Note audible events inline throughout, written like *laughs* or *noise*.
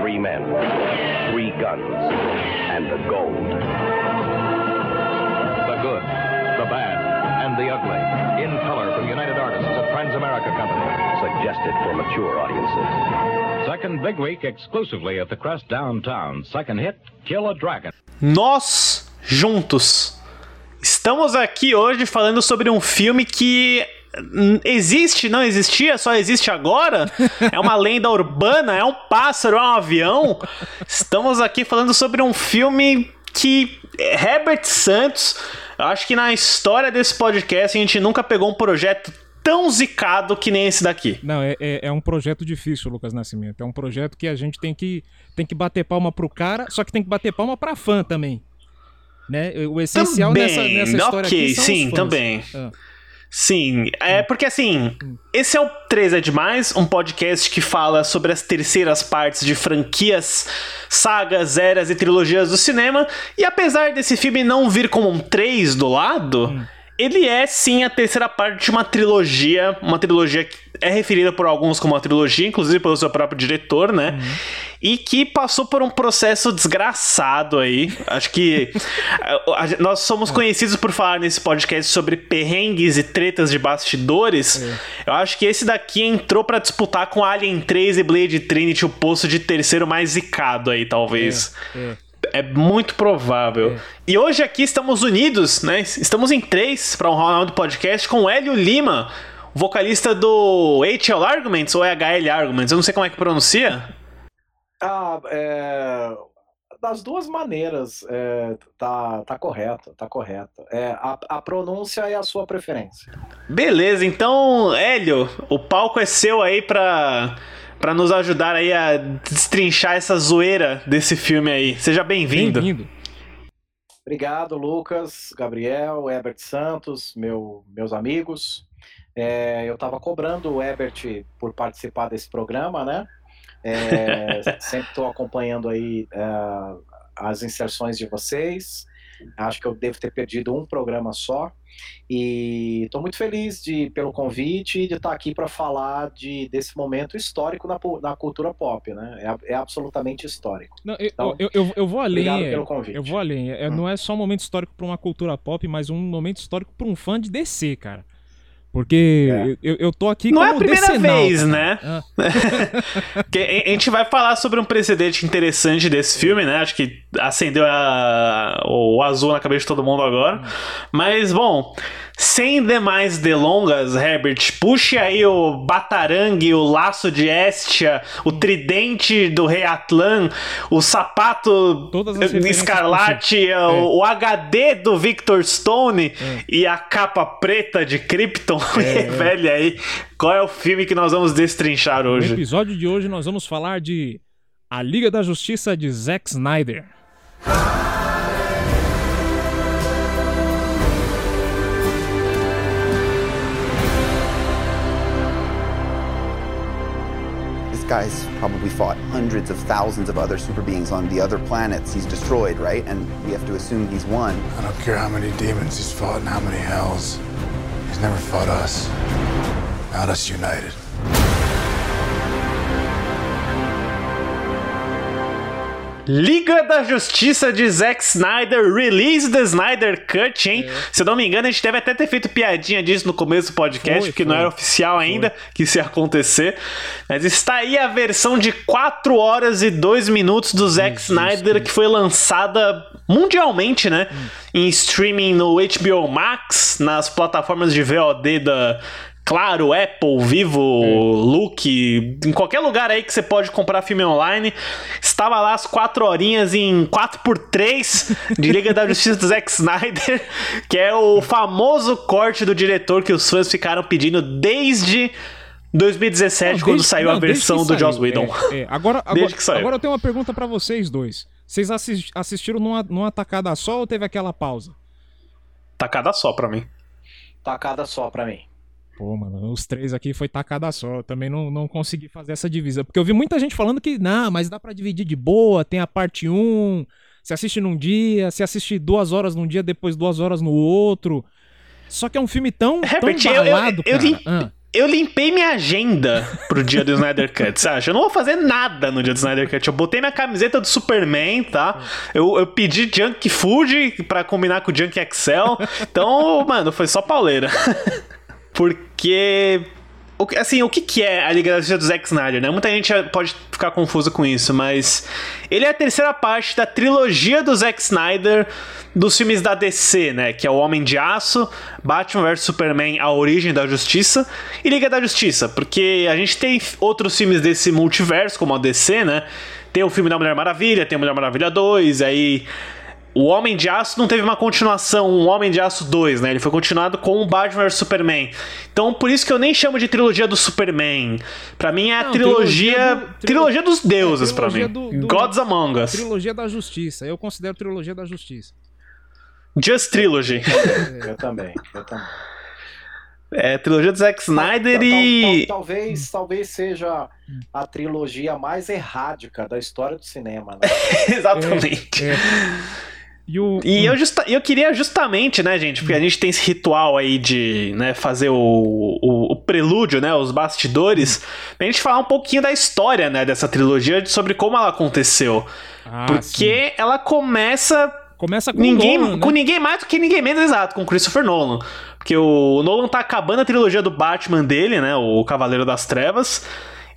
Three men, three guns, and the gold. The good, the bad, and the ugly. In color from United Artists of Transamerica Company. Suggested for mature audiences. Second big week exclusively at the Crest downtown. Second hit, Kill a Dragon. Nós juntos. Estamos aqui hoje falando sobre um filme que existe, não existia, só existe agora. É uma lenda urbana, é um pássaro, é um avião. Estamos aqui falando sobre um filme que Herbert Santos, eu acho que na história desse podcast a gente nunca pegou um projeto tão zicado que nem esse daqui. Não, é, é, é, um projeto difícil, Lucas Nascimento. É um projeto que a gente tem que, tem que bater palma pro cara, só que tem que bater palma pra fã também. Né? O essencial também, nessa, nessa história okay, aqui são sim, também. Ah. Sim, é porque assim, esse é o 3 é Demais, um podcast que fala sobre as terceiras partes de franquias, sagas, eras e trilogias do cinema. E apesar desse filme não vir como um 3 do lado, Hum. Ele é sim a terceira parte de uma trilogia, uma trilogia que é referida por alguns como uma trilogia, inclusive pelo seu próprio diretor, né? E que passou por um processo desgraçado aí. Acho que *laughs* a- a- nós somos conhecidos por falar nesse podcast sobre perrengues e tretas de bastidores. Eu acho que esse daqui entrou pra disputar com Alien 3 e Blade Trinity o posto de terceiro mais zicado aí, talvez. É. É muito provável. E hoje aqui estamos unidos, né? Estamos em três para nome do podcast com o Hélio Lima, o vocalista do HL Arguments ou é HL Arguments? Eu não sei como é que pronuncia. Ah, é, das duas maneiras é, tá, tá correto, tá correto. É, a, a pronúncia é a sua preferência. Beleza, então, Hélio, o palco é seu aí pra, pra nos ajudar aí a destrinchar essa zoeira desse filme aí. Seja bem-vindo. Bem-vindo. Obrigado, Lucas, Gabriel, Herbert Santos, meu, meus amigos. É, eu estava cobrando o Herbert por participar desse programa, né? É, *laughs* sempre estou acompanhando aí é, as inserções de vocês. Acho que eu devo ter perdido um programa só. E estou muito feliz de, pelo convite e de estar aqui para falar de, desse momento histórico na, na cultura pop, né? É, é absolutamente histórico. Não, eu, Então, eu, eu, eu vou além. obrigado é, pelo convite. Eu vou além. É, Não é só um momento histórico pra uma cultura pop, mas um momento histórico pra um fã de DC, cara. Porque É. eu, eu tô aqui Não é a primeira decenalta. vez, né? Ah. *laughs* A a gente vai falar sobre um precedente interessante desse filme, né? Acho que acendeu a- o azul na cabeça de todo mundo agora. Mas, bom, sem demais delongas, Herbert, puxe aí o batarangue, o laço de Estia, o tridente do rei Atlan, o sapato escarlate, possíveis. o, o HD do Victor Stone e a capa preta de Krypton. *laughs* Velho aí, qual é o filme que nós vamos destrinchar No hoje? episódio de hoje nós vamos falar de A Liga da Justiça de Zack Snyder. Guy's probably fought hundreds of thousands of other super beings on the other planets he's destroyed, right? And we have to assume he's won. I don't care how many demons he's fought and how many hells. He's never fought us. Not us united. Liga da Justiça de Zack Snyder, release the Snyder Cut, hein? É. Se eu não me engano, a gente deve até ter feito piadinha disso no começo do podcast, foi, porque foi. não era oficial ainda foi. que isso ia acontecer. Mas está aí a versão de 4 horas e 2 minutos do Zack Jesus Snyder, Deus. que foi lançada mundialmente, né? Hum. Em streaming no HBO Max, nas plataformas de VOD da Claro, Apple, Vivo, hum. Look, em qualquer lugar aí que você pode comprar filme online. Estava lá as 4 horinhas em 4x3 de Liga da Justiça do Zack Snyder, *laughs* que é o famoso corte do diretor que os fãs ficaram pedindo desde 2017, não, quando saiu não, a versão do Joss Whedon. É, é. Agora, *laughs* agora, agora eu tenho uma pergunta para vocês dois. Vocês assistiram numa, numa tacada só ou teve aquela pausa? Tacada só pra mim. Tacada só pra mim. Pô, mano, os três aqui foi tacada só. Eu também não, não consegui fazer essa divisão. Porque eu vi muita gente falando que, não, mas dá para dividir de boa, tem a parte 1, se assiste num dia, se assiste duas horas num dia, depois duas horas no outro. Só que é um filme tão, Herbert, tão balado, eu, eu, eu, ah. eu, limpei minha agenda pro dia do Snyder Cut, sabe? Eu não vou fazer nada no dia do Snyder Cut. Eu botei minha camiseta do Superman, tá? Eu, eu pedi Junk Food pra combinar com o Junk Excel. Então, mano, foi só pauleira. *laughs* Porque. Assim, o que, que é a Liga da Justiça do Zack Snyder, né? Muita gente pode ficar confusa com isso, mas. Ele é a terceira parte da trilogia do Zack Snyder dos filmes da DC, né? Que é o Homem de Aço, Batman vs Superman, A Origem da Justiça e Liga da Justiça. Porque a gente tem outros filmes desse multiverso, como a DC, né? Tem o filme da Mulher Maravilha, tem a Mulher Maravilha 2, aí o Homem de Aço não teve uma continuação, um Homem de Aço 2, né? Ele foi continuado com o Batman vs Superman. Então, por isso que eu nem chamo de trilogia do Superman. Para mim é a não, trilogia trilogia, do, trilogia dos deuses é, para mim. Do, do, Gods Among Us. Trilogia da Justiça. Eu considero trilogia da Justiça. Just Trilogy. *laughs* Eu também, eu também. É, trilogia do Zack Snyder e. Talvez, talvez seja a trilogia mais errática da história do cinema, né? *laughs* Exatamente. É, é. E, o... e eu, justa, eu queria justamente, né, gente, porque a gente tem esse ritual aí de né, fazer o, o, o prelúdio, né, os bastidores, pra gente falar um pouquinho da história, né, dessa trilogia, sobre como ela aconteceu. Ah, porque sim. ela começa Começa com ninguém, Nolan, né? com ninguém mais do que ninguém menos exato, com Christopher Nolan. Porque o Nolan tá acabando a trilogia do Batman dele, né? O Cavaleiro das Trevas.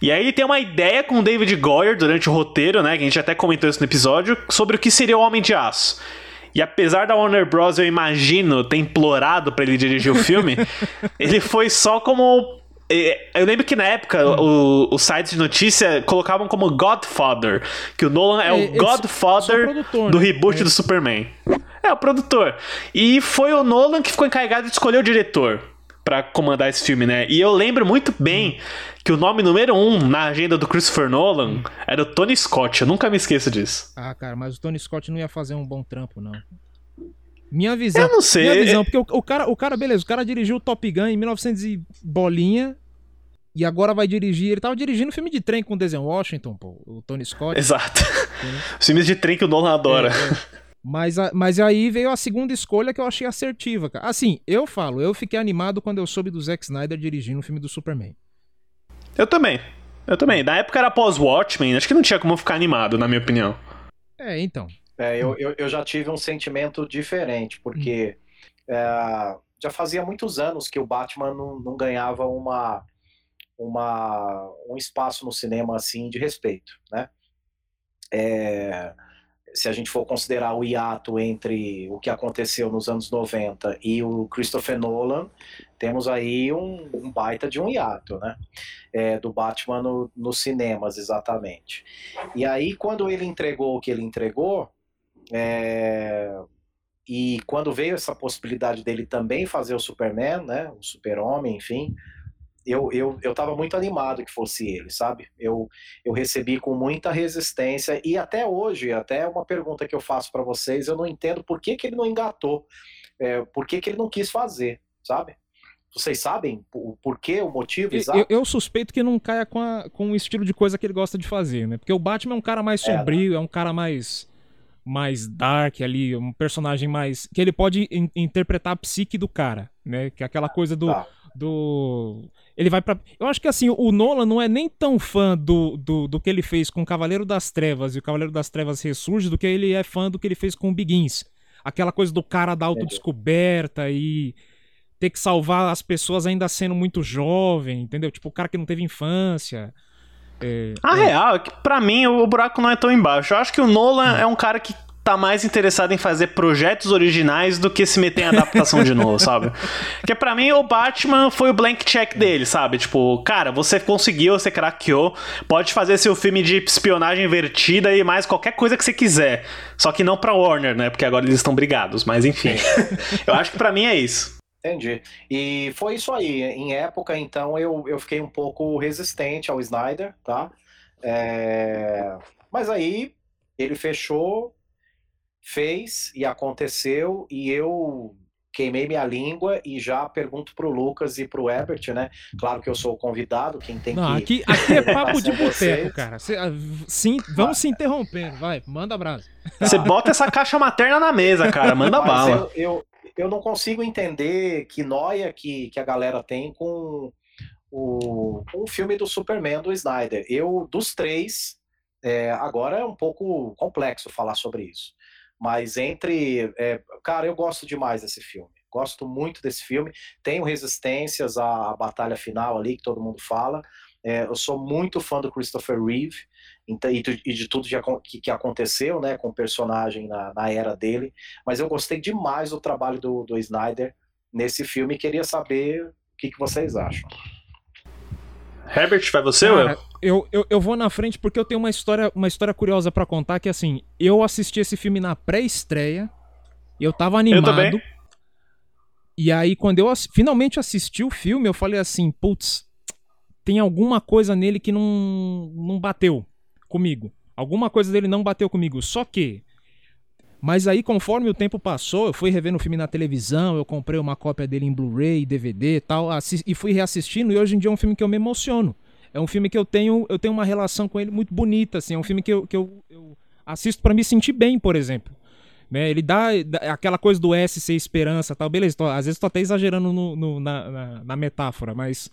E aí ele tem uma ideia com o David Goyer durante o roteiro, né? Que a gente até comentou isso no episódio, sobre o que seria o Homem de Aço. E apesar da Warner Bros., eu imagino, ter implorado para ele dirigir o filme, *laughs* ele foi só como eu lembro que na época hum. os sites de notícia colocavam como Godfather, que o Nolan é, é o Godfather produtor, do né? reboot é. do Superman. É, o produtor. E foi o Nolan que ficou encarregado de escolher o diretor para comandar esse filme, né? E eu lembro muito bem que o nome número um na agenda do Christopher Nolan era o Tony Scott. Eu nunca me esqueço disso. Ah, cara, mas o Tony Scott não ia fazer um bom trampo, não. Minha visão. Eu não sei. Minha visão, porque o, o, cara, o cara, beleza, o cara dirigiu o Top Gun em 1900 e bolinha e agora vai dirigir. Ele tava dirigindo filme de trem com o Denzel Washington, pô, o Tony Scott. Exato. *laughs* Os filmes de trem que o Nolan adora. É, é. Mas, mas aí veio a segunda escolha que eu achei assertiva, cara. Assim, eu falo, eu fiquei animado quando eu soube do Zack Snyder dirigindo o filme do Superman. Eu também. Eu também. Na época era pós-Watchmen, acho que não tinha como ficar animado, na minha opinião. É, então. É, eu, eu, eu já tive um sentimento diferente, porque hum. é, já fazia muitos anos que o Batman não, não ganhava uma, uma, um espaço no cinema assim de respeito, né? É, se a gente for considerar o hiato entre o que aconteceu nos anos 90 e o Christopher Nolan, temos aí um, um baita de um hiato, né? É, do Batman no, nos cinemas, exatamente. E aí, quando ele entregou o que ele entregou, é, e quando veio essa possibilidade dele também fazer o Superman, né? O Super-Homem, enfim, eu, eu, eu tava muito animado que fosse ele, sabe? Eu, eu recebi com muita resistência e até hoje, até uma pergunta que eu faço para vocês, eu não entendo por que, que ele não engatou, é, por que, que ele não quis fazer, sabe? Vocês sabem o porquê, o motivo exato? Eu, eu, suspeito que não caia com, a, com o estilo de coisa que ele gosta de fazer, né? Porque o Batman é um cara mais sombrio, é, né? é um cara mais mais dark ali, um personagem mais que ele pode in interpretar a psique do cara, né? Que é aquela coisa do, tá. Do ele vai para Eu acho que assim, o Nolan não é nem tão fã do, do, do que ele fez com o Cavaleiro das Trevas e o Cavaleiro das Trevas ressurge do que ele é fã do que ele fez com o Begins. Aquela coisa do cara da autodescoberta e ter que salvar as pessoas ainda sendo muito jovem, entendeu? Tipo, o cara que não teve infância. É, A é. real é que, pra mim, o buraco não é tão embaixo. Eu acho que o Nolan é um cara que tá mais interessado em fazer projetos originais do que se meter em adaptação de novo, *laughs* sabe? Porque pra mim o Batman foi o blank check dele, sabe? Tipo, cara, você conseguiu, você craqueou, pode fazer seu filme de espionagem invertida e mais qualquer coisa que você quiser. Só que não pra Warner, né? Porque agora eles estão brigados, mas enfim. *laughs* Eu acho que pra mim é isso. Entendi. E foi isso aí. Em época, então, eu, eu fiquei um pouco resistente ao Snyder, tá? É, Mas aí ele fechou, fez e aconteceu, e eu queimei minha língua e já pergunto pro Lucas e pro Herbert, né? Claro que eu sou o convidado, quem tem Não, que. aqui, *laughs* aqui é papo de vocês. boteco, cara. Cê- ah, sim, vamos se interrompendo, vai, manda abraço. Você bota essa caixa materna na mesa, cara, manda Mas bala. Eu, eu, eu não consigo entender que noia que, que a galera tem com o, com o filme do Superman do Snyder. Eu, dos três, é, agora é um pouco complexo falar sobre isso. Mas entre. é, cara, eu gosto demais desse filme. Gosto muito desse filme. Tenho resistências à, batalha final ali, que todo mundo fala. É, eu sou muito fã do Christopher Reeve então, e, de, tudo que, que aconteceu né, com o personagem na, na era dele. Mas eu gostei demais do trabalho do, do Snyder nesse filme e queria saber o que, que vocês acham. Herbert, vai você ou Cara, eu, eu, eu vou na frente porque eu tenho uma história, uma história curiosa pra contar que assim, eu assisti esse filme na pré-estreia, eu tava animado. também. E aí quando eu ass- finalmente assisti o filme, eu falei assim, putz, tem alguma coisa nele que não não bateu comigo. Alguma coisa dele não bateu comigo. Só que mas aí, conforme o tempo passou, eu fui revendo o filme na televisão, eu comprei uma cópia dele em Blu-ray, DVD e tal, e fui reassistindo, e hoje em dia é um filme que eu me emociono. É um filme que eu tenho, eu tenho uma relação com ele muito bonita, assim, é um filme que eu, que eu, eu assisto pra me sentir bem, por exemplo. Né? Ele dá, aquela coisa do S ser esperança tal, beleza, tô- às vezes tô até exagerando no- no- na, na- na metáfora, mas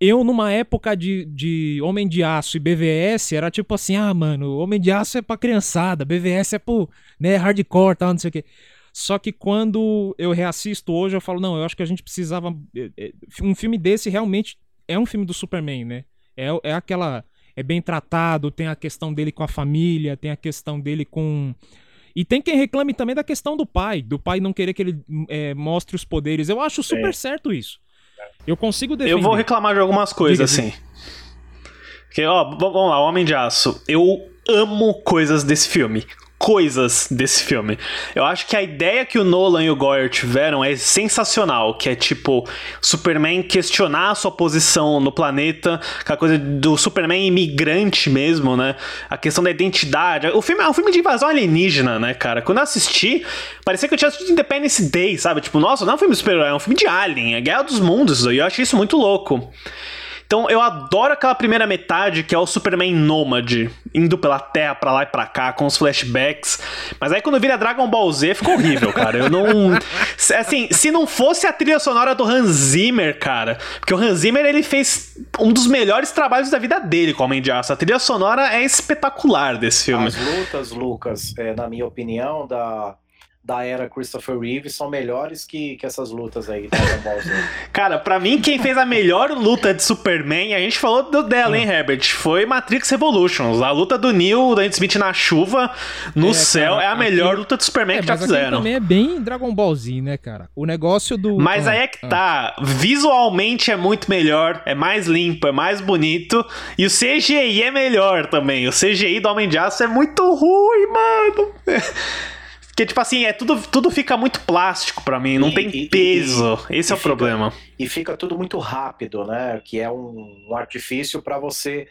eu, numa época de, de Homem de Aço e BVS, era tipo assim, ah, mano, Homem de Aço é pra criançada, BVS é pro, né, hardcore, tal, não sei o quê. Só que quando eu reassisto hoje, eu falo, não, eu acho que a gente precisava... eh, eh, Um filme desse realmente é um filme do Superman, né? É, é aquela... É bem tratado, tem a questão dele com a família, tem a questão dele com... E tem quem reclame também da questão do pai, do pai não querer que ele eh, mostre os poderes. Eu acho super certo isso. Eu consigo defender. Eu vou reclamar de algumas coisas, Diga, assim. Porque, ó, vamos lá, Homem de Aço. Eu amo coisas desse filme. Coisas desse filme. Eu acho que a ideia que o Nolan e o Goyer tiveram é sensacional. Que é tipo, Superman questionar a sua posição no planeta, aquela coisa do Superman imigrante mesmo, né? A questão da identidade. O filme é um filme de invasão alienígena, né, cara? Quando eu assisti, parecia que eu tinha assistido Independence Day, sabe? Tipo, nossa, não é um filme de super é um filme de Alien, é Guerra dos Mundos, e eu achei isso muito louco. Então eu adoro aquela primeira metade que é o Superman nômade, indo pela Terra pra lá e pra cá, com os flashbacks. Mas aí quando vira Dragon Ball Z ficou horrível, cara. Eu não. *laughs* Assim, se não fosse a trilha sonora do Hans Zimmer, cara. Porque o Hans Zimmer ele fez um dos melhores trabalhos da vida dele com Homem de Aço. A trilha sonora é espetacular desse filme. As lutas, Lucas, é, na minha opinião, da, da era Christopher Reeve são melhores que, que essas lutas aí da Dragon Ball Z. Cara, pra mim, quem fez a melhor luta de Superman, a gente falou do dela, hein, Herbert? Foi Matrix Revolutions. A luta do Neil, da Smith na chuva, no É, céu, cara, é a melhor luta de Superman É, que já fizeram. também é bem Dragon Ball Z, né, cara? O negócio do. Mas Ah, aí é que ah. tá. Visualmente é muito melhor, é mais limpo, é mais bonito. E o CGI é melhor também. O CGI do Homem de Aço é muito ruim, mano. *laughs* Porque, tipo assim, é tudo, tudo fica muito plástico pra mim, não E- tem e- e- peso. Esse e é o fica- problema. E fica tudo muito rápido, né? Que é um, um artifício para você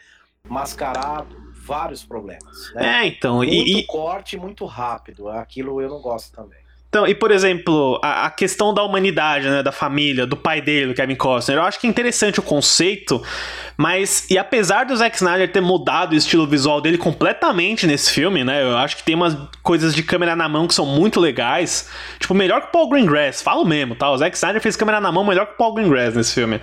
mascarar vários problemas. Né? É, então, e- Muito e- corte, muito rápido. Aquilo eu não gosto também. Então, e por exemplo, a, a questão da humanidade, né, da família, do pai dele, do Kevin Costner, eu acho que é interessante o conceito, Mas, e apesar do Zack Snyder ter mudado o estilo visual dele completamente nesse filme, né? Eu acho que tem umas coisas de câmera na mão que são muito legais. Tipo, melhor que o Paul Greengrass, falo mesmo, tá? O Zack Snyder fez câmera na mão melhor que o Paul Greengrass nesse filme.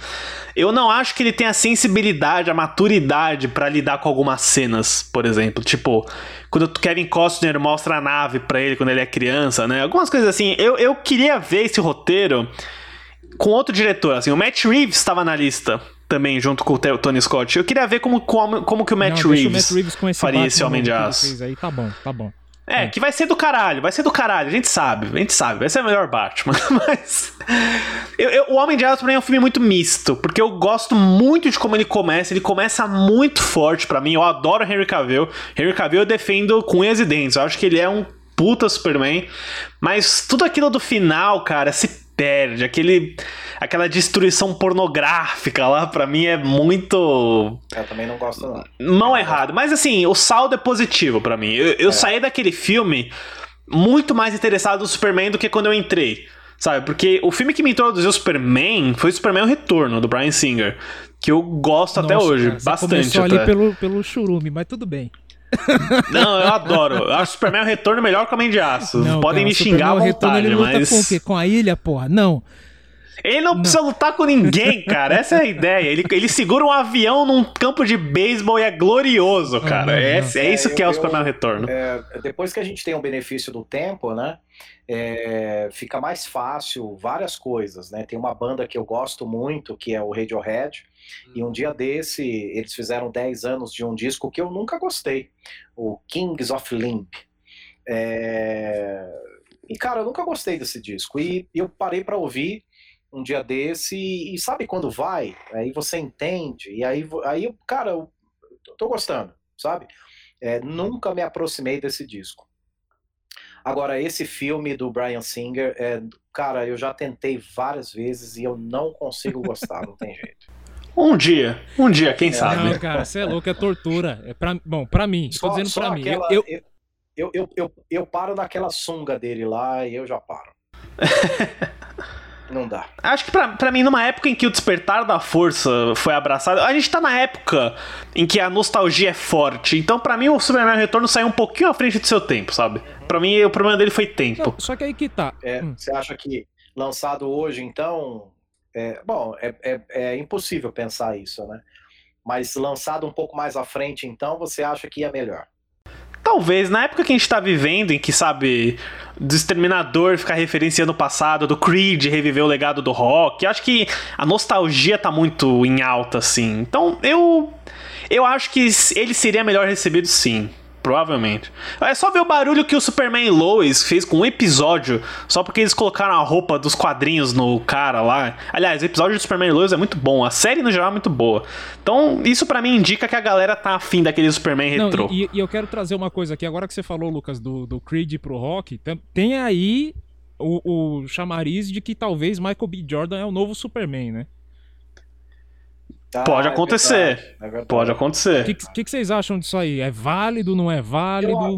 Eu não acho que ele tenha a sensibilidade, a maturidade para lidar com algumas cenas, por exemplo. Tipo, quando o Kevin Costner mostra a nave pra ele quando ele é criança, né? Algumas coisas assim. Eu, eu queria ver esse roteiro com outro diretor, assim. O Matt Reeves estava na lista também, junto com o Tony Scott. Eu queria ver como, como, como que o Matt, Não, deixa o Reeves, Matt Reeves esse faria esse Homem de Aço. Aí, tá bom, tá bom. É, que vai ser do caralho, vai ser do caralho, a gente sabe, a gente sabe, vai ser o melhor Batman, *laughs* mas... Eu, eu- o Homem de Aço pra mim é um filme muito misto, porque eu gosto muito de como ele começa, ele começa muito forte pra mim, eu adoro Henry Cavill, Henry Cavill eu defendo com unhas e dentes, eu acho que ele é um puta Superman, mas tudo aquilo do final, cara, se perde, aquele... Aquela destruição pornográfica lá, pra mim, é muito Eu também não gosto, não. Mão errado. Mas assim, o saldo é positivo pra mim. Eu, eu saí daquele filme muito mais interessado no Superman do que quando eu entrei. Sabe? Porque o filme que me introduziu o Superman foi o Superman o Retorno, do Brian Singer. Que eu gosto até Nossa, hoje. cara, você bastante. Começou ali até. pelo, pelo churume, mas tudo bem. *laughs* Não, eu adoro. Eu acho o Superman o Retorno melhor que o Homem de Aço. Não, Podem cara, me xingar à Superman, o retorno, vontade, ele luta mas. com o quê? Com a ilha, porra? Não. Ele não, precisa lutar com ninguém, cara. Essa é a ideia. Ele, ele segura um avião num campo de beisebol e é glorioso, cara. não, é, não. é isso É, que é o Superman eu- Retorno. É, depois que a gente tem o benefício do tempo, né? é, fica mais fácil várias coisas, né? Tem uma banda que eu gosto muito, que é o Radiohead, e um dia desse eles fizeram 10 anos de um disco que eu nunca gostei, o Kings of Limp. É, E cara, eu nunca gostei desse disco, e eu parei para ouvir um dia desse, e, sabe quando vai? Aí você entende, e aí, aí eu- cara, eu tô gostando, sabe? É, nunca me aproximei desse disco. Agora, esse filme do Brian Singer, é, cara, eu já tentei várias vezes e eu não consigo gostar, não tem jeito. *laughs* Um dia, um dia, quem sabe? Não, cara, você é louco, é tortura. É pra, bom, pra mim, tô dizendo Só pra mim. aquela- eu, eu, eu, eu, eu, eu paro naquela sunga dele lá e eu já paro. *laughs* não dá. Acho que pra, pra mim, numa época em que o despertar da força foi abraçado, a gente tá na época em que a nostalgia é forte. Então, pra mim, o Superman Retorno saiu um pouquinho à frente do seu tempo, sabe? Pra mim, o problema dele foi tempo. Não, só que aí que tá. É, Você acha que lançado hoje, então. É, bom, é, é, é impossível pensar isso, né? Mas lançado um pouco mais à frente, então, você acha que ia melhor? Talvez, na época que a gente tá vivendo, em que, sabe, do Exterminador ficar referenciando o passado, do Creed reviver o legado do rock, acho que a nostalgia tá muito em alta, assim. Então, eu. Eu acho que ele seria melhor recebido, sim. Provavelmente. É só ver o barulho que o Superman Lois fez com um episódio, só porque eles colocaram a roupa dos quadrinhos no cara lá. Aliás, o episódio do Superman Lois é muito bom, a série no geral é muito boa. Então, isso pra mim indica que a galera tá afim daquele Superman Não, retrô. e, e eu quero trazer uma coisa aqui. Agora que você falou, Lucas, do, do Creed pro rock, tem, tem aí o, o chamariz de que talvez Michael B. Jordan é o novo Superman, né? Pode Ah, é acontecer. verdade, é verdade. Pode O acontecer. que, que, que vocês acham disso aí? É válido, não é válido?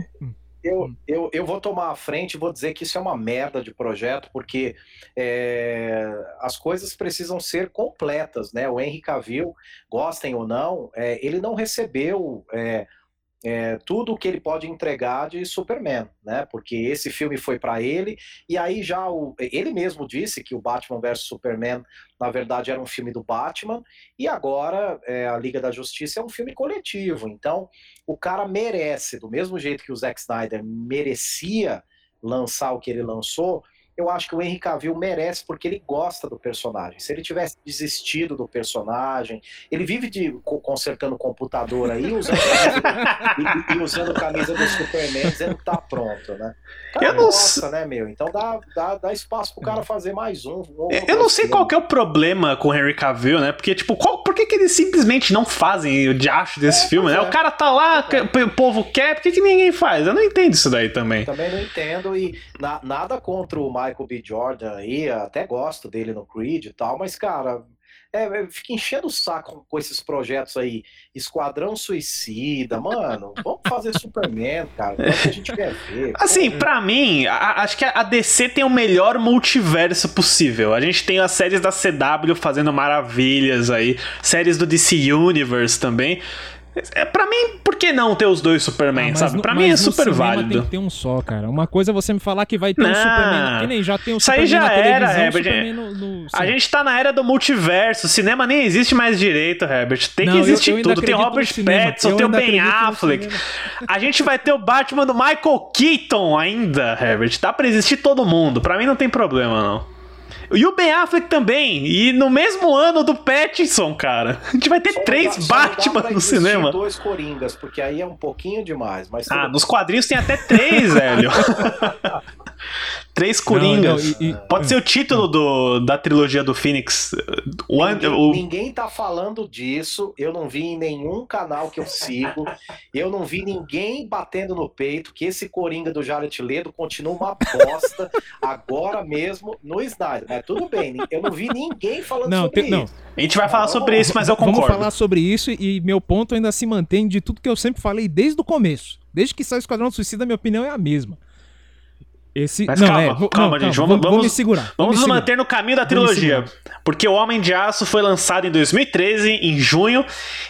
Eu, eu, eu vou tomar a frente e vou dizer que isso é uma merda de projeto, porque é, as coisas precisam ser completas, né? O Henry Cavill, gostem ou não, é, ele não recebeu é, tudo o que ele pode entregar de Superman, né? Porque esse filme foi para ele, e aí já o, ele mesmo disse que o Batman vs Superman, na verdade, era um filme do Batman, e agora é, a Liga da Justiça é um filme coletivo. Então, o cara merece, do mesmo jeito que o Zack Snyder merecia lançar o que ele lançou, eu acho que o Henry Cavill merece porque ele gosta do personagem. Se ele tivesse desistido do personagem, ele vive de co- consertando o computador aí, usando *laughs* e, e usando camisa do Superman, dizendo que tá pronto, né? O cara Eu não gosta, né, meu? Então dá, dá, dá espaço pro cara fazer mais um. um Eu não sei qual que é o problema com o Henry Cavill, né? Porque, tipo, qual, por que, que eles simplesmente não fazem o diacho desse filme, né? O cara tá lá, que- o povo quer, por que, que ninguém faz? Eu não entendo isso daí também. Também não entendo e na- nada contra o Michael B. Jordan aí, até gosto dele no Creed e tal, mas cara, é, é, fica enchendo o saco com esses projetos aí. Esquadrão Suicida, mano. *laughs* Vamos fazer Superman, cara. É o que a gente quer ver. Assim, para mim, a, acho que a DC tem o melhor multiverso possível. A gente tem as séries da CW fazendo maravilhas aí, séries do DC Universe também. É, pra mim, por que não ter os dois Superman, ah, sabe? No, pra mim é super válido. Tem que ter um só, cara. Uma coisa é você me falar que vai ter não, um Superman. Que nem já tem o Isso aí já era, Herbert. No, no, a gente tá na era do multiverso. O cinema nem existe mais direito, Herbert. Tem não, que existir eu, eu tudo. Tem Robert Pattinson, tem o Ben Affleck. A gente vai ter o Batman do Michael Keaton ainda, Herbert. Dá pra existir todo mundo. Pra mim não tem problema, não. E o Ben Affleck também. E no mesmo ano do Pattinson, cara. A gente vai ter só três dá, Batman no cinema. dois Coringas, porque aí é um pouquinho demais. Mas ah, nos quadrinhos tem até três, *laughs* velho. *laughs* Três Coringas. Não, não, e, e, Pode ser o título do, da trilogia do Phoenix. O, ninguém, o... ninguém tá falando disso. Eu não vi em nenhum canal que eu sigo. Eu não vi ninguém batendo no peito que esse Coringa do Jared Leto continua uma bosta agora mesmo no Snyder. Mas tudo bem, eu não vi ninguém falando não, sobre isso. A gente vai falar sobre isso, mas eu concordo. Vamos falar sobre isso e meu ponto ainda se mantém de tudo que eu sempre falei desde o começo. Desde que saiu o Esquadrão Suicida, minha opinião é a mesma. Esse... Mas não, calma, é, calma, gente. Calma, vamos, vamos, vamos segurar. Vamos nos manter no caminho da trilogia. Porque o Homem de Aço foi lançado em 2013, em junho.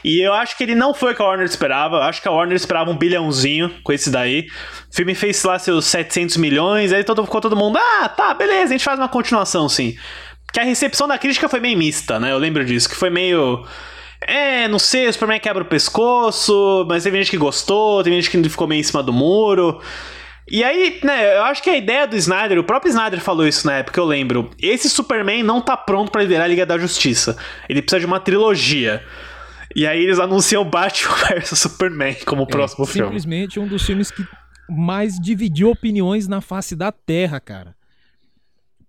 E eu acho que ele não foi o que a Warner esperava. Eu acho que a Warner esperava um bilhãozinho com esse daí. O filme fez lá seus 700 milhões. Aí todo, ficou todo mundo, ah, tá, beleza, a gente faz uma continuação sim. Que a recepção da crítica foi meio mista, né? Eu lembro disso. Que foi meio. É, não sei, o Superman quebra o pescoço, mas teve gente que gostou, teve gente que ficou meio em cima do muro. E aí, né, eu acho que a ideia do Snyder, o próprio Snyder falou isso na época, eu lembro. Esse Superman não tá pronto para liderar a Liga da Justiça. Ele precisa de uma trilogia. E aí eles anunciam Batman *laughs* vs Superman como é, próximo filme. Simplesmente um dos filmes que mais dividiu opiniões na face da Terra, cara.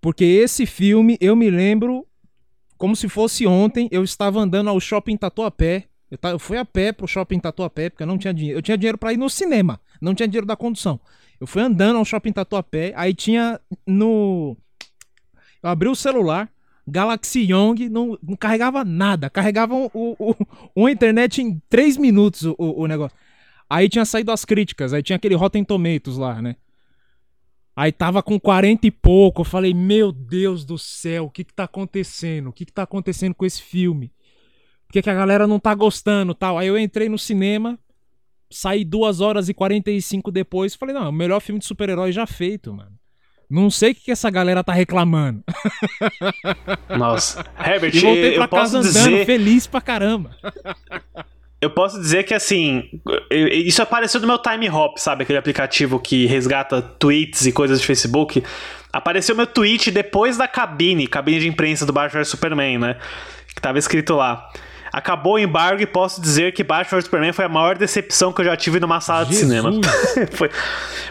Porque esse filme, eu me lembro como se fosse ontem, eu estava andando ao shopping Tatuapé. Eu, eu fui a pé pro shopping Tatuapé, porque eu não tinha dinheiro. Eu tinha dinheiro para ir no cinema, não tinha dinheiro da condução. Eu fui andando ao shopping Tatuapé, aí tinha no. Eu abri o celular, Galaxy Young, não, não carregava nada. Carregava o, internet em 3 minutos o, o, negócio. Aí tinha saído as críticas, aí tinha aquele Rotten Tomatoes lá, né? Aí tava com 40 e pouco. Eu falei, meu Deus do céu, o que que tá acontecendo? O que que tá acontecendo com esse filme? Por que, que a galera não tá gostando tal? Aí eu entrei no cinema, saí duas horas e 45 depois falei, não, é o melhor filme de super-herói já feito, mano. Não sei o que, que essa galera tá reclamando. *laughs* Nossa, Herbert, e voltei pra eu casa posso andando dizer... feliz pra caramba. *laughs* Eu posso dizer que assim, isso apareceu no meu Time Hop, sabe? Aquele aplicativo que resgata tweets e coisas de Facebook. Apareceu meu tweet depois da cabine, cabine de imprensa do Batman Superman, né? Que tava escrito lá. Acabou o embargo e posso dizer que Batman vs Superman foi a maior decepção que eu já tive numa sala Jesus. de cinema. *laughs* foi.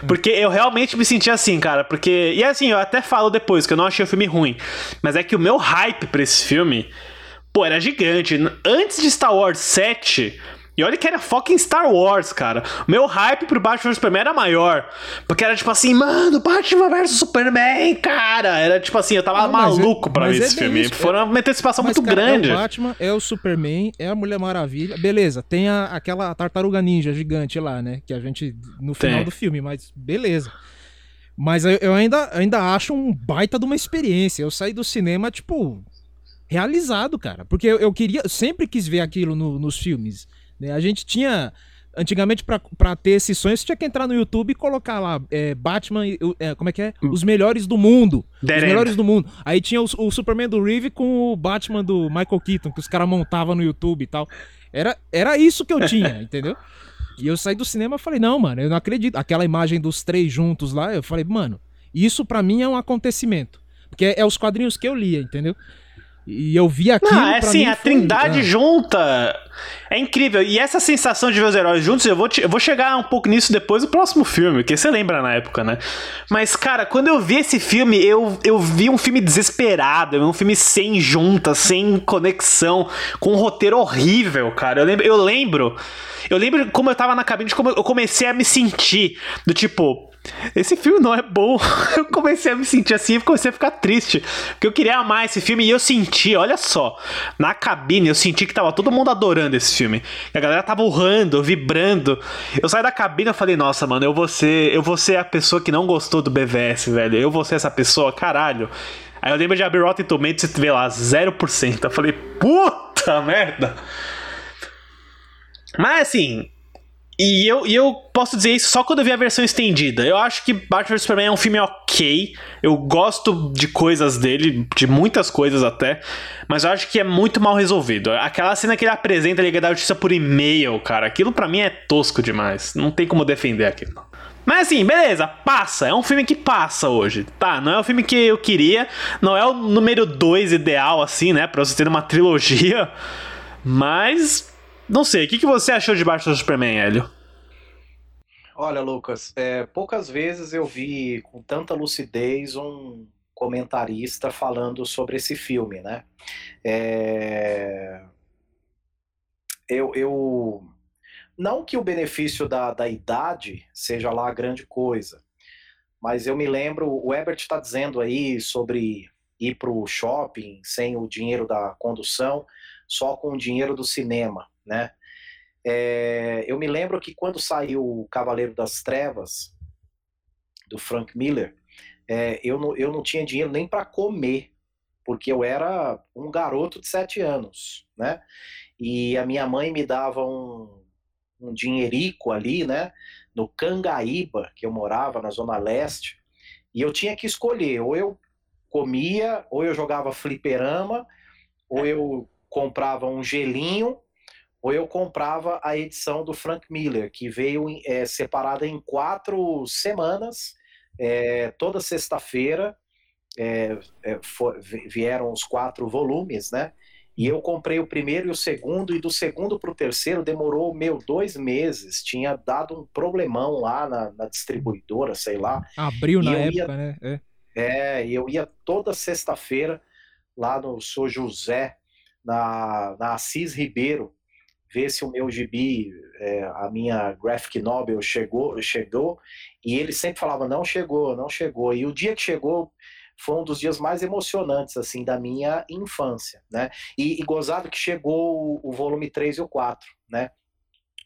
Porque eu realmente me senti assim, cara. Porque. E assim, eu até falo depois que eu não achei o filme ruim. Mas é que o meu hype pra esse filme. Pô, era gigante. Antes de Star Wars 7 e olha que era fucking Star Wars, cara. Meu hype pro Batman vs Superman era maior. Porque era tipo assim, mano, Batman vs Superman, cara. Era tipo assim, eu tava não, maluco é, pra ver é esse filme. Isso. Foi uma antecipação mas, muito cara, grande. É o Batman, é o Superman, é a Mulher Maravilha. Beleza, tem a, aquela tartaruga ninja gigante lá, né? Que a gente. No final tem. do filme, mas beleza. Mas eu, eu ainda, ainda acho um baita de uma experiência. Eu saí do cinema, tipo, realizado, cara. Porque eu, eu queria. sempre quis ver aquilo no, nos filmes. Né? A gente tinha. Antigamente, para ter esse sonho, você tinha que entrar no YouTube e colocar lá é, Batman, é, como é que é? Hum. Os melhores do mundo. Os melhores do mundo. Aí tinha o, o, Superman do Reeve com o Batman do Michael Keaton, que os caras montavam no YouTube e tal. Era, era isso que eu tinha, *laughs* entendeu? E eu saí do cinema e falei, não, mano, eu não acredito. Aquela imagem dos três juntos lá, eu falei, mano, isso para mim é um acontecimento. Porque é, é os quadrinhos que eu lia, entendeu? E eu vi aquilo. Não, é assim, a foi... trindade é. junta é incrível. E essa sensação de ver os heróis juntos, eu vou, te, eu vou chegar um pouco nisso depois do próximo filme, que você lembra na época, né? Mas, cara, quando eu vi esse filme, eu, eu vi um filme desesperado, um filme sem junta, sem conexão, com um roteiro horrível, cara. Eu lembro, eu lembro, eu lembro como eu tava na cabine, como eu comecei a me sentir, do tipo esse filme não é bom. *laughs* Eu comecei a me sentir assim e comecei a ficar triste. Porque eu queria amar esse filme e eu senti, olha só, na cabine eu senti que tava todo mundo adorando esse filme. A galera tava urrando, vibrando. Eu saí da cabine e falei, nossa, mano, eu vou ser, eu vou ser a pessoa que não gostou do BVS, velho. Eu vou ser essa pessoa, caralho. Aí eu lembro de abrir Rotten Tomatoes e ver lá, 0%. Eu falei, puta merda. Mas assim, e eu, e eu posso dizer isso só quando eu vi a versão estendida. Eu acho que Batman vs Superman é um filme ok. Eu gosto de coisas dele, de muitas coisas até. Mas eu acho que é muito mal resolvido. Aquela cena que ele apresenta a Liga da Justiça por e-mail, cara. Aquilo para mim é tosco demais. Não tem como defender aquilo. Mas assim, beleza, passa. É um filme que passa hoje. Tá, não é o filme que eu queria. Não é o número 2 ideal, assim, né? Pra você ter uma trilogia. Mas não sei, o que, que você achou de Batman Superman, Hélio? Olha, Lucas, é, poucas vezes eu vi com tanta lucidez um comentarista falando sobre esse filme, né? É... Eu, eu, Não que o benefício da, da idade seja lá a grande coisa, mas eu me lembro, o Ebert está dizendo aí sobre ir para o shopping sem o dinheiro da condução, só com o dinheiro do cinema né? É, eu me lembro que quando saiu o Cavaleiro das Trevas, do Frank Miller, é, eu, não, eu não tinha dinheiro nem para comer, porque eu era um garoto de sete anos, né? E a minha mãe me dava um, um dinheirico ali, né? No Cangaíba, que eu morava na Zona Leste, e eu tinha que escolher, ou eu comia, ou eu jogava fliperama, ou eu comprava um gelinho ou eu comprava a edição do Frank Miller, que veio é, separada em quatro semanas, é, toda sexta-feira é, vieram os quatro volumes, né? E eu comprei o primeiro e o segundo, e do segundo para o terceiro demorou, meu, dois meses. Tinha dado um problemão lá na, na distribuidora, sei lá. Abriu na época, ia, né? É. é, e eu ia toda sexta-feira lá no Sou José, na, na Assis Ribeiro, ver se o meu gibi, é, a minha graphic novel chegou, chegou, e ele sempre falava, não chegou, não chegou. E o dia que chegou foi um dos dias mais emocionantes, assim, da minha infância, né? E, e gozado que chegou o, o volume 3 e o 4, né?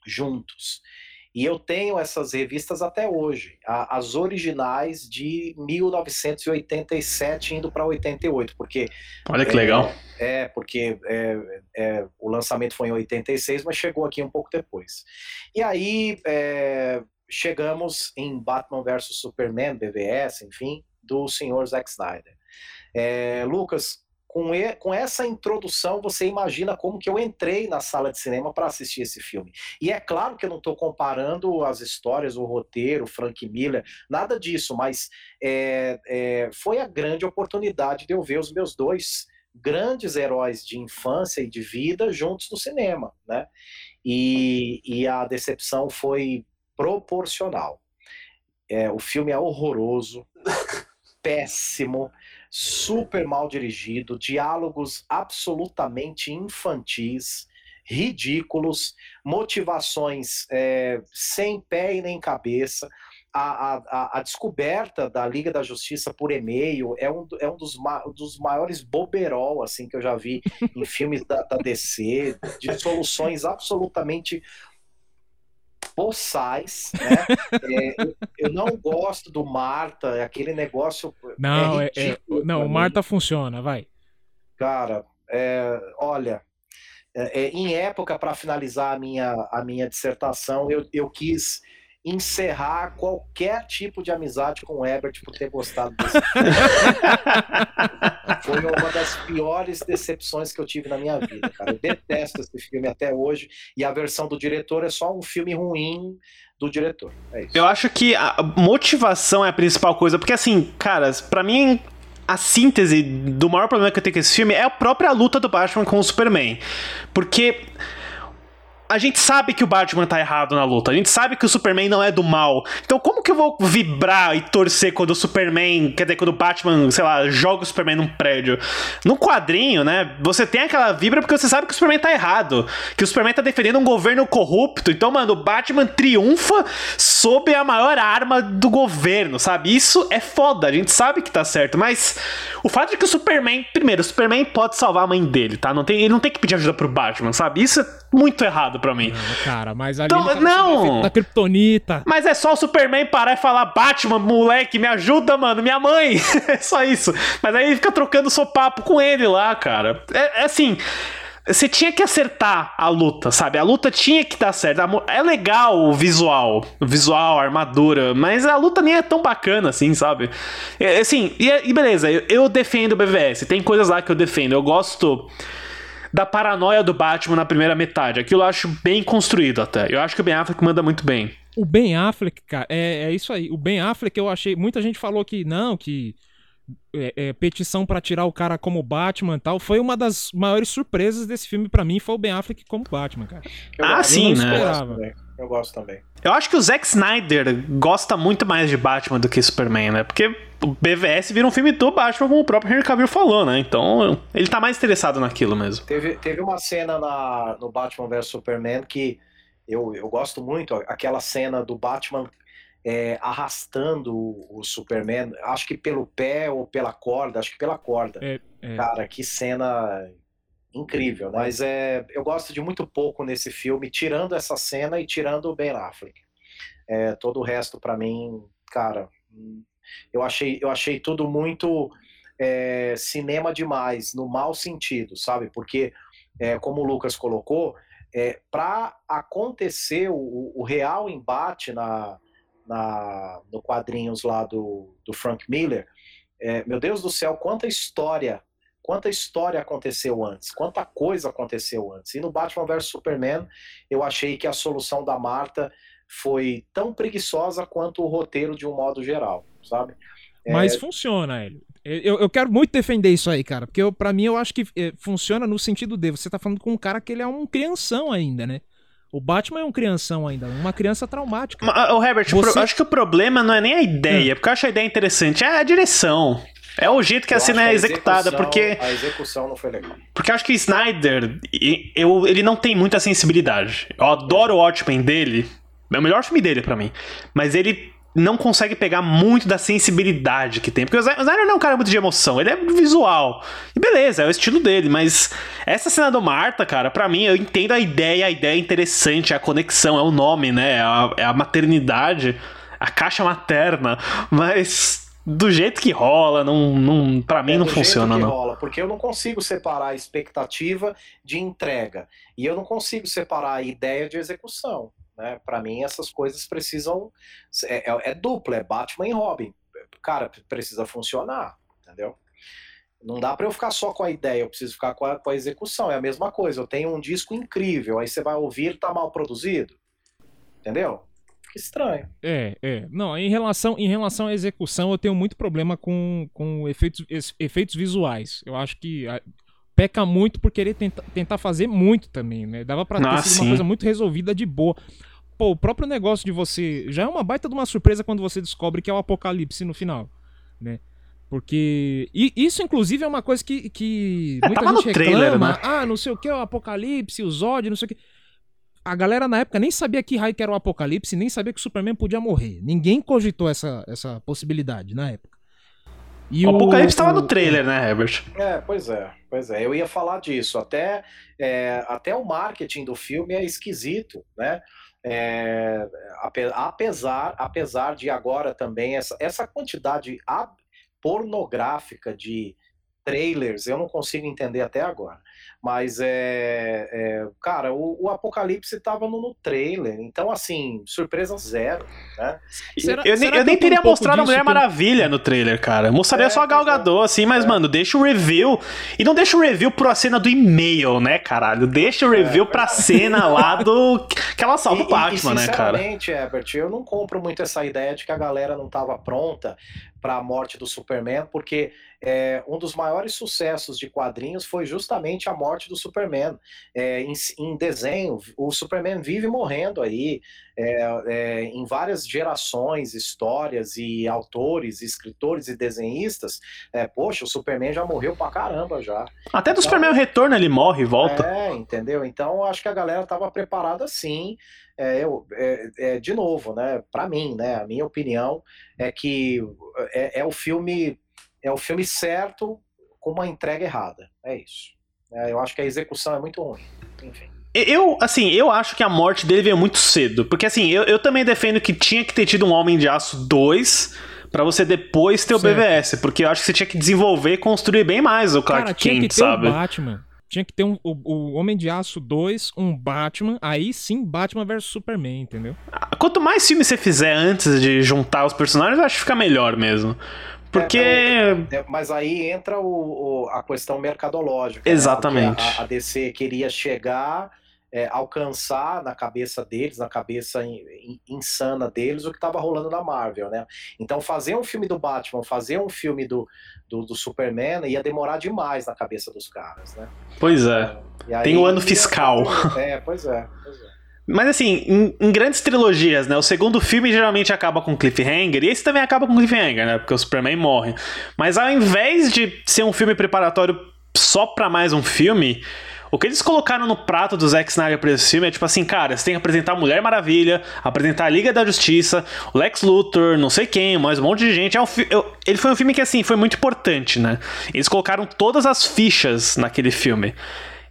Juntos. E eu tenho essas revistas até hoje, as originais de 1987 indo para 88, porque olha que é, legal. É, porque é, é, o lançamento foi em 86, mas chegou aqui um pouco depois. E aí é, chegamos em Batman vs Superman, BVS, enfim, do senhor Zack Snyder. É, Lucas, com, e, com essa introdução, você imagina como que eu entrei na sala de cinema para assistir esse filme. E é claro que eu não estou comparando as histórias, o roteiro, Frank Miller, nada disso, mas é, é, foi a grande oportunidade de eu ver os meus dois grandes heróis de infância e de vida juntos no cinema, né? E, e a decepção foi proporcional. É, o filme é horroroso, *laughs* péssimo super mal dirigido, diálogos absolutamente infantis, ridículos, motivações é, sem pé e nem cabeça. A, a, a, descoberta da Liga da Justiça por e-mail é um, é um dos, ma dos maiores boberol assim, que eu já vi em filmes da, da DC, de soluções absolutamente boçais, né? *laughs* é, eu, não gosto do Marta, é aquele negócio. Não, é, é não, o Marta funciona, vai. Cara, é, olha, é, em época para finalizar a minha, a minha dissertação, eu, eu quis encerrar qualquer tipo de amizade com o Ebert por ter gostado desse *laughs* filme. Foi uma das piores decepções que eu tive na minha vida, cara. Eu detesto esse filme até hoje. E a versão do diretor é só um filme ruim do diretor. É eu acho que a motivação é a principal coisa, porque assim, caras, para mim a síntese do maior problema que eu tenho com esse filme é a própria luta do Batman com o Superman. Porque a gente sabe que o Batman tá errado na luta. A gente sabe que o Superman não é do mal. Então, como que eu vou vibrar e torcer quando o Superman, quer dizer, quando o Batman, sei lá, joga o Superman num prédio? No quadrinho, né? Você tem aquela vibra porque você sabe que o Superman tá errado. Que o Superman tá defendendo um governo corrupto. Então, mano, o Batman triunfa sob a maior arma do governo, sabe? Isso é foda. A gente sabe que tá certo. Mas o fato de que o Superman. Primeiro, o Superman pode salvar a mãe dele, tá? Não tem, ele não tem que pedir ajuda pro Batman, sabe? Isso é muito errado pra mim. Não, cara, mas ali Então, não. da Kryptonita. Mas é só o Superman parar e falar: Batman, moleque, me ajuda, mano, minha mãe. *laughs* é só isso. Mas aí ele fica trocando sopapo com ele lá, cara. É, é assim. Você tinha que acertar a luta, sabe? A luta tinha que dar certo. É legal o visual, o visual, a armadura, mas a luta nem é tão bacana assim, sabe? É, assim, e, e beleza, eu, eu defendo o BVS. Tem coisas lá que eu defendo. Eu gosto da paranoia do Batman na primeira metade. Aquilo eu acho bem construído até. Eu acho que o Ben Affleck manda muito bem. O Ben Affleck, cara, é, é isso aí. O Ben Affleck, eu achei. Muita gente falou que não, que. é, é, petição pra tirar o cara como Batman e tal. Foi uma das maiores surpresas desse filme pra mim. Foi o Ben Affleck como Batman, cara. Eu Ah, gosto, sim, eu né? Esperava. Eu gosto também. Eu acho que o Zack Snyder gosta muito mais de Batman do que Superman, né? Porque o BVS vira um filme do Batman, como o próprio Henry Cavill falou, né? Então ele tá mais interessado naquilo mesmo. Teve, teve uma cena na, no Batman vs Superman que eu, eu gosto muito, aquela cena do Batman é, arrastando o, o Superman, acho que pelo pé ou pela corda, acho que pela corda. É, é. Cara, que cena incrível, né? Mas é, eu gosto de muito pouco nesse filme, tirando essa cena e tirando o Ben Affleck. É, todo o resto, pra mim, cara, hum, eu achei, eu achei tudo muito é, cinema demais, no mau sentido, sabe? Porque, é, como o Lucas colocou, é, para acontecer o, o real embate na, na, no quadrinhos lá do, do Frank Miller, é, meu Deus do céu, quanta história, quanta história aconteceu antes, quanta coisa aconteceu antes. E no Batman vs Superman, eu achei que a solução da Marta foi tão preguiçosa quanto o roteiro de um modo geral, sabe? É, Mas funciona, Hélio. Eu, eu quero muito defender isso aí, cara. Porque pra mim eu acho que eh, funciona no sentido de você tá falando com um cara que ele é um crianção ainda, né? O Batman é um crianção ainda, uma criança traumática. Mas, ô, Herbert, o Você- pro- acho que o problema não é nem a ideia, porque eu acho a ideia interessante, é a direção. É o jeito que eu a cena é a executada, execução- porque A execução não foi legal. Porque eu acho que o Snyder, eu, ele não tem muita sensibilidade. Eu adoro o Watchmen dele. É o melhor filme dele pra mim. Mas ele não consegue pegar muito da sensibilidade que tem. Porque o Sny- o Snyder não é um cara muito de emoção, ele é visual. E beleza, é o estilo dele, mas essa cena do Marta, cara, pra mim, eu entendo a ideia, a ideia é interessante, a conexão, é o nome, né? É a, é a maternidade, a caixa materna, mas do jeito que rola, não, não, pra mim É não do jeito funciona, que não. rola, porque eu não consigo separar a expectativa de entrega e eu não consigo separar a ideia de execução. Né? Para mim, essas coisas precisam. É, é, é dupla, é Batman e Robin. Cara, precisa funcionar, entendeu? Não dá para eu ficar só com a ideia, eu preciso ficar com a, com a execução. É a mesma coisa. Eu tenho um disco incrível, aí você vai ouvir, tá mal produzido. Entendeu? Fica estranho. É, é. Não, em relação, em relação à execução, eu tenho muito problema com, com efeitos, efeitos visuais. Eu acho que ah, peca muito por querer tenta, tentar fazer muito também, né? Dava pra ter Ah, sido sim. uma coisa muito resolvida de boa. Pô, o próprio negócio de você. Já é uma baita de uma surpresa quando você descobre que é o apocalipse no final, né? Porque. E isso, inclusive, é uma coisa que. que É, muita gente no trailer, reclama. né? Ah, não sei o que, o apocalipse, o Zod, não sei o que. A galera na época nem sabia que raio que era o apocalipse, nem sabia que o Superman podia morrer. Ninguém cogitou essa, essa possibilidade na época. E o Apocalipse tava o- no trailer, né, Herbert? É, pois é, pois é. Eu ia falar disso. Até, é, até o marketing do filme é esquisito, né? É, ape- apesar, apesar de agora também essa, essa quantidade ab- pornográfica de trailers, eu não consigo entender até agora. Mas é, é, cara, o, o Apocalipse estava no, no trailer, então assim, surpresa zero, né? Será- eu nem, será eu que nem eu um teria pouco mostrado a Mulher pelo- Maravilha no trailer, cara. Eu mostraria É, só a Gal pois é. Assim, mas, mano, deixa o review. E não deixa o review pra cena do e-mail, né, caralho? Deixa o review pra cena lá do. *laughs* que ela salva o Batman, né, cara? Sinceramente, Herbert, eu não compro muito essa ideia de que a galera não estava pronta para a morte do Superman, porque é, um dos maiores sucessos de quadrinhos foi justamente a morte do Superman. É, em, em, desenho, o Superman vive morrendo aí, é, é, em várias gerações, histórias e autores, escritores e desenhistas. É, poxa, o Superman já morreu pra caramba já. Até do então, Superman Retorno ele morre e volta. É, entendeu? Então acho que a galera tava preparada sim. É, eu, é, é, de novo, né? Para mim, né? A minha opinião é que é, é, o filme é o filme certo com uma entrega errada. É isso. É, eu acho que a execução é muito ruim. Enfim. Eu, assim, eu acho que a morte dele veio muito cedo. Porque, assim, eu, eu também defendo que tinha que ter tido um Homem de Aço 2 para você depois ter o certo. BVS. Porque eu acho que você tinha que desenvolver e construir bem mais o Clark Cara, Kent, tinha que ter sabe? O Batman. Tinha que ter um, o, o Homem de Aço 2, um Batman, aí sim Batman versus Superman, entendeu? Quanto mais filme você fizer antes de juntar os personagens, eu acho que fica melhor mesmo. Porque. É, é, mas aí entra o, o, a questão mercadológica. Exatamente. Né? A, a, DC queria chegar, é, alcançar na cabeça deles, na cabeça in, in, insana deles, o que estava rolando na Marvel, né? Então, fazer um filme do Batman, fazer um filme do, do, do Superman ia demorar demais na cabeça dos caras, né? Pois é. Aí, Tem o ano fiscal. É, pois é. Pois é. Mas assim, em, em, grandes trilogias, né? O segundo filme geralmente acaba com cliffhanger, e esse também acaba com cliffhanger, né? Porque o Superman morre. Mas ao invés de ser um filme preparatório só pra mais um filme, o que eles colocaram no prato do Zack Snyder pra esse filme é tipo assim, cara, você tem que apresentar Mulher Maravilha, apresentar a Liga da Justiça, o Lex Luthor, não sei quem, mais um monte de gente. É um ele foi um filme que, assim, foi muito importante, né? Eles colocaram todas as fichas naquele filme.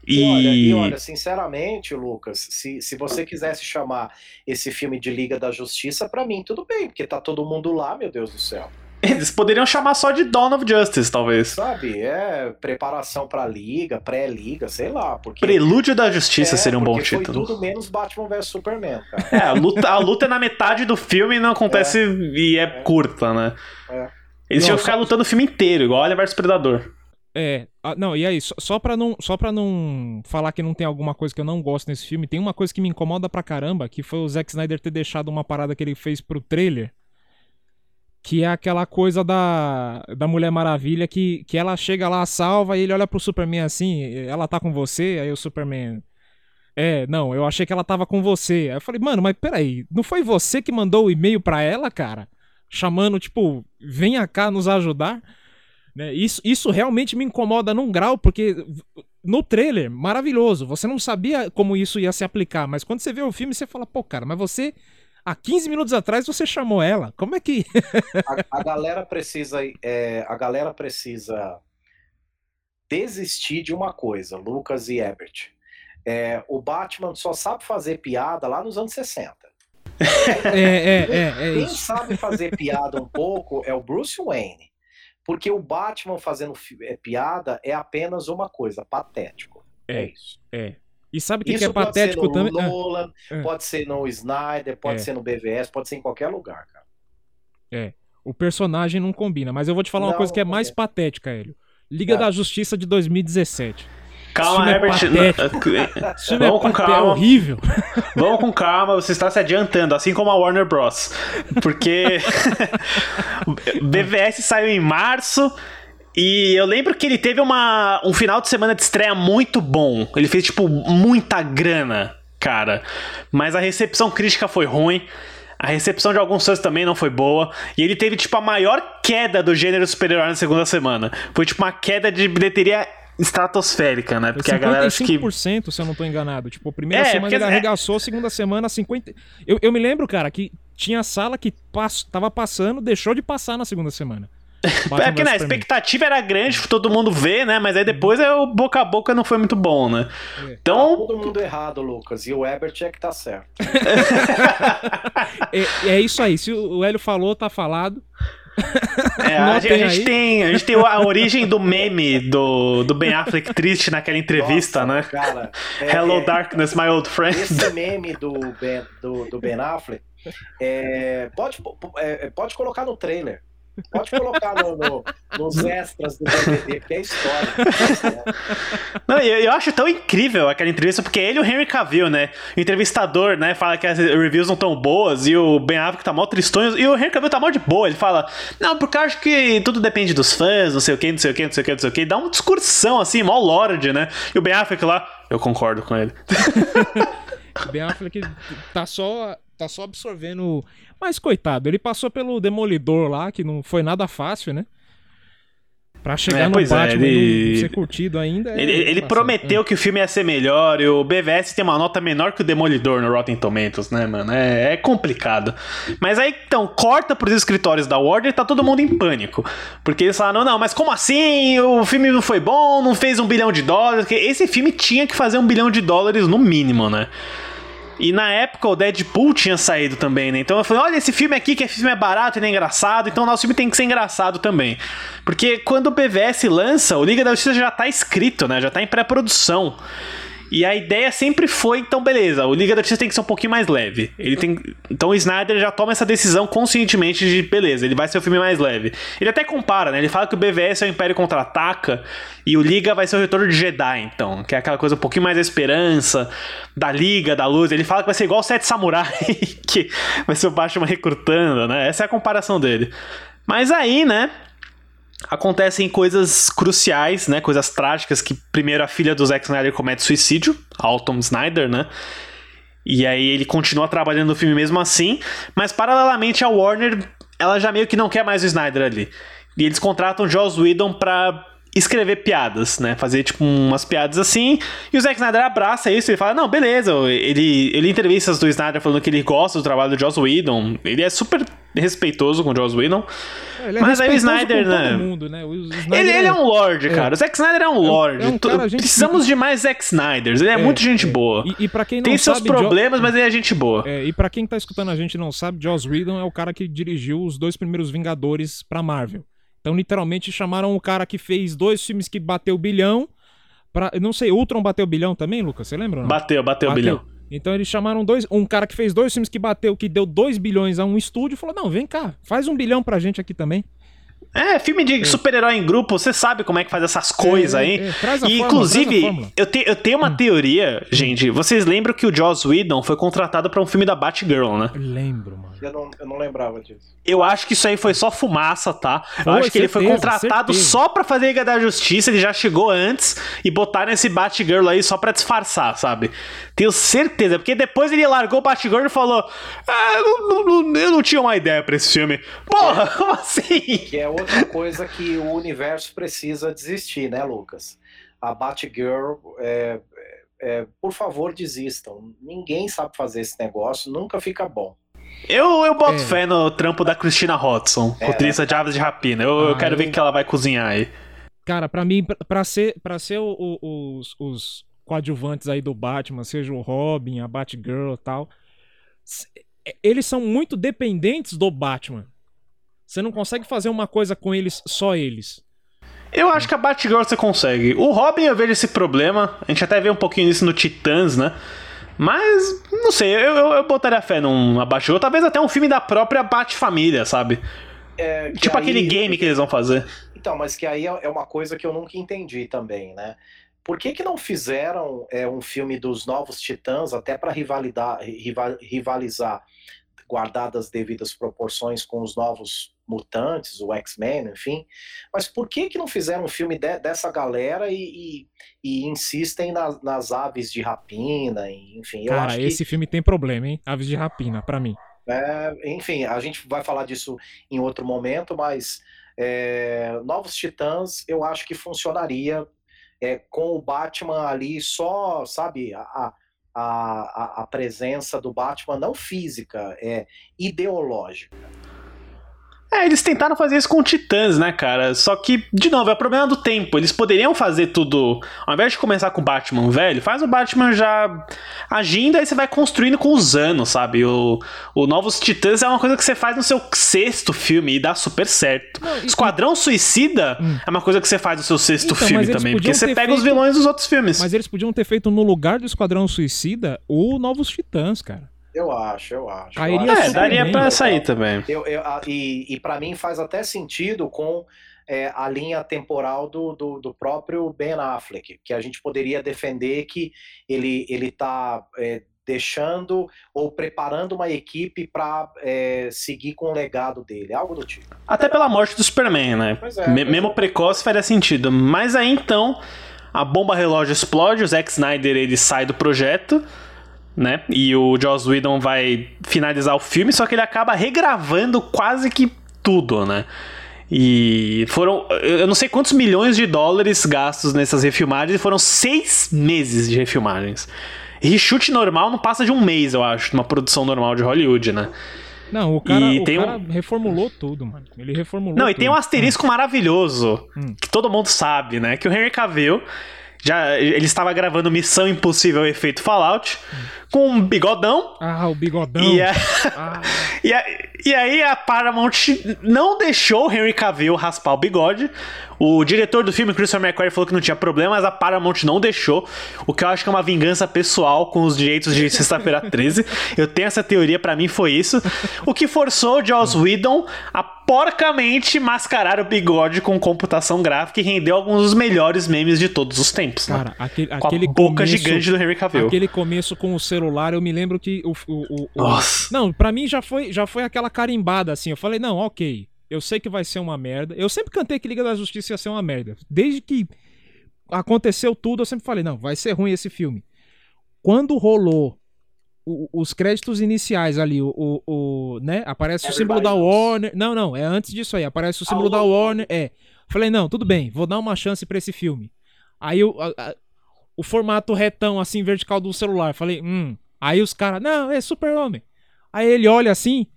E... e, olha, e olha, sinceramente, Lucas, se, se você quisesse chamar esse filme de Liga da Justiça, para mim tudo bem, porque tá todo mundo lá, meu Deus do céu. Eles poderiam chamar só de Dawn of Justice, talvez. Sabe, é preparação pra liga, pré-liga, sei lá. Porque... Prelúdio da Justiça é, seria um bom título. Foi tudo menos Batman vs Superman, cara. *laughs* É, a luta, a luta é na metade do filme e não acontece é, e é, é, curta, né? É. Eles tinham que ficar lutando o filme inteiro, igual Alien vs Predador. É, não, e aí, só, só, pra não, só pra não falar que não tem alguma coisa que eu não gosto nesse filme, tem uma coisa que me incomoda pra caramba, que foi o Zack Snyder ter deixado uma parada que ele fez pro trailer, que é aquela coisa da, da Mulher Maravilha, que, que ela chega lá, salva, e ele olha pro Superman assim, ela tá com você, aí o Superman... É, não, eu achei que ela tava com você. Aí eu falei, mano, mas peraí, não foi você que mandou o e-mail pra ela, cara? Chamando, tipo, venha cá nos ajudar? Né? Isso, isso realmente me incomoda num grau, porque no trailer, maravilhoso, você não sabia como isso ia se aplicar, mas quando você vê o filme, você fala, pô, cara, mas você. Há 15 minutos atrás você chamou ela. Como é que. a, a, galera precisa. É, a galera precisa desistir de uma coisa, Lucas e Ebert. É, o Batman só sabe fazer piada lá nos anos 60. É, é, é, é Quem sabe fazer piada um pouco é o Bruce Wayne. Porque o Batman fazendo é, piada é apenas uma coisa, patético. É, é isso. É. E sabe o que, que, é patético também? Pode ser no Nolan, é. pode ser no Snyder, pode é. ser no BVS, pode ser em qualquer lugar, cara. É. O personagem não combina, mas eu vou te falar não, uma coisa que é mais patética, Hélio. Liga da Justiça de 2017. Calma, é Herbert. Isso Vamos com calma. É horrível. Vamos com calma, você está se adiantando, assim como a Warner Bros. Porque *laughs* BVS saiu em março. E eu lembro que ele teve uma, um final de semana de estreia muito bom. Ele fez, tipo, muita grana, cara. Mas a recepção crítica foi ruim. A recepção de alguns fãs também não foi boa. E ele teve, tipo, a maior queda do gênero superior na segunda semana. Foi, tipo, uma queda de bilheteria estratosférica, né? Porque a galera acha que. se eu não tô enganado. Tipo, a primeira é, semana ele é- arregaçou, a segunda semana 50. Eu, eu me lembro, cara, que tinha sala que pass... tava passando, deixou de passar na segunda semana. *laughs* é que né, a expectativa era grande, todo mundo vê, né? Mas aí depois é, o boca a boca não foi muito bom, né? É. Então. Tá todo mundo errado, Lucas. E o Ebert é que tá certo. *laughs* é, é isso aí. Se o Hélio falou, tá falado. É, a, gente, a, gente tem, a gente tem a origem do meme do, do Ben Affleck triste naquela entrevista, Nossa, né? Cara, *laughs* é, Hello é, Darkness, my old friend. Esse meme do Ben, do, do ben Affleck é, pode, é, pode colocar no trailer. Pode colocar no, no, nos extras do DVD, porque é história. Não, eu, eu acho tão incrível aquela entrevista, porque ele e o Henry Cavill, né? O entrevistador, né, fala que as reviews não tão boas e o Ben Affleck tá mal tristonho e o Henry Cavill tá mal de boa. Ele fala, não, porque eu acho que tudo depende dos fãs, não sei o que, não sei o que, não sei o que, não sei o que. Dá uma discursão assim, mó lorde, né? E o Ben Affleck lá, eu concordo com ele. o *laughs* Ben Affleck tá só, tá só absorvendo mas coitado, ele passou pelo Demolidor lá, que não foi nada fácil, né? Pra chegar é, no é, Batman é, ele... e ser curtido ainda. É ele, ele prometeu é. que o filme ia ser melhor e o BVS tem uma nota menor que o Demolidor no Rotten Tomatoes, né, mano? É, é complicado. Mas aí, então, corta pros escritórios da Warner e tá todo mundo em pânico. Porque eles falaram, não, mas como assim? O filme não foi bom, não fez um bilhão de dólares. Esse filme tinha que fazer um bilhão de dólares no mínimo, né? E na época o Deadpool tinha saído também, né? Então eu falei, olha esse filme aqui, que esse filme é barato, ele é engraçado, então o nosso filme tem que ser engraçado também. Porque quando o BVS lança, o Liga da Justiça já tá escrito, né? Já tá em pré-produção. E a ideia sempre foi, então, beleza, o Liga da Justiça tem que ser um pouquinho mais leve. Ele tem, então o Snyder já toma essa decisão conscientemente de, beleza, ele vai ser o filme mais leve. Ele até compara, né? Ele fala que o BVS é o Império Contra-Ataca e o Liga vai ser o Retorno de Jedi, então, que é aquela coisa um pouquinho mais da esperança, da Liga, da luz. Ele fala que vai ser igual o Sete Samurai, *laughs* que vai ser o Batman recrutando, né? Essa é a comparação dele. Mas aí, né, acontecem coisas cruciais, né? Coisas trágicas que primeiro a filha do Zack Snyder comete suicídio, Alton Snyder, né? E aí ele continua trabalhando no filme mesmo assim, mas paralelamente a Warner, ela já meio que não quer mais o Snyder ali. E eles contratam Joss Whedon pra escrever piadas, né? Fazer tipo umas piadas assim. E o Zack Snyder abraça isso e fala: Não, beleza. Ele, ele entrevistas do Snyder falando que ele gosta do trabalho do Joss Whedon. Ele é super respeitoso com o Joss Whedon. É, é mas aí o Snyder, né? Mundo, né? O Snyder ele, é... ele é um Lorde, é. cara. O Zack Snyder é um Lorde. É um cara, Precisamos de mais Zack Snyders. Ele é, muito gente boa. E, e para quem não Tem sabe, seus problemas, jo... mas ele é gente boa. e para quem tá escutando a gente não sabe, Joss Whedon é o cara que dirigiu os dois primeiros Vingadores pra Marvel. Então, literalmente, chamaram o cara que fez dois filmes que bateu bilhão. Pra, não sei, Ultron bateu bilhão também, Lucas? Você lembra? Bateu, bateu, bateu bilhão. Então eles chamaram dois, um cara que fez dois filmes que bateu, que deu 2 bilhões a um estúdio, falou: não, vem cá, faz um bilhão pra gente aqui também. É, filme de é. super-herói em grupo, você sabe como é que faz essas coisas é, aí. É, traz a e, fórmula, inclusive, a eu, te, eu tenho uma hum. teoria, gente. Vocês lembram que o Joss Whedon foi contratado para um filme da Batgirl, né? Eu lembro, mano. Eu não, eu não lembrava disso. Eu acho que isso aí foi só fumaça, tá? Eu acho que certeza, ele foi contratado certeza. só pra fazer Liga da Justiça, ele já chegou antes e botaram esse Batgirl aí só pra disfarçar, sabe? Tenho certeza, porque depois ele largou o Batgirl e falou: ah, eu não, eu não tinha uma ideia pra esse filme. Porra, *laughs* como assim? Que é outra coisa que o universo precisa desistir, né, Lucas? A Batgirl, é, é, por favor, desistam. Ninguém sabe fazer esse negócio, nunca fica bom. Eu, eu boto é. fé no trampo da Christina Hodson, é, roteirista de Aves de Rapina. Eu, ah, eu quero ver o que ela vai cozinhar aí. Cara, para mim, para ser, pra ser o, o, os, os coadjuvantes aí do Batman, seja o Robin, a Batgirl e tal, eles são muito dependentes do Batman. Você não consegue fazer uma coisa com eles, só eles. Eu acho que a Batgirl você consegue. O Robin eu vejo esse problema. A gente até vê um pouquinho disso no Titãs, né? Mas, não sei, eu, eu, eu botaria fé num Batgirl. Talvez até um filme da própria Bat-família, sabe? É, tipo aí... aquele game que eles vão fazer. Então, mas que aí é, é uma coisa que eu nunca entendi também, né? Por que, que não fizeram é, um filme dos novos Titãs até para rivalizar, rivalizar, guardadas devidas proporções com os novos mutantes, o X-Men, enfim. Mas por que que não fizeram um filme de, dessa galera e, e, e insistem nas, nas, aves de rapina, enfim? Cara, esse filme tem problema, hein? Aves de rapina, para mim. É, enfim, a gente vai falar disso em outro momento, mas é, Novos Titãs eu acho que funcionaria é, com o Batman ali só, sabe, a, a, a presença do Batman não física, é ideológica. É, eles tentaram fazer isso com Titãs, né, cara? Só que, de novo, é o problema do tempo. Eles poderiam fazer tudo. Ao invés de começar com o Batman velho, faz o Batman já agindo, aí você vai construindo com os anos, sabe? O, o Novos Titãs é uma coisa que você faz no seu sexto filme e dá super certo. Não, e, Esquadrão Suicida hum. é uma coisa que você faz no seu sexto então, filme também, porque você pega feito... os vilões dos outros filmes. Mas eles podiam ter feito no lugar do Esquadrão Suicida o Novos Titãs, cara. Eu acho, eu acho. Cairia eu acho É, daria pra sair também. Eu, eu- a- e e para mim faz até sentido com é, a linha temporal do, do, do próprio Ben Affleck, que a gente poderia defender que ele ele está deixando ou preparando uma equipe para seguir com o legado dele, algo do tipo. Até pela morte do Superman, né? Pois é, Me- Mesmo é. precoce faria sentido. Mas aí então, a bomba relógio explode, o Zack Snyder ele sai do projeto, né? E o Joss Whedon vai finalizar o filme, só que ele acaba regravando quase que tudo, né? E foram. Eu não sei quantos milhões de dólares gastos nessas refilmagens, e foram seis meses de refilmagens. Reshoot normal não passa de um mês, eu acho, numa produção normal de Hollywood, né? Não, o cara, E o cara um- reformulou tudo, mano. Ele reformulou Não, e tudo. tem um asterisco maravilhoso Hum. que todo mundo sabe, né? Que o Henry Cavill já ele estava gravando Missão Impossível Efeito Fallout com um bigodão Ah, o bigodão. e, a- Ah, *laughs* e, a- e aí a Paramount não deixou o Henry Cavill raspar o bigode. O diretor do filme, Christopher McQuarrie, falou que não tinha problema, mas a Paramount não deixou. O que eu acho que é uma vingança pessoal com os direitos de Sexta-feira *laughs* 13. Eu tenho essa teoria, pra mim foi isso. O que forçou o Joss Whedon a porcamente mascarar o bigode com computação gráfica e rendeu alguns dos melhores memes de todos os tempos. né? Cara, aquele, com aquele a boca começo, gigante do Henry Cavill. Aquele começo com o celular, eu me lembro que o. o, o- o- Nossa. Não, pra mim já foi, já foi aquela carimbada assim. Eu falei, não, ok. Eu sei que vai ser uma merda. Eu sempre cantei que Liga da Justiça ia ser uma merda. Desde que aconteceu tudo, eu sempre falei, não, vai ser ruim esse filme. Quando rolou o- os créditos iniciais ali, o, o, o, né? Aparece o símbolo da Everybody knows. Warner. Não, não, é antes disso aí. Aparece o símbolo da Alô? Warner. É. Falei, não, tudo bem, vou dar uma chance pra esse filme. Aí o, a- a- o formato retão, assim, vertical do celular. Falei, hum. Aí os caras, não, é super-homem. Aí ele olha assim,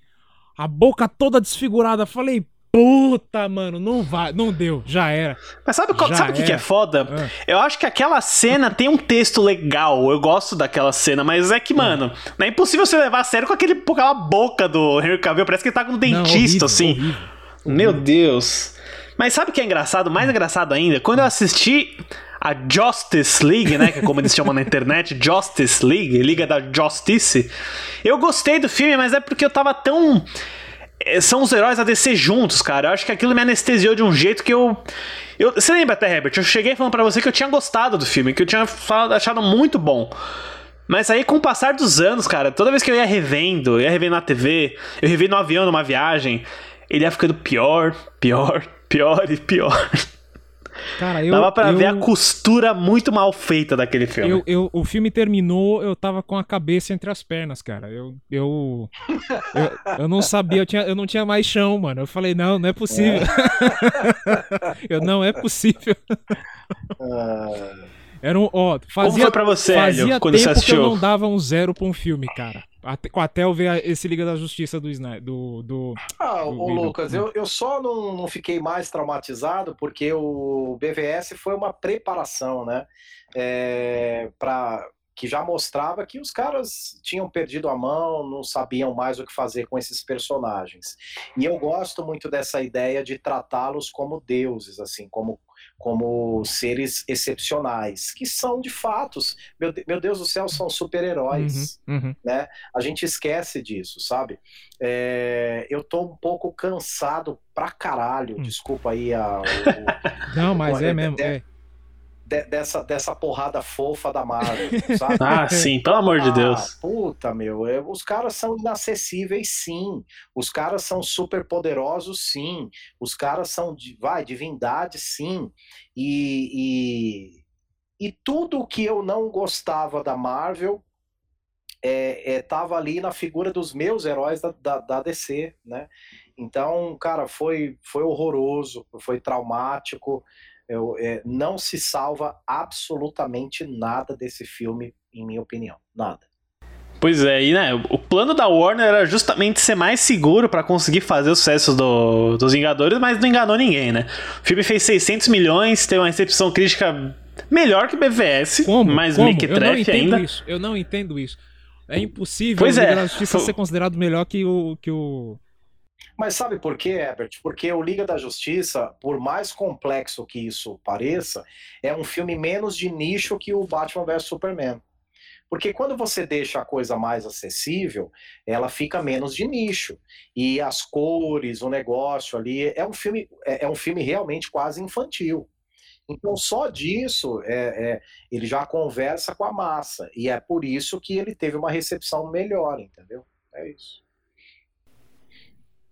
a boca toda desfigurada. Falei, puta, mano, não vai, não deu, já era. Mas sabe, qual- sabe o que, que é foda? Ah. Eu acho que aquela cena tem um texto legal. Eu gosto daquela cena, mas é que, Hum. mano, não é impossível você levar a sério com, aquele, com aquela boca do Henry Cavill. Parece que ele tá com um Não, dentista, horrível, assim. horrível. Meu Deus. Mas sabe o que é engraçado? Mais engraçado ainda? Quando eu assisti a Justice League, né? Que é como eles chamam na internet, *laughs* Justice League, Liga da Justice. Eu gostei do filme, mas é porque eu tava tão. eh, São os heróis a descer juntos, cara. Eu acho que aquilo me anestesiou de um jeito que eu. eu você lembra até, Herbert? Eu cheguei falando pra você que eu tinha gostado do filme, que eu tinha falado- achado muito bom. Mas aí, com o passar dos anos, cara, toda vez que eu ia revendo, eu ia revendo na TV, eu revi no avião numa viagem, ele ia ficando pior, pior, pior e pior. *laughs* Cara, eu. Dava pra eu, ver a costura muito mal feita daquele filme. eu, eu- o filme terminou, eu tava com a cabeça entre as pernas, cara. Eu. Eu, *laughs* eu, eu não sabia, eu, tinha, eu não tinha mais chão, mano. Eu falei, não, não é possível. *laughs* eu não é possível. Ah, Era um. Ó, fazia, foi pra você, fazia Hélio, quando tempo você assistiu? que eu não dava um zero pra um filme, cara. Até, até eu ver esse Liga da Justiça do Snyder. Do, do, Ah, do ô. Lucas, eu, eu só não, não fiquei mais traumatizado porque o BVS foi uma preparação, né? É, pra, que já mostrava que os caras tinham perdido a mão, não sabiam mais o que fazer com esses personagens. E eu gosto muito dessa ideia de tratá-los como deuses, assim, como, como seres excepcionais, que são de fatos. Meu, meu Deus do céu, são super-heróis Uhum, uhum. né? A gente esquece disso, sabe? É, eu tô um pouco cansado pra caralho, desculpa aí a, *laughs* o- Não, mas o- é mesmo. de- É. de- dessa, dessa porrada fofa da Marvel, *laughs* sabe? Ah, sim, pelo amor de Ah, Deus. Puta, meu, é, os caras são inacessíveis, sim. Os caras são super poderosos, sim. Os caras são, de- vai, divindade, sim. E, e, e tudo que eu não gostava da Marvel é, é, tava ali na figura dos meus heróis da, da, da DC, né? Então, cara, foi, foi horroroso, foi traumático. Eu, é, não se salva absolutamente nada desse filme, em minha opinião. Nada. Pois é, e né, o plano da Warner era justamente ser mais seguro pra conseguir fazer o sucesso do, dos Vingadores, mas não enganou ninguém, né? O filme fez 600 milhões, teve uma recepção crítica melhor que BVS, Como? mas Como? Mequetrefe entendo ainda. isso. Eu não entendo isso. É impossível Pois o Liga é. da Justiça Foi- ser considerado melhor que o. Que o... Mas sabe por quê, Herbert? Porque o Liga da Justiça, por mais complexo que isso pareça, é um filme menos de nicho que o Batman vs Superman. Porque quando você deixa a coisa mais acessível, ela fica menos de nicho. E as cores, o negócio ali, é um filme, é, é um filme realmente quase infantil. Então, só disso, é, é, ele já conversa com a massa. E é por isso que ele teve uma recepção melhor, entendeu? É isso.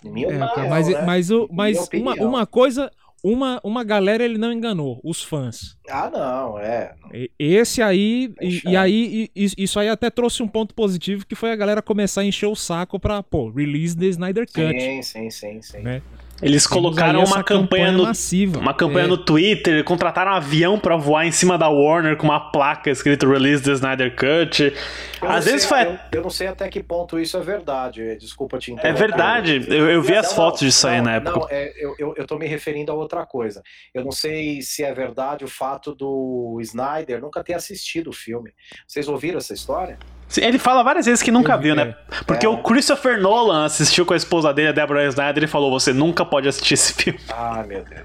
É, mas, né? mas, o, mas uma, uma coisa uma, uma galera ele não enganou, os fãs. Ah, não, é. Esse aí, e, e, aí, e, isso aí até trouxe um ponto positivo que foi a galera começar a encher o saco pra, pô, release the Snyder Cut. Sim, sim, sim, sim. Né? Eles colocaram uma campanha, campanha, no, massiva. uma campanha é. no Twitter, contrataram um avião para voar em cima da Warner com uma placa escrito Release the Snyder Cut. Eu Às vezes sei, foi... eu, eu, não sei até que ponto isso é verdade. Desculpa te interromper. É verdade. Eu, eu vi as não, fotos disso não, aí na época. Não, é, eu, eu, eu tô me referindo a outra coisa. Eu não sei se é verdade o fato do Snyder nunca ter assistido o filme. Vocês ouviram essa história? Ele fala várias vezes que nunca viu, né? Porque é. o Christopher Nolan assistiu com a esposa dele, a Deborah Snyder, e falou: Você nunca pode assistir esse filme. Ah, meu Deus.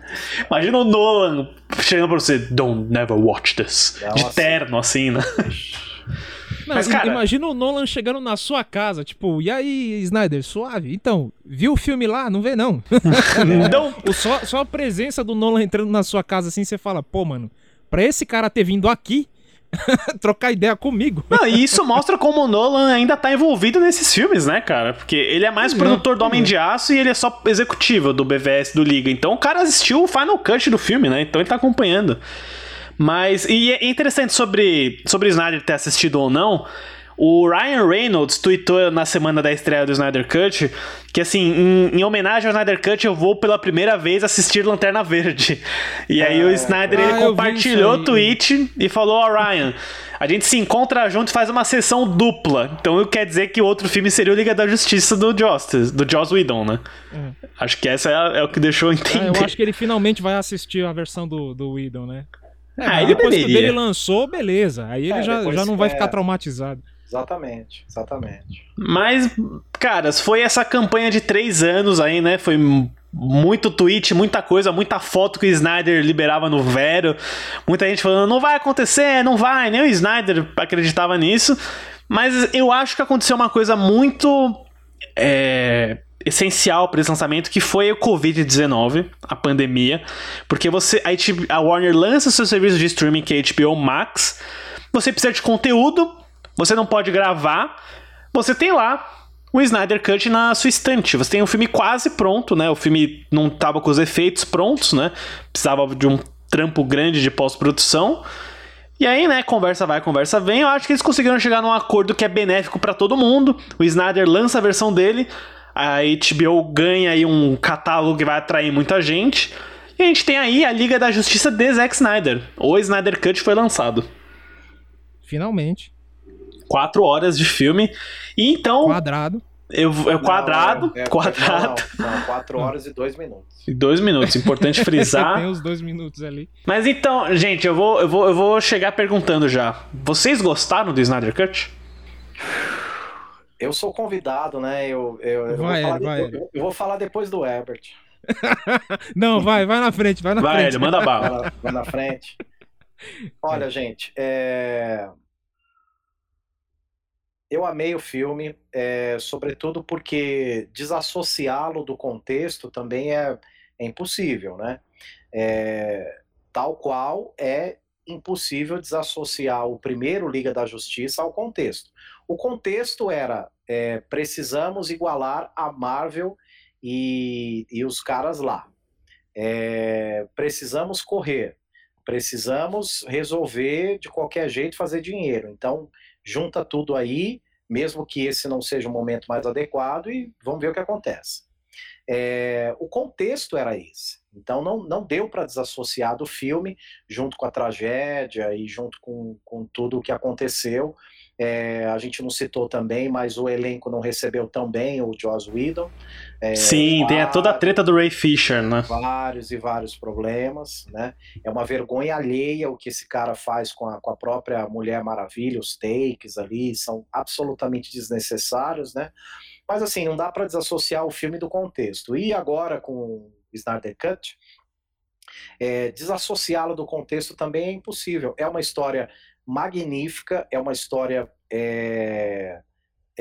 Imagina o Nolan chegando pra você: Don't never watch this. Não, de assim... terno, assim, né? Não, Mas, cara... Imagina o Nolan chegando na sua casa, tipo, e aí, Snyder, suave? Então, viu o filme lá? Não vê, não. *laughs* então, só, só a presença do Nolan entrando na sua casa assim, você fala, pô, mano, pra esse cara ter vindo aqui, *laughs* trocar ideia comigo. Não, e isso mostra como o Nolan ainda tá envolvido nesses filmes, né, cara? Porque ele é mais produtor do Homem de Aço e ele é só executivo do BVS do Liga. Então o cara assistiu o Final Cut do filme, né? Então ele tá acompanhando. Mas, e é interessante sobre, sobre Snyder ter assistido ou não. O Ryan Reynolds tweetou na semana da estreia do Snyder Cut que, assim, em, em, homenagem ao Snyder Cut, eu vou pela primeira vez assistir Lanterna Verde. E aí é... o Snyder ah, ele compartilhou o tweet e falou: Ó, oh, Ryan, a gente se encontra junto e faz uma sessão dupla. Então quer dizer que o outro filme seria o Liga da Justiça do Justice, do Joss Whedon, né? É. Acho que essa é, é, o que deixou entender. Ah, eu acho que ele finalmente vai assistir a versão do, do Whedon, né? É, ah, ele depois deveria. que ele lançou, beleza. Aí ele é, já, já não vai ficar traumatizado. Exatamente, exatamente. Mas, caras, foi essa campanha de três anos aí, né? Foi muito tweet, muita coisa, muita foto que o Snyder liberava no Vero. Muita gente falando, não vai acontecer, não vai. Nem o Snyder acreditava nisso. Mas eu acho que aconteceu uma coisa muito é, essencial para esse lançamento, que foi o Covid-19, a pandemia. Porque você a, a Warner lança seu serviço de streaming, que é HBO Max. Você precisa de conteúdo você não pode gravar. Você tem lá o Snyder Cut na sua estante. Você tem o filme quase pronto, né? O filme não estava com os efeitos prontos, né? Precisava de um trampo grande de pós-produção. E aí, né, conversa vai, conversa vem. Eu acho que eles conseguiram chegar num acordo que é benéfico para todo mundo. O Snyder lança a versão dele, a HBO ganha aí um catálogo que vai atrair muita gente. E a gente tem aí a Liga da Justiça de Zack Snyder. O Snyder Cut foi lançado. Finalmente quatro horas de filme. E então. Quadrado. Eu, eu não, quadrado, é, é, quadrado. Não, não, quatro *laughs* horas e dois minutos. E dois minutos, importante frisar. *laughs* Tem os dois minutos ali. Mas então, gente, eu vou, eu vou, eu vou chegar perguntando já. Vocês gostaram do Snyder Cut? Eu sou convidado, né? Eu, eu, eu, vai, vou, falar depois, eu vou falar depois do Herbert. *laughs* não, vai, vai na frente, vai na vai, frente. Ele manda bala. Vai, vai na frente. Olha, gente, é eu amei o filme, é, sobretudo porque desassociá-lo do contexto também é, é impossível, né? É, tal qual é impossível desassociar o primeiro Liga da Justiça ao contexto. O contexto era é, precisamos igualar a Marvel e, e os caras lá. É, precisamos correr, precisamos resolver de qualquer jeito fazer dinheiro. Então junta tudo aí, mesmo que esse não seja o momento mais adequado, e vamos ver o que acontece. É, o contexto era esse. Então não, não deu para desassociar do filme, junto com a tragédia e junto com, com tudo o que aconteceu. É, a gente não citou também, mas o elenco não recebeu tão bem o Joss Whedon. É, Sim, vários, tem toda a treta do Ray Fisher, né? Vários e vários problemas, né? É uma vergonha alheia o que esse cara faz com a, com a própria Mulher Maravilha, os takes ali são absolutamente desnecessários, né? Mas assim, não dá para desassociar o filme do contexto. E agora com Snyder Cut, é, desassociá-lo do contexto também é impossível. É uma história magnífica, é uma história é,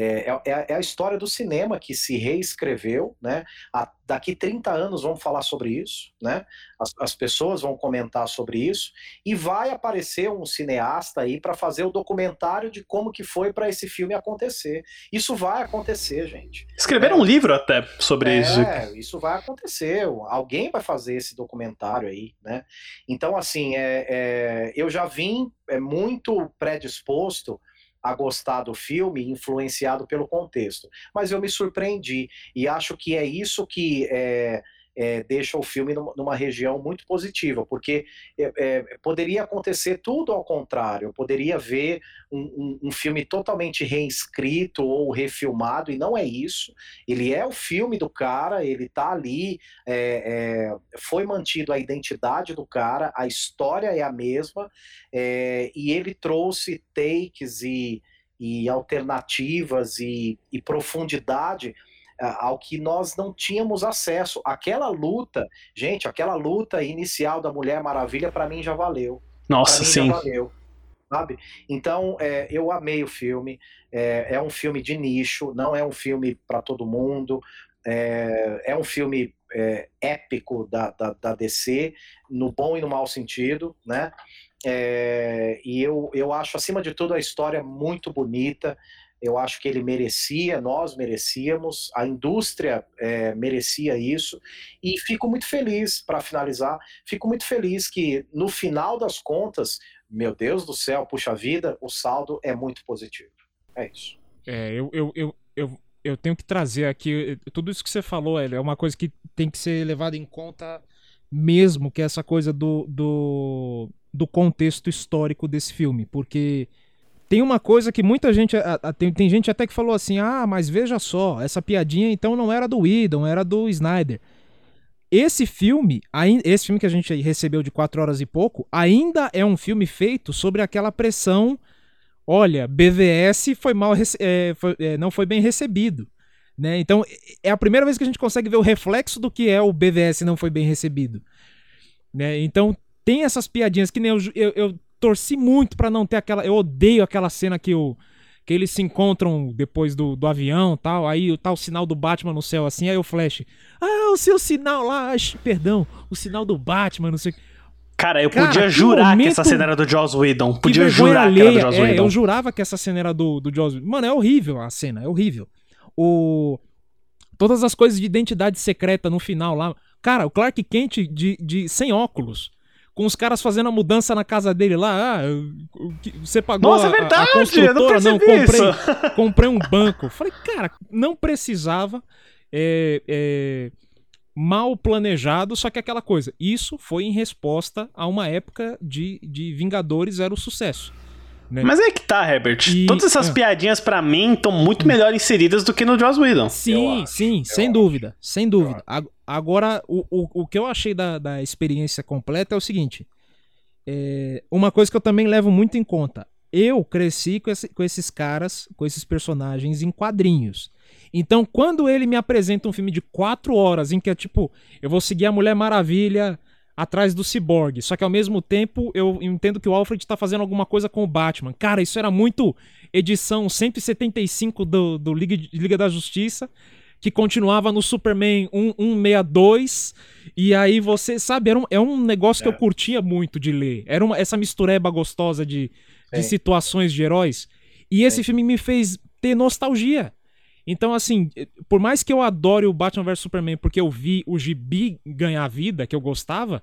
é, é, é, a história do cinema que se reescreveu, né? A, daqui 30 anos vamos falar sobre isso, né? As, as, pessoas vão comentar sobre isso e vai aparecer um cineasta aí para fazer o documentário de como que foi para esse filme acontecer. Isso vai acontecer, gente. Escreveram é, um livro até sobre é, isso. É, isso vai acontecer. Alguém vai fazer esse documentário aí, né? Então, assim, é, é eu já vim é, muito predisposto a gostar do filme, influenciado pelo contexto. Mas eu me surpreendi e acho que é isso que é, é, deixa o filme numa região muito positiva, porque é, é, poderia acontecer tudo ao contrário. Eu poderia ver um, um, um, filme totalmente reescrito ou refilmado, e não é isso. Ele é o filme do cara, ele está ali, é, é, foi mantido a identidade do cara, a história é a mesma, e ele trouxe takes e e alternativas e, e profundidade ao que nós não tínhamos acesso. Aquela luta, gente, aquela luta inicial da Mulher Maravilha, para mim já valeu. Nossa, sim. valeu. Sabe? Então, é, eu amei o filme. É, é, um filme de nicho, não é um filme para todo mundo. É, é, um filme é, épico da, da, da, DC, no bom e no mau sentido, né? É, e eu, eu acho, acima de tudo, a história muito bonita eu acho que ele merecia, nós merecíamos, a indústria é, merecia isso, e fico muito feliz, para finalizar, fico muito feliz que no final das contas, meu Deus do céu, puxa vida, o saldo é muito positivo. É isso. É, eu, eu, eu, eu, eu tenho que trazer aqui, tudo isso que você falou, é uma coisa que tem que ser levada em conta mesmo, que é essa coisa do, do, do contexto histórico desse filme, porque tem uma coisa que muita gente. A, a, tem, tem gente até que falou assim: ah, mas veja só, essa piadinha então não era do Whedon, era do Snyder. Esse filme, esse filme que a gente recebeu de 4 horas e pouco, ainda é um filme feito sobre aquela pressão. Olha, BVS foi mal, é, foi, é, não foi bem recebido. Né? Então, é a primeira vez que a gente consegue ver o reflexo do que é o BVS não foi bem recebido. Né? Então, tem essas piadinhas que nem eu, eu, eu torci muito para não ter aquela. Eu odeio aquela cena que, o, que eles se encontram depois do, do avião tal. Aí tá o sinal do Batman no céu assim. Aí o Flash. Ah, o seu sinal lá. perdão, o sinal do Batman, não sei Cara, eu Cara, podia jurar que essa cena era do Joss Whedon. Podia jurar alheia. que era do Joss é, Whedon. Eu jurava que essa cena era do, do Joss Whedon. Mano, é horrível a cena, é horrível. O... Todas as coisas de identidade secreta no final lá. Cara, o Clark Kent de, de sem óculos com os caras fazendo a mudança na casa dele lá. Ah, você pagou Nossa, a, é verdade, a construtora? não, não comprei, *laughs* comprei um banco. Falei, cara, não precisava. É, é, mal planejado, só que aquela coisa. Isso foi em resposta a uma época de, de Vingadores era o sucesso. Né? Mas é que tá, Herbert. E... Todas essas é. piadinhas, para mim, estão muito melhor inseridas do que no Joss Whedon. Sim, sim, sem dúvida. Sem dúvida. Agora, o, o, o que eu achei da, da experiência completa é o seguinte. É, uma coisa que eu também levo muito em conta. Eu cresci com, esse, com esses caras, com esses personagens em quadrinhos. Então, quando ele me apresenta um filme de quatro horas, em que é tipo, eu vou seguir a Mulher Maravilha atrás do Cyborg. Só que ao mesmo tempo eu entendo que o Alfred tá fazendo alguma coisa com o Batman. Cara, isso era muito edição 175 do, do Liga, Liga da Justiça, que continuava no Superman 162. E aí você, sabe, era um, é um negócio que eu é. curtia muito de ler. Era uma, essa mistureba gostosa de, de situações de heróis. E esse filme me fez ter nostalgia. Então, assim, por mais que eu adore o Batman vs Superman porque eu vi o gibi ganhar vida, que eu gostava,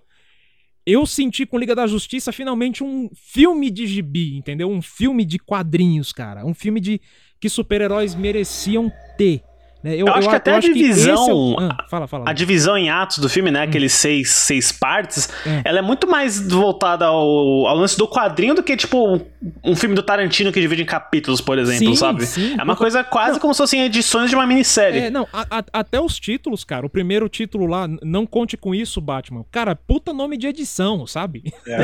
eu senti com Liga da Justiça finalmente um filme de gibi, entendeu? Um filme de quadrinhos, cara. Um filme de que super-heróis mereciam ter. Né? Eu, eu, acho eu, que até a divisão. É o... ah, fala, fala. A divisão em atos do filme, né? Hum. Aqueles seis, seis partes, é. ela é muito mais voltada ao, ao, lance do quadrinho do que, tipo, um filme do Tarantino que divide em capítulos, por exemplo, sim, sabe? Sim. É uma coisa quase não. como se fossem edições de uma minissérie. É, não, a, a, até os títulos, cara. O primeiro título lá, não conte com isso, Batman. Cara, puta nome de edição, sabe? É.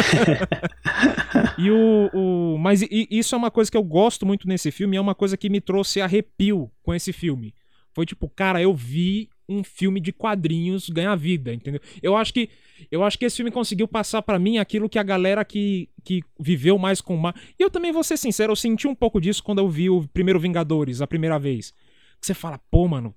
*laughs* e o, o. Mas e, isso é uma coisa que eu gosto muito nesse filme, é uma coisa que me trouxe arrepio com esse filme. Foi tipo, cara, eu vi um filme de quadrinhos ganha vida, entendeu? Eu acho que eu acho que esse filme conseguiu passar para mim aquilo que a galera que, que viveu mais com o mar. E eu também vou ser sincero, eu senti um pouco disso quando eu vi o primeiro Vingadores, a primeira vez. Você fala, pô, mano,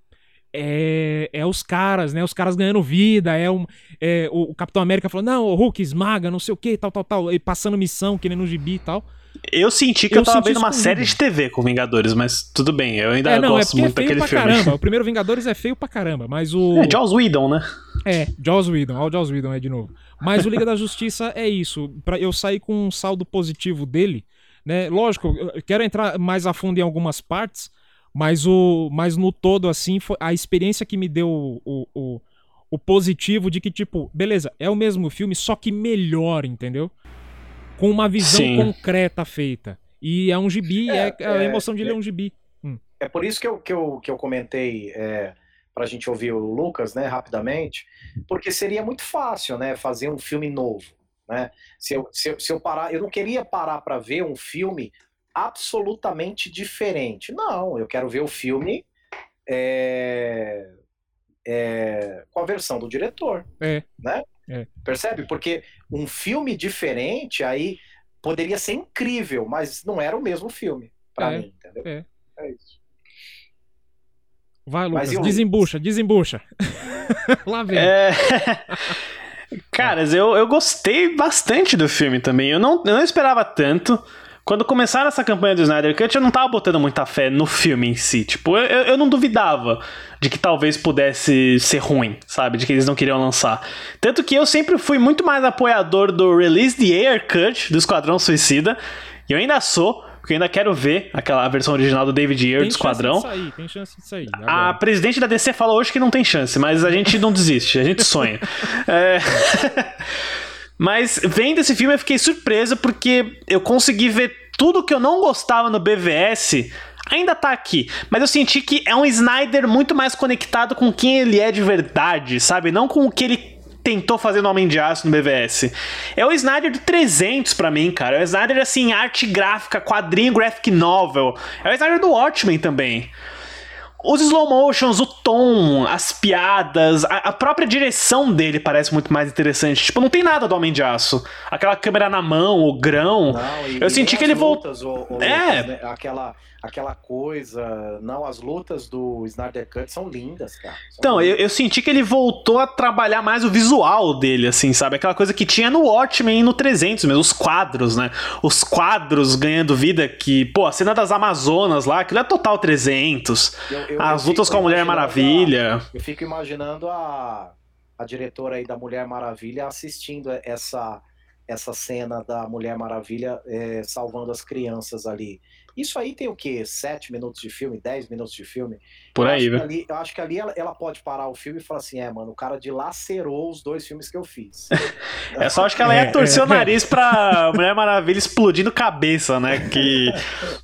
é, é os caras, né? Os caras ganhando vida, é, um, é o, o Capitão América falando, não, o Hulk esmaga, não sei o que, tal, tal, tal, e passando missão, que nem no gibi e tal. Eu senti que eu, eu tava vendo uma série de TV com Vingadores, mas tudo bem, eu ainda é, não, gosto é muito é daquele pra filme. Caramba. *laughs* O primeiro Vingadores é feio pra caramba, mas o. É, Joss Whedon, né? É, Joss Whedon, olha o Joss Whedon aí de novo. Mas o Liga da Justiça é isso. Pra eu sair com um saldo positivo dele, né? Lógico, eu quero entrar mais a fundo em algumas partes, mas, o, mas no todo, assim, foi a experiência que me deu o, o, o positivo de que, tipo, beleza, é o mesmo filme, só que melhor, entendeu? Com uma visão Sim. concreta feita. E é um gibi, é, é a é, emoção de ler é, um gibi. Hum. É por isso que eu, que eu, que eu comentei é, para a gente ouvir o Lucas, né, rapidamente, porque seria muito fácil, né, fazer um filme novo, né? Se eu, se eu, se eu parar, eu não queria parar para ver um filme absolutamente diferente. Não, eu quero ver o filme é, é, com a versão do diretor, é. né? É. Percebe? Porque um filme diferente aí poderia ser incrível, mas não era o mesmo filme para é, mim, entendeu? É. é isso. Vai, Lucas, eu... desembucha, desembucha. *laughs* Lá vem. É... *laughs* Caras, eu, eu gostei bastante do filme também. Eu não, eu não esperava tanto. Quando começaram essa campanha do Snyder Cut, eu não tava botando muita fé no filme em si. Tipo, eu, eu não duvidava de que talvez pudesse ser ruim, sabe? De que eles não queriam lançar. Tanto que eu sempre fui muito mais apoiador do Release the Air Cut do Esquadrão Suicida. E eu ainda sou. Porque eu ainda quero ver aquela versão original do David Ayer do Esquadrão. Tem chance de sair, tem chance de sair. Agora. A presidente da DC falou hoje que não tem chance, mas a gente não desiste, a gente sonha. *laughs* é... mas vendo esse filme eu fiquei surpreso porque eu consegui ver tudo que eu não gostava no BVS ainda tá aqui, mas eu senti que é um Snyder muito mais conectado com quem ele é de verdade, sabe? Não com o que ele tentou fazer no Homem de Aço no BVS. É o Snyder do 300 para mim, cara. É o Snyder, assim, arte gráfica, quadrinho graphic novel. É o Snyder do Watchmen também. Os slow motions, o tom, as piadas, a, a, própria direção dele parece muito mais interessante. Tipo, não tem nada do Homem de Aço. Aquela câmera na mão, o grão. Não, e, eu senti que ele voltou. É. Né? Aquela aquela coisa. Não, as lutas do Snyder Cut são lindas, cara. São então, lindas. Eu, eu, senti que ele voltou a trabalhar mais o visual dele, assim, sabe? Aquela coisa que tinha no Watchmen e no 300 mesmo, os quadros, né? Os quadros ganhando vida, que, pô, a cena das Amazonas lá, aquilo é total 300. Eu, eu, as lutas com a Mulher Maravilha. A, eu fico imaginando a, a diretora aí da Mulher Maravilha assistindo essa essa cena da Mulher Maravilha é, salvando as crianças ali. Isso aí tem o quê? Sete minutos de filme, dez minutos de filme? Por eu aí, velho. Ali, eu acho que ali ela, ela, pode parar o filme e falar assim: é, mano, o cara dilacerou os dois filmes que eu fiz. *laughs* é só acho que ela ia torcer o nariz pra Mulher Maravilha explodindo cabeça, né? Que.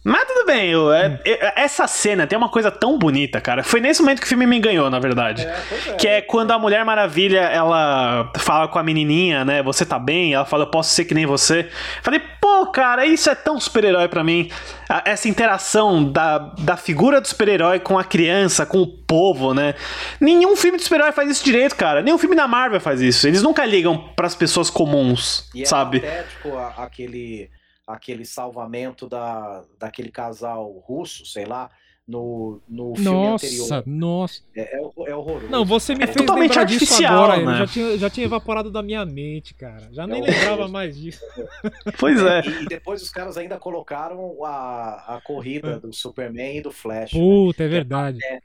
Mas tudo bem, eu, é, essa cena tem uma coisa tão bonita, cara. Foi nesse momento que o filme me ganhou, na verdade. É, é. Que é quando a Mulher Maravilha ela fala com a menininha, né? Você tá bem? Ela fala, eu posso ser que nem você. Falei, pô, cara, isso é tão super-herói pra mim essa interação da, da figura do super-herói com a criança, com o povo, né? Nenhum filme de super-herói faz isso direito, cara. Nenhum filme da Marvel faz isso. Eles nunca ligam para as pessoas comuns, e é sabe? É aquele aquele salvamento da, daquele casal russo, sei lá, no, no filme nossa, anterior. Nossa, é, é, é horroroso. Não, você me é fez totalmente lembrar artificial, disso agora. né? Já tinha, já tinha evaporado da minha mente, cara. Já é nem horroroso. lembrava mais disso. *laughs* Pois é. E, e, depois os caras ainda colocaram a, a corrida do Superman e do Flash. Puta, né? é verdade. É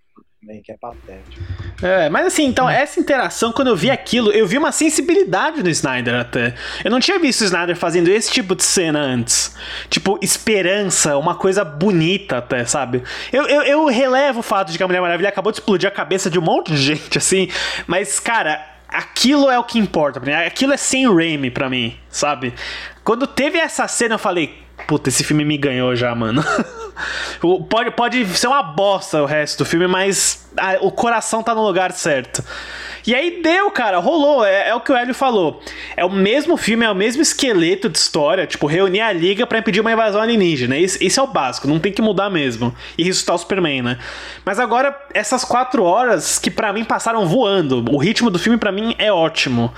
também, que é patético. É, mas assim, então, essa interação, quando eu vi aquilo, eu vi uma sensibilidade no Snyder até. Eu não tinha visto o Snyder fazendo esse tipo de cena antes. Tipo, esperança, uma coisa bonita até, sabe? Eu, eu, eu relevo o fato de que a Mulher Maravilha acabou de explodir a cabeça de um monte de gente, assim, mas, cara, aquilo é o que importa mim. Aquilo é sem Raimi pra mim, sabe? Quando teve essa cena, eu falei, puta, esse filme me ganhou já, mano. *laughs* pode, pode ser uma bosta o resto do filme, mas o coração tá no lugar certo. E aí deu, cara, rolou. É, é, o que o Hélio falou. É o mesmo filme, é o mesmo esqueleto de história. Tipo, reunir a liga para impedir uma invasão alienígena. Esse, esse, é o básico, não tem que mudar mesmo. E ressuscitar o Superman, né? Mas agora, essas quatro horas que para mim passaram voando. O ritmo do filme para mim é ótimo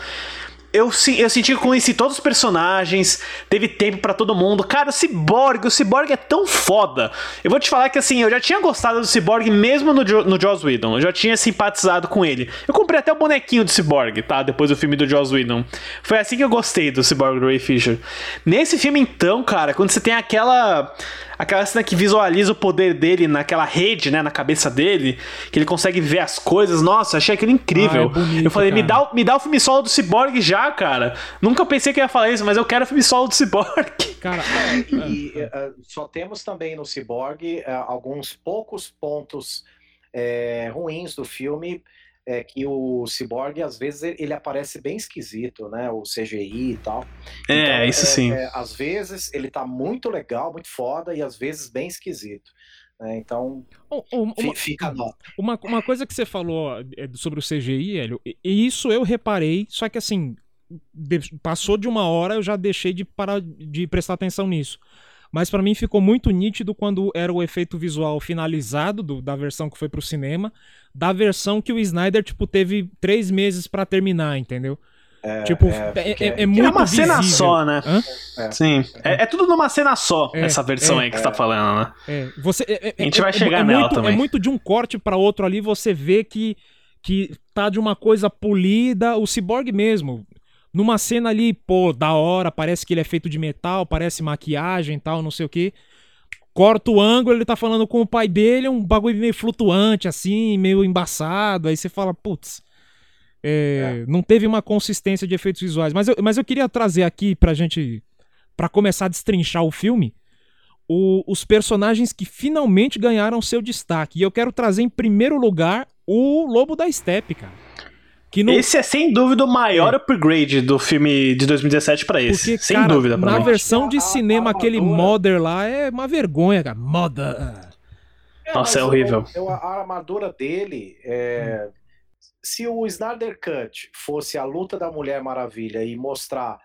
eu, eu senti que conheci todos os personagens, teve tempo para todo mundo. Cara, o Cyborg, o Cyborg é tão foda. Eu vou te falar que assim, eu já tinha gostado do Cyborg mesmo no, jo no Joss Whedon. Eu já tinha simpatizado com ele. Eu comprei até o bonequinho do Cyborg, tá? Depois do filme do Joss Whedon. Foi assim que eu gostei do Cyborg Ray Fisher. Nesse filme, então, cara, quando você tem aquela aquela cena que visualiza o poder dele naquela rede, né, na cabeça dele, que ele consegue ver as coisas. Nossa, achei aquilo incrível. Ah, é bonito, eu falei, me dá, me dá o filme solo do Cyborg já, cara. Nunca pensei que ia falar isso, mas eu quero o filme solo do Cyborg. *laughs* Cara, e uh, só temos também no Cyborg uh, alguns poucos pontos uh, ruins do filme é que o Cyborg, às vezes, ele aparece bem esquisito, né? O CGI e tal. É, então, isso é, sim. É, às vezes ele tá muito legal, muito foda, e às vezes bem esquisito. Né? Então, uma, fica a nota. Uma, uma coisa que você falou é, sobre o CGI, Hélio, e isso eu reparei, só que assim, passou de uma hora, eu já deixei de parar de prestar atenção nisso. Mas para mim ficou muito nítido quando era o efeito visual finalizado do, da versão que foi pro cinema, da versão que o Snyder, tipo, teve três meses para terminar, entendeu? É, tipo, é, é, é, é muito É uma visível. cena só, né? É. Sim. É, é, tudo numa cena só, essa versão aí que você tá falando, né? É. Você, A gente vai chegar nela muito, também. É muito de um corte para outro ali, você vê que, que tá de uma coisa polida, o Cyborg mesmo. Numa cena ali, pô, da hora, parece que ele é feito de metal, parece maquiagem e tal, não sei o que. Corta o ângulo, ele tá falando com o pai dele, um bagulho meio flutuante, assim, meio embaçado. Aí você fala, putz, é, é. não teve uma consistência de efeitos visuais. Mas eu, mas eu queria trazer aqui pra gente, pra começar a destrinchar o filme, o, os personagens que finalmente ganharam seu destaque. E eu quero trazer em primeiro lugar o Lobo da Steppe, cara. No... Esse é sem dúvida o maior é. upgrade do filme de 2017 para esse. Porque, sem cara, dúvida, pra Na mim. versão de cinema, aquele Mother lá é uma vergonha, cara. Mother. É, Nossa, é horrível. Eu, eu, a armadura dele. É... Se o Snyder Cut fosse a luta da Mulher Maravilha e mostrar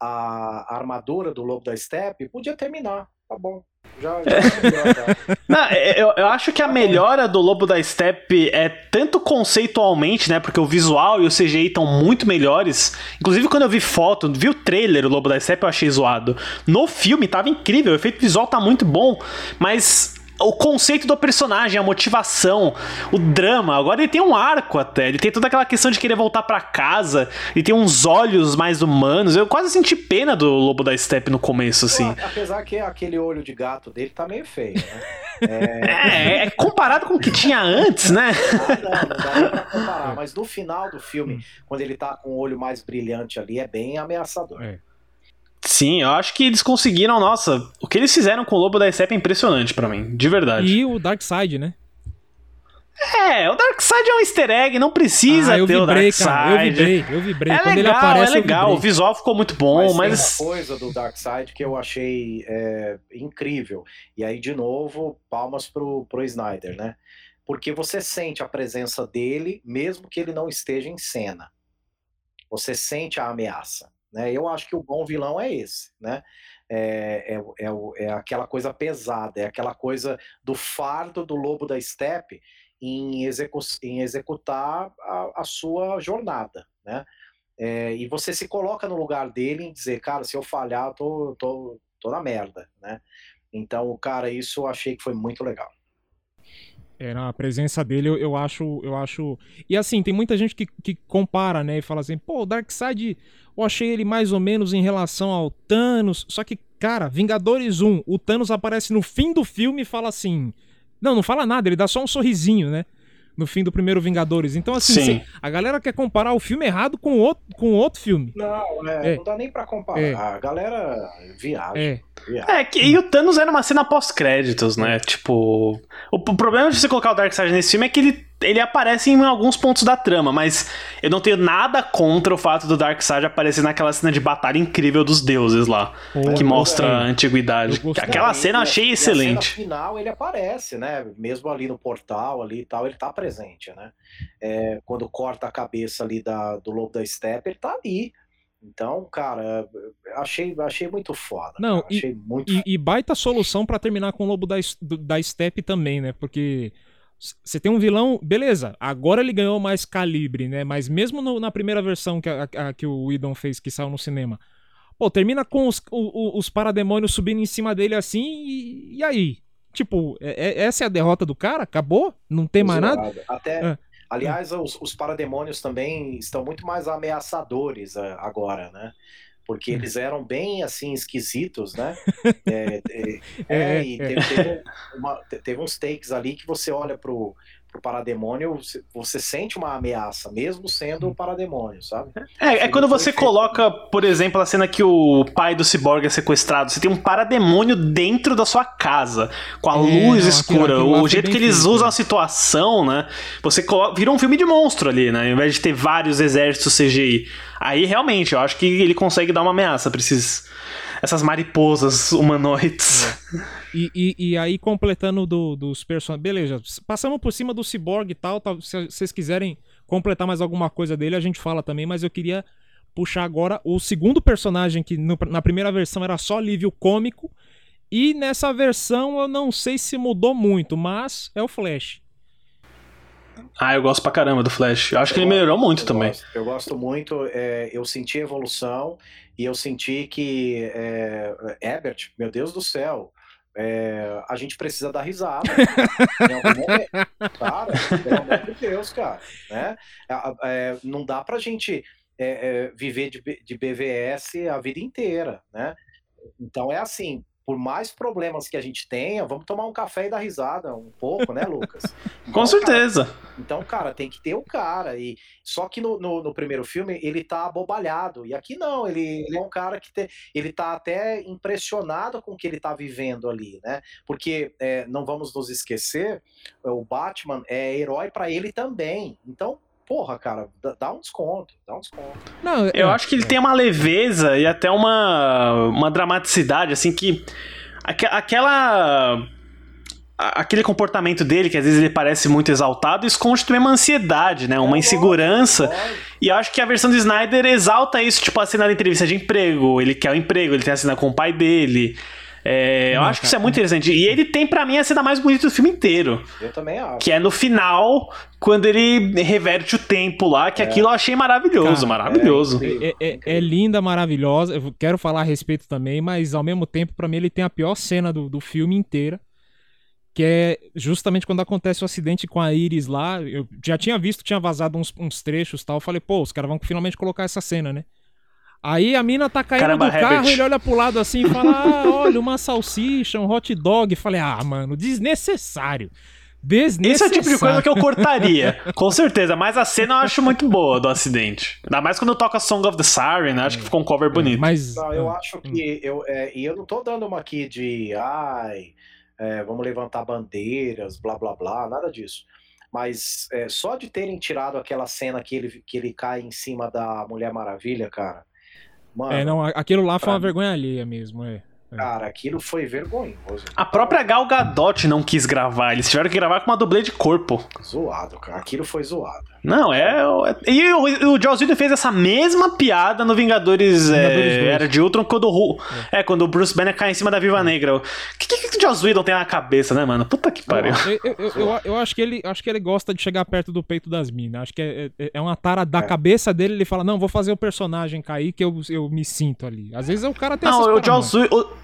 a armadura do Lobo da Steppe, podia terminar. Tá bom. Já, já *laughs* Não, é, eu, eu acho que a melhora do Lobo da Steppe é tanto conceitualmente, né? Porque o visual e o CGI estão muito melhores. Inclusive, quando eu vi foto, vi o trailer, o Lobo da Steppe, eu achei zoado. No filme tava incrível, o efeito visual tá muito bom, mas o conceito do personagem, a motivação, o drama. Agora ele tem um arco até. Ele tem toda aquela questão de querer voltar para casa. Ele tem uns olhos mais humanos. Eu quase senti pena do Lobo da Steppe no começo, assim. Apesar que aquele olho de gato dele tá meio feio, né? *laughs* É, é comparado com o que tinha antes, né? Ah, não, não dá pra comparar. Mas no final do filme, quando ele tá com o olho mais brilhante ali, é bem ameaçador. É. Sim, eu acho que eles conseguiram, nossa, o que eles fizeram com o Lobo da Steppe é impressionante para mim, de verdade. E o Darkseid, né? É, o Darkseid é um easter egg, não precisa ah, ter vibrei, o Darkseid. Cara, eu vibrei, eu vibrei. É Quando legal, ele aparece, é legal, o visual ficou muito bom, mas... mas... Tem uma coisa do Darkseid que eu achei é, incrível. E aí, de novo, palmas pro, pro Snyder, né? Porque você sente a presença dele, mesmo que ele não esteja em cena. Você sente a ameaça. Né? Eu acho que o bom vilão é esse, né? É, é, é, é, aquela coisa pesada, é aquela coisa do fardo do lobo da steppe em, execu em executar a, a, sua jornada, né? É, e você se coloca no lugar dele em dizer, cara, se eu falhar, eu tô, tô, tô na merda, né? Então, cara, isso eu achei que foi muito legal. É, a presença dele eu, eu, acho, eu acho. E assim, tem muita gente que, que compara, né? E fala assim, pô, o Darkseid eu achei ele mais ou menos em relação ao Thanos. Só que, cara, Vingadores 1, o Thanos aparece no fim do filme e fala assim. Não, não fala nada, ele dá só um sorrisinho, né? no fim do primeiro Vingadores. Então, assim, a galera quer comparar o filme errado com outro, com outro filme. Não, é, é. não dá nem pra comparar. É. A galera viaja. É. viaja. É, que, e o Thanos era uma cena pós-créditos, né? Tipo. O, o, problema de você colocar o Darkseid nesse filme é que ele ele aparece em alguns pontos da trama, mas eu não tenho nada contra o fato do Darkseid aparecer naquela cena de batalha incrível dos deuses lá, Pô, que mostra gostei. a antiguidade. Aquela Não, cena eu achei e excelente. Cena final ele aparece, né? Mesmo ali no portal ali e tal, ele tá presente, né? É, quando corta a cabeça ali da, do lobo da steppe, ele tá ali. Então, cara, eu achei, achei muito foda. Não, cara, e, achei muito e, e baita solução pra terminar com o Lobo da, da Steppe também, né? Porque você tem um vilão, beleza, agora ele ganhou mais calibre, né? Mas mesmo no- na primeira versão que, a, a- que o Whedon fez, que saiu no cinema, pô, termina com os, o- os parademônios subindo em cima dele assim, e, e aí? Tipo, é- é- essa é a derrota do cara? Acabou? Não tem mais nada? Até, Ah. aliás, os, os parademônios também estão muito mais ameaçadores ah, agora, né? Porque Hum. eles eram bem assim esquisitos, né? *laughs* É, é, É, é, e é. teve, teve uma- te- teve uns takes ali que você olha pro, pro parademônio, você, sente uma ameaça, mesmo sendo o parademônio, sabe? É, é quando você coloca, por exemplo, a cena que o pai do Cyborg é sequestrado. Você tem um parademônio dentro da sua casa, com a É, luz não, aquilo- escura. aquilo lá o jeito que eles feito, usam a situação, né? Você coloca, vira um filme de monstro ali, né? Ao invés de ter vários exércitos CGI. Aí realmente, eu acho que ele consegue dar uma ameaça pra esses, essas mariposas humanoides. E, e, e aí, completando do- dos personagens. Beleza, passamos por cima do Cyborg e tal, tal. Se vocês quiserem completar mais alguma coisa dele, a gente fala também, mas eu queria puxar agora o segundo personagem, que no- na primeira versão era só alívio cômico. E nessa versão eu não sei se mudou muito, mas é o Flash. Ah, eu gosto pra caramba do Flash. Eu acho que ele melhorou muito eu também. Gosto, eu gosto muito, é, eu senti evolução e eu senti que é, Ebert, meu Deus do céu, é, a gente precisa dar risada. em algum momento. Cara, pelo amor de Deus, cara. Né? É, não dá pra gente viver de, de BVS a vida inteira, né? Então é assim, por mais problemas que a gente tenha, vamos tomar um café e dar risada um pouco, né, Lucas? *laughs* Com Então, certeza. Cara, então, cara, tem que ter o cara. E só que no, no, no primeiro filme ele tá abobalhado. E aqui não, ele, ele é um cara que te, ele tá até impressionado com o que ele tá vivendo ali, né? Porque é, não vamos nos esquecer, o Batman é herói pra ele também. Então, porra, cara, dá, um desconto, dá um desconto. Não, Eu acho que ele tem uma leveza e até uma, uma dramaticidade, assim, que. aque- Aquela. Aquele comportamento dele, que às vezes ele parece muito exaltado, esconde também uma ansiedade, né? Uma insegurança. E eu acho que a versão do Snyder exalta isso, tipo a cena da entrevista de emprego. Ele quer o emprego, ele tem a cena com o pai dele. É, eu Não, acho que isso é muito interessante. E ele tem, pra mim, a cena mais bonita do filme inteiro. Eu também acho. Que é no final, quando ele reverte o tempo lá, que aquilo eu achei maravilhoso, Cara, maravilhoso. É, é- é linda, maravilhosa. Eu quero falar a respeito também, mas ao mesmo tempo, pra mim, ele tem a pior cena do, do filme inteira. Que é justamente quando acontece o acidente com a Iris lá. Eu já tinha visto, tinha vazado uns, uns trechos e tal. Eu falei, pô, os caras vão finalmente colocar essa cena, né? Aí a mina tá caindo Caramba, do carro, Herbert. ele olha pro lado assim e fala: Ah, olha, uma salsicha, um hot dog. Falei, ah, mano, desnecessário. Esse é o tipo de coisa que eu Desnecessário. cortaria, *laughs* com certeza. Mas a cena eu acho muito boa do acidente. Ainda mais quando toca Song of the Siren, né? acho que ficou um cover bonito. Mas. Não, eu acho que eu, é, e eu não tô dando uma aqui de ai, é, vamos levantar bandeiras, blá blá blá, nada disso. Mas é, só de terem tirado aquela cena que ele, que ele cai em cima da Mulher Maravilha, cara. Mano, É, não, aquilo lá foi uma mim- vergonha alheia mesmo, é. cara, aquilo foi vergonhoso. A própria Gal Gadot não quis gravar. Eles tiveram que gravar com uma dublê de corpo. Zoado, cara. Aquilo foi zoado. Não, é. é- E o, o Joss Whedon fez essa mesma piada no Vingadores, é, Vingadores dois. Era de Ultron quando o Ru- é. quando o Bruce Banner cai em cima da Viva Negra. O que, que, que o Joss Whedon tem na cabeça, né, mano? Puta que pariu. Eu, eu, eu, eu- acho que ele acho que ele gosta de chegar perto do peito das minas. Acho que é, é, é uma tara da cabeça dele. Ele fala: Não, vou fazer o personagem cair que eu, eu me sinto ali. Às vezes o cara tem Não, o Joss paranoias. Whedon.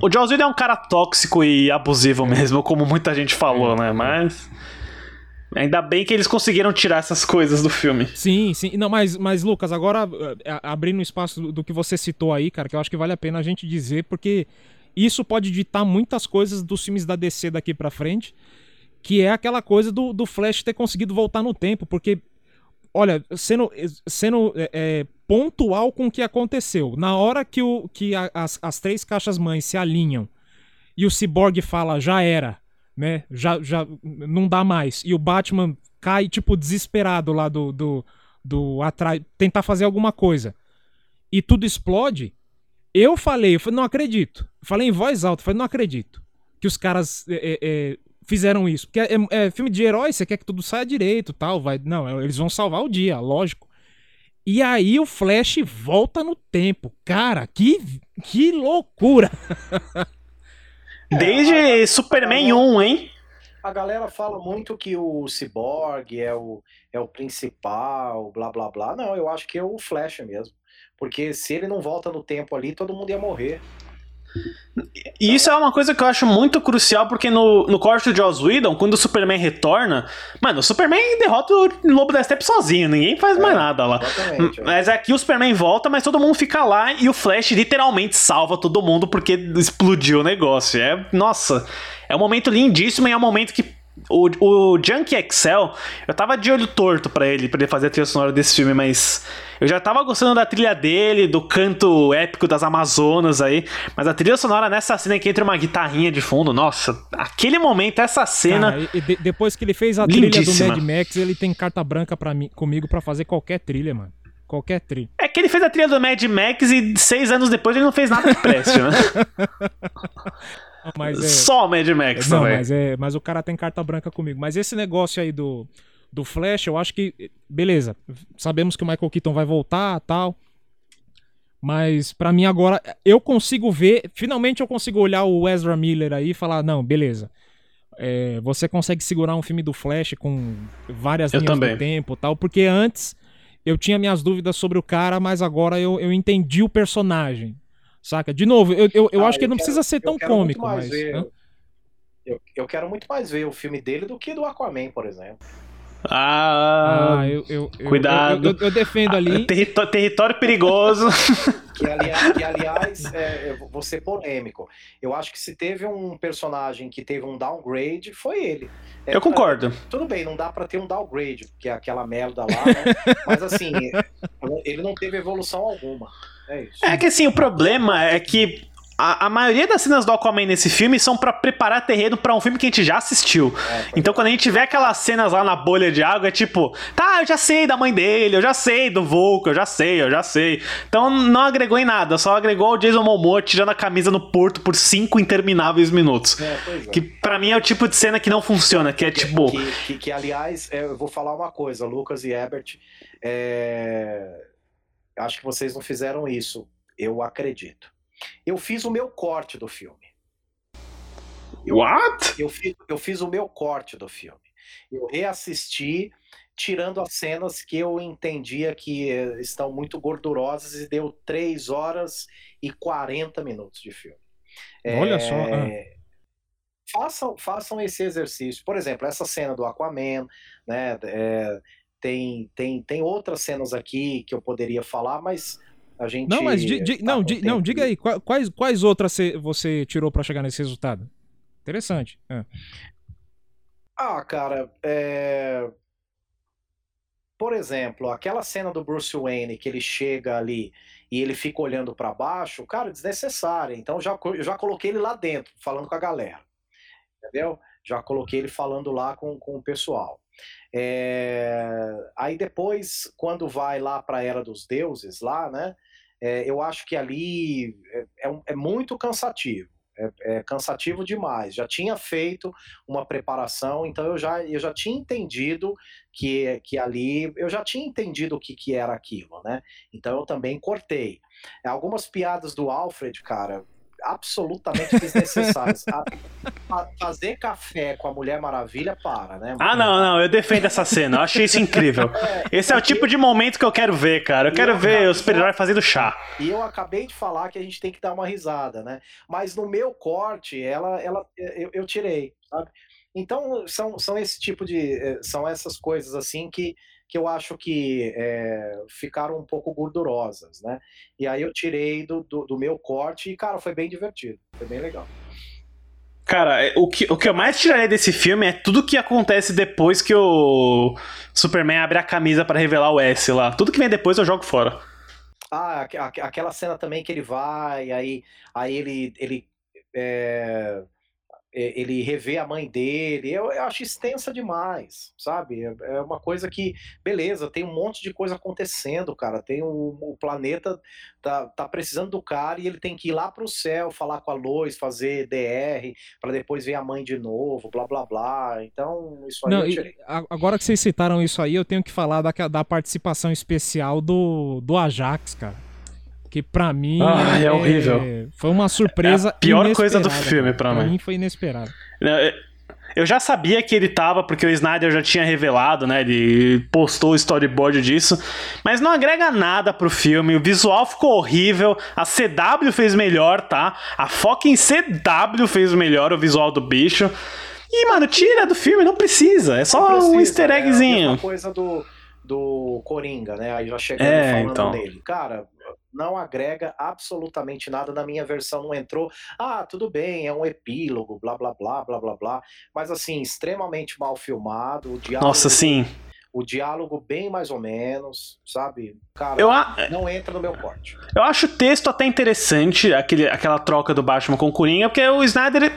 O, o Joss Whedon é um cara tóxico e abusivo mesmo, como muita gente falou, né? Mas. Ainda bem que eles conseguiram tirar essas coisas do filme. Sim, sim. Não, mas, mas Lucas, agora eh, abrindo espaço do, que você citou aí, cara, que eu acho que vale a pena a gente dizer, porque isso pode ditar muitas coisas dos filmes da DC daqui pra frente, que é aquela coisa do, do Flash ter conseguido voltar no tempo, porque, olha, sendo, sendo é, pontual com o que aconteceu, na hora que, o, que a- as, as três caixas mães se alinham e o Cyborg fala, já era, né? Já, já não dá mais. E o Batman cai, tipo, desesperado lá do. do, do atrás, tentar fazer alguma coisa. E tudo explode. Eu falei, eu falei, não acredito. Falei em voz alta, falei, não acredito. Que os caras é, é, fizeram isso. Porque é, é, filme de herói, você quer que tudo saia direito tal. Vai, não, eles vão salvar o dia, lógico. E aí o Flash volta no tempo. Cara, que, que loucura! *laughs* Desde é, Superman 1, hein? A galera fala muito que o Cyborg é o, é o principal, blá blá blá. Não, eu acho que é o Flash mesmo. Porque se ele não volta no tempo ali, todo mundo ia morrer. E isso é uma coisa que eu acho muito crucial, porque no, no corte do Joss Whedon, quando o Superman retorna, mano, o Superman derrota o Lobo da Steppe sozinho, ninguém faz é, mais nada lá. É. Mas aqui o Superman volta, mas todo mundo fica lá e o Flash literalmente salva todo mundo porque explodiu o negócio. É, nossa, é um momento lindíssimo e é um momento que o, o Junkie Excel, eu tava de olho torto para ele, para ele fazer a trilha sonora desse filme, mas eu já tava gostando da trilha dele, do canto épico das Amazonas aí, mas a trilha sonora nessa cena que entra uma guitarrinha de fundo, nossa, aquele momento, essa cena. Cara, e, de, depois que ele fez a lindíssima. trilha do Mad Max, ele tem carta branca para mim, comigo para fazer qualquer trilha, mano. Qualquer trilha. É que ele fez a trilha do Mad Max e seis anos depois ele não fez nada de preste, né? *laughs* mas é... Só Mad Max não, também. Mas, é, mas o cara tem carta branca comigo. Mas esse negócio aí do, do Flash, eu acho que. Beleza. Sabemos que o Michael Keaton vai voltar tal. Mas para mim agora, eu consigo ver. Finalmente eu consigo olhar o Ezra Miller aí e falar: não, beleza. É, você consegue segurar um filme do Flash com várias eu linhas também. do tempo tal. Porque antes eu tinha minhas dúvidas sobre o cara, mas agora eu, eu entendi o personagem. Saca? De novo, eu, eu, eu ah, acho que ele não quero, precisa ser tão cômico, mas. Ver, eu, eu quero muito mais ver o filme dele do que do Aquaman, por exemplo. Ah, ah eu, eu, cuidado. Eu, eu, defendo ali. *laughs* Território, território perigoso. *laughs* que, aliás, que, aliás *laughs* é, vou ser polêmico. Eu acho que se teve um personagem que teve um downgrade, foi ele. É, eu concordo. tudo bem, não dá para ter um downgrade, porque é aquela merda lá, né? Mas assim, ele não teve evolução alguma. É isso. É que assim, o problema é que a, a, maioria das cenas do Aquaman nesse filme são para preparar terreno para um filme que a gente já assistiu. É, então, quando a gente vê aquelas cenas lá na bolha de água, é tipo, tá, eu já sei da mãe dele, eu já sei do Vulcan, eu já sei, eu já sei. Então, não agregou em nada, só agregou o Jason Momoa tirando a camisa no porto por cinco intermináveis minutos. É, é. Que para mim é o tipo de cena que não funciona, que é tipo. Que, que, que aliás, é, eu vou falar uma coisa, Lucas e Ebert, é... acho que vocês não fizeram isso, eu acredito eu fiz o meu corte do filme. What? Eu fiz, eu fiz o meu corte do filme. Eu reassisti, tirando as cenas que eu entendia que estão muito gordurosas e deu 3 horas e 40 minutos de filme. Olha é, só. Ah. Façam, façam esse exercício. Por exemplo, essa cena do Aquaman, né? É, tem, tem, tem outras cenas aqui que eu poderia falar, mas a gente. Não, mas di, di, tá não, di, não, diga aí, quais, quais outras você tirou para chegar nesse resultado? Interessante. É. Ah, cara, é... por exemplo, aquela cena do Bruce Wayne que ele chega ali e ele fica olhando para baixo, cara, desnecessária. Então já, eu já coloquei ele lá dentro, falando com a galera. Entendeu? Já coloquei ele falando lá com, com o pessoal. É... Aí depois, quando vai lá para a Era dos Deuses, lá, né? É, eu acho que ali é, é, é muito cansativo. É, é, cansativo demais. Já tinha feito uma preparação, então eu já, eu já tinha entendido que, que ali, eu já tinha entendido o que, que era aquilo, né? Então eu também cortei. Algumas piadas do Alfred, cara, absolutamente desnecessários. a, a, fazer café com a Mulher Maravilha, para, né? Ah, não, não, eu defendo essa cena, eu achei isso incrível. É, Esse é o tipo de momento que eu quero ver, cara. Eu quero eu ver os super fazendo chá. E eu acabei de falar que a gente tem que dar uma risada, né? Mas no meu corte, ela, ela, eu, eu tirei, sabe? Então, são, são esse tipo de. Eh, são essas coisas assim que que eu acho que é, ficaram um pouco gordurosas, né? E aí eu tirei do, do, do, meu corte e, cara, foi bem divertido, foi bem legal. Cara, é, o que, o que eu mais tiraria desse filme é tudo que acontece depois que o Superman abre a camisa para revelar o S lá. Tudo que vem depois eu jogo fora. Ah, aquela cena também que ele vai, aí, aí ele, ele é, é, ele rever a mãe dele, eu, eu acho extensa demais, sabe? É, é uma coisa que, beleza, tem um monte de coisa acontecendo, cara. Tem o, o planeta tá, tá precisando do cara e ele tem que ir lá pro céu, falar com a Lois, fazer DR, para depois ver a mãe de novo, blá blá blá. Então, isso aí Não, eu e tirei. agora que vocês citaram isso aí, eu tenho que falar da, da participação especial do, do Ajax, cara. Que pra mim. Ah, é horrível. Foi uma surpresa. É a pior coisa do filme cara. pra mim. mim foi inesperado. É, Eu já sabia que ele tava, porque o Snyder já tinha revelado, né? Ele postou o storyboard disso. Mas não agrega nada pro filme. O visual ficou horrível. A CW fez melhor, tá? A fucking CW fez melhor o visual do bicho. E, mano, tira do filme, não precisa. É só Não um precisa, easter É a eggzinho. mesma coisa do, do Coringa, né? Aí já chegando É, falando então. dele. Cara, não agrega absolutamente nada. Na minha versão não entrou. Ah, tudo bem, é um epílogo, blá blá blá, blá blá blá. Mas assim, extremamente mal filmado. O diálogo, Nossa, sim. O diálogo bem mais ou menos, sabe? Cara, Eu a- não entra no meu corte. Eu acho o texto até interessante, aquele, aquela troca do Batman com o Coringa, porque o Snyder,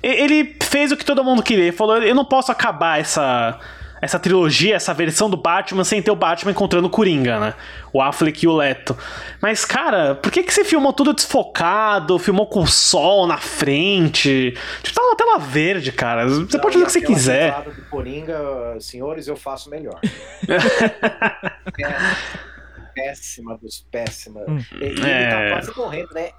ele fez o que todo mundo queria. Ele falou, eu não posso acabar essa, essa trilogia, essa versão do Batman, sem ter o Batman encontrando o Coringa, né? O Affleck e o Leto. Mas, cara, por que, que você filmou tudo desfocado, filmou com o sol na frente? Tipo, tá uma tela verde, cara. Você Não, pode fazer o que você quiser. do Coringa, senhores, eu faço melhor. *laughs* É péssima dos péssimas. Hum. Ele É. tá quase morrendo, né?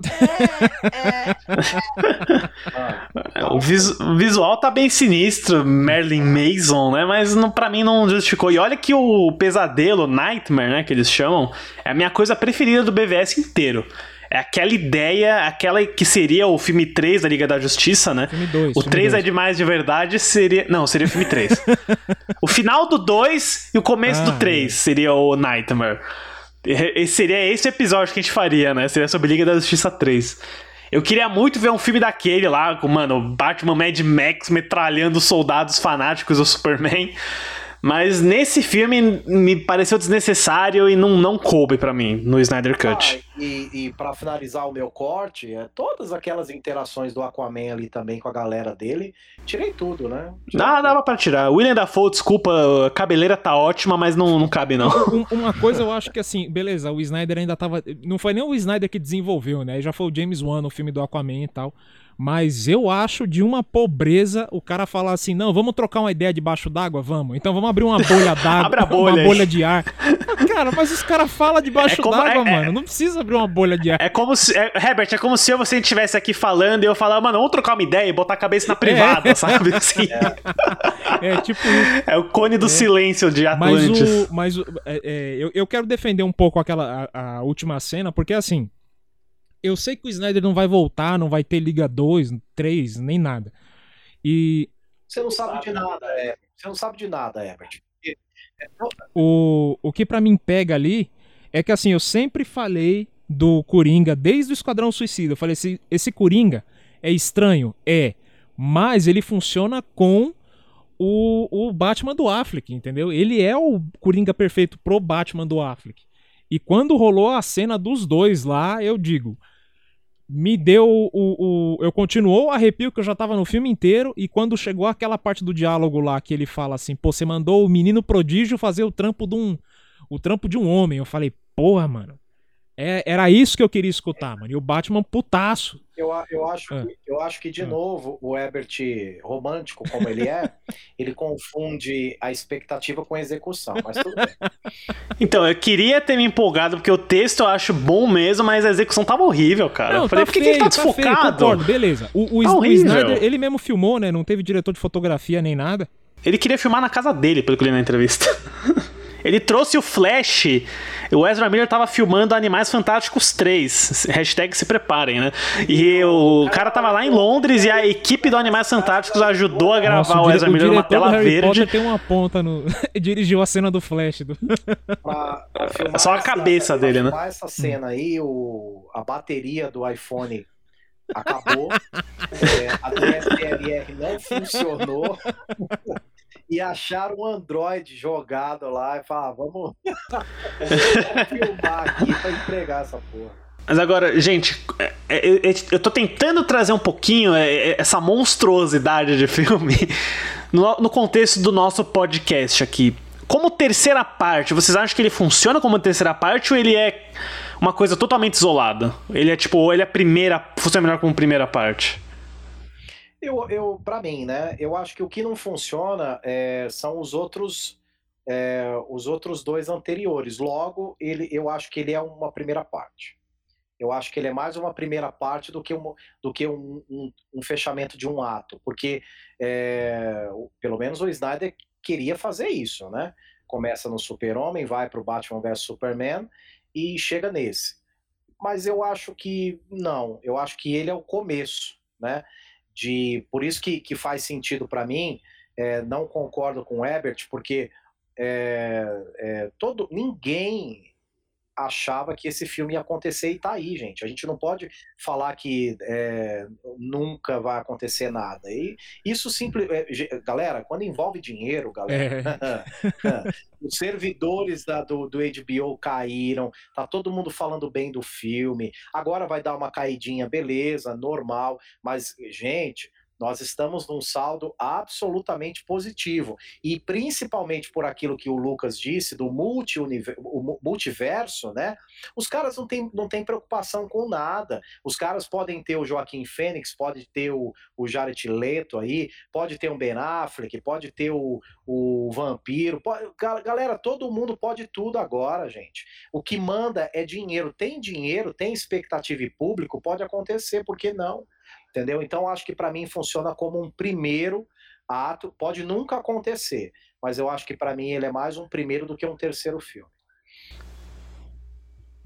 O, vis- o visual tá bem sinistro, Merlin Mason, né? Mas não, pra mim não justificou. E olha que o pesadelo, Nightmare, né? Que eles chamam, é a minha coisa preferida do BVS inteiro. É aquela ideia, aquela que seria o filme 3 da Liga da Justiça, né? Filme 2. O 3 é demais de verdade, seria. Não, seria o filme 3. *laughs* o final do 2 e o começo Ah, do 3 seria o Nightmare. *laughs* E- e seria esse episódio que a gente faria, né? Seria sobre Liga da Justiça 3. Eu queria muito ver um filme daquele lá, com, mano, Batman Mad Max metralhando soldados fanáticos do Superman. Mas nesse filme me pareceu desnecessário e não, não coube pra mim no Snyder Cut. Ah, e, e para finalizar o meu corte, é, todas aquelas interações do Aquaman ali também com a galera dele, tirei tudo, né? Dá, dava pra tirar. William Dafoe, desculpa, a cabeleira tá ótima, mas não, não cabe não. Um- uma coisa eu acho que assim, beleza, o Snyder ainda tava. Não foi nem o Snyder que desenvolveu, né? Já foi o James Wan no filme do Aquaman e tal. Mas eu acho de uma pobreza o cara falar assim: não, vamos trocar uma ideia debaixo d'água? Vamos. Então vamos abrir uma bolha d'água. *laughs* Uma bolha de ar. Cara, mas os caras falam debaixo É d'água, é- é- mano. Não precisa abrir uma bolha de ar. É como se. é, Herbert, é como se eu você estivesse aqui falando e eu falar, mano, vamos trocar uma ideia e botar a cabeça na privada, sabe? Assim, *laughs* É tipo isso. é o cone do silêncio de Mas, Atlantis. o, mas o- é, é, eu, eu quero defender um pouco aquela a, a última cena, porque assim, eu sei que o Snyder não vai voltar, não vai ter Liga 2, 3, nem nada. E Você não sabe de nada, é. Você não sabe de nada, Herbert. O, o que pra mim pega ali é que assim, eu sempre falei do Coringa desde o Esquadrão Suicida. Eu falei, esse, esse Coringa é estranho? É. Mas ele funciona com o, o Batman do Affleck, entendeu? Ele é o Coringa perfeito pro Batman do Affleck. E quando rolou a cena dos dois lá, eu digo, me deu o, o eu continuou o arrepio que eu já tava no filme inteiro e quando chegou aquela parte do diálogo lá que ele fala assim, pô, você mandou o menino prodígio fazer o trampo de um o trampo de um homem. Eu falei, porra, mano. É, era isso que eu queria escutar, mano. E o Batman putaço. Eu, eu, acho Ah. que, eu acho que, de Ah. novo, o Herbert, romântico como ele é, *laughs* ele confunde a expectativa com a execução. Mas tudo bem. *laughs* Então, eu queria ter me empolgado, porque o texto eu acho bom mesmo, mas a execução tava horrível, cara. eu falei, por que, que ele tá feio, desfocado? concordo, beleza. O, o, Tá o. Snyder, ele mesmo filmou, né? Não teve diretor de fotografia nem nada. Ele queria filmar na casa dele, pelo que eu li na entrevista. Ele trouxe o Flash. O Ezra Miller tava filmando Animais Fantásticos 3. Hashtag se preparem, né? E o cara tava lá em Londres e a equipe do Animais Fantásticos ajudou a gravar Nossa, o, dire- Ezra Miller numa tela Harry verde. Potter tem uma ponta no. *laughs* dirigiu a cena do Flash. Do... *laughs* Pra, pra É só a essa- cabeça pra dele, né? essa cena aí, o, a bateria do iPhone acabou, *laughs* é, a DSLR não funcionou. E acharam um Android jogado lá e falaram, vamos, vamos *laughs* filmar aqui pra entregar essa porra. Mas agora, gente, é, é, é, eu tô tentando trazer um pouquinho essa monstruosidade de filme no, contexto do nosso podcast aqui. Como terceira parte, vocês acham que ele funciona como terceira parte ou ele é uma coisa totalmente isolada? Ele é tipo, ou ele é primeira, funciona melhor como primeira parte? Eu, eu para mim, né? Eu acho que o que não funciona é, são os outros é, os outros dois anteriores. Logo, ele, eu acho que ele é uma primeira parte. Eu acho que ele é mais uma primeira parte do que um, do que um, um, um fechamento de um ato, porque é, pelo menos o Snyder queria fazer isso, né? Começa no Super-Homem, vai para o Batman vs Superman e chega nesse. Mas eu acho que não, eu acho que ele é o começo, né? De, por isso que, que faz sentido para mim, é, não concordo com o Ebert, porque é, é, todo ninguém achava que esse filme ia acontecer e tá aí, gente. A gente não pode falar que é, nunca vai acontecer nada. E isso simples, é, galera, quando envolve dinheiro, galera, é. *laughs* os servidores da, do, do HBO caíram, tá todo mundo falando bem do filme. Agora vai dar uma caidinha, beleza, normal. Mas gente, nós estamos num saldo absolutamente positivo. E principalmente por aquilo que o Lucas disse, do multi multiverso, né? Os caras não têm, não têm preocupação com nada. Os caras podem ter o Joaquim Fênix, pode ter o, o Jared Leto aí, pode ter um Ben Affleck, pode ter o, o Vampiro. Pode, galera, todo mundo pode tudo agora, gente. O que manda é dinheiro. Tem dinheiro, tem expectativa e público, pode acontecer, por que não? Entendeu? Então acho que para mim funciona como um primeiro ato, pode nunca acontecer, mas eu acho que para mim ele é mais um primeiro do que um terceiro filme.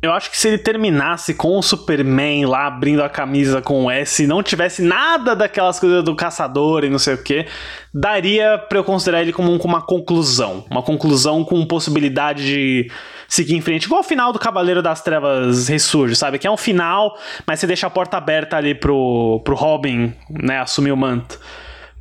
Eu acho que se ele terminasse com o Superman lá abrindo a camisa com o S e não tivesse nada daquelas coisas do caçador e não sei o que, daria para eu considerar ele como uma conclusão. Uma conclusão com possibilidade de seguir em frente. Igual o final do Cavaleiro das Trevas ressurge, sabe? Que é um final, mas você deixa a porta aberta ali pro, pro Robin, né, assumir o manto.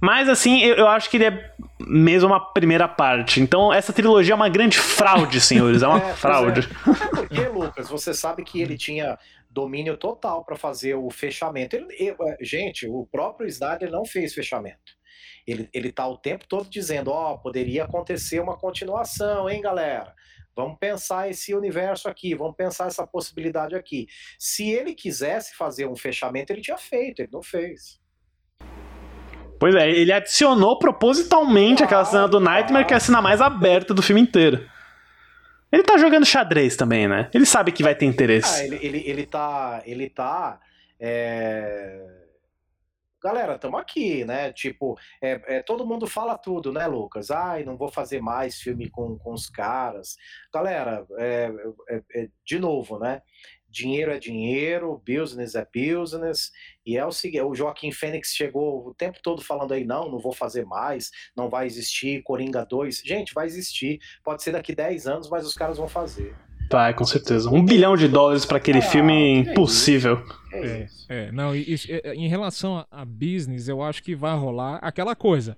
Mas assim, eu, eu, acho que ele é mesmo uma primeira parte. Então, essa trilogia é uma grande fraude, senhores. É uma *laughs* é, fraude. É. é porque, Lucas, você sabe que ele tinha domínio total para fazer o fechamento. Ele, ele, é, gente, o próprio Snyder não fez fechamento. Ele, ele tá o tempo todo dizendo: ó, oh, poderia acontecer uma continuação, hein, galera? Vamos pensar esse universo aqui, vamos pensar essa possibilidade aqui. Se ele quisesse fazer um fechamento, ele tinha feito, ele não fez. Pois é, ele adicionou propositalmente ah, aquela cena do Nightmare, que é a cena mais aberta do filme inteiro. Ele tá jogando xadrez também, né? Ele sabe que vai ter interesse. Ah, ele, ele, ele tá. Ele tá. É... Galera, estamos aqui, né? Tipo, é, é, todo mundo fala tudo, né, Lucas? Ai, não vou fazer mais filme com, com os caras. Galera, é, é, é de novo, né? dinheiro é dinheiro, business é business, e é o seguinte, o Joaquim Fênix chegou o tempo todo falando aí, não, não vou fazer mais, não vai existir Coringa 2. Gente, vai existir, pode ser daqui 10 anos, mas os caras vão fazer. Vai, com certeza. Um bilhão de dólares para aquele ah, filme impossível. É, é, não, isso, é, em relação a, a business, eu acho que vai rolar aquela coisa.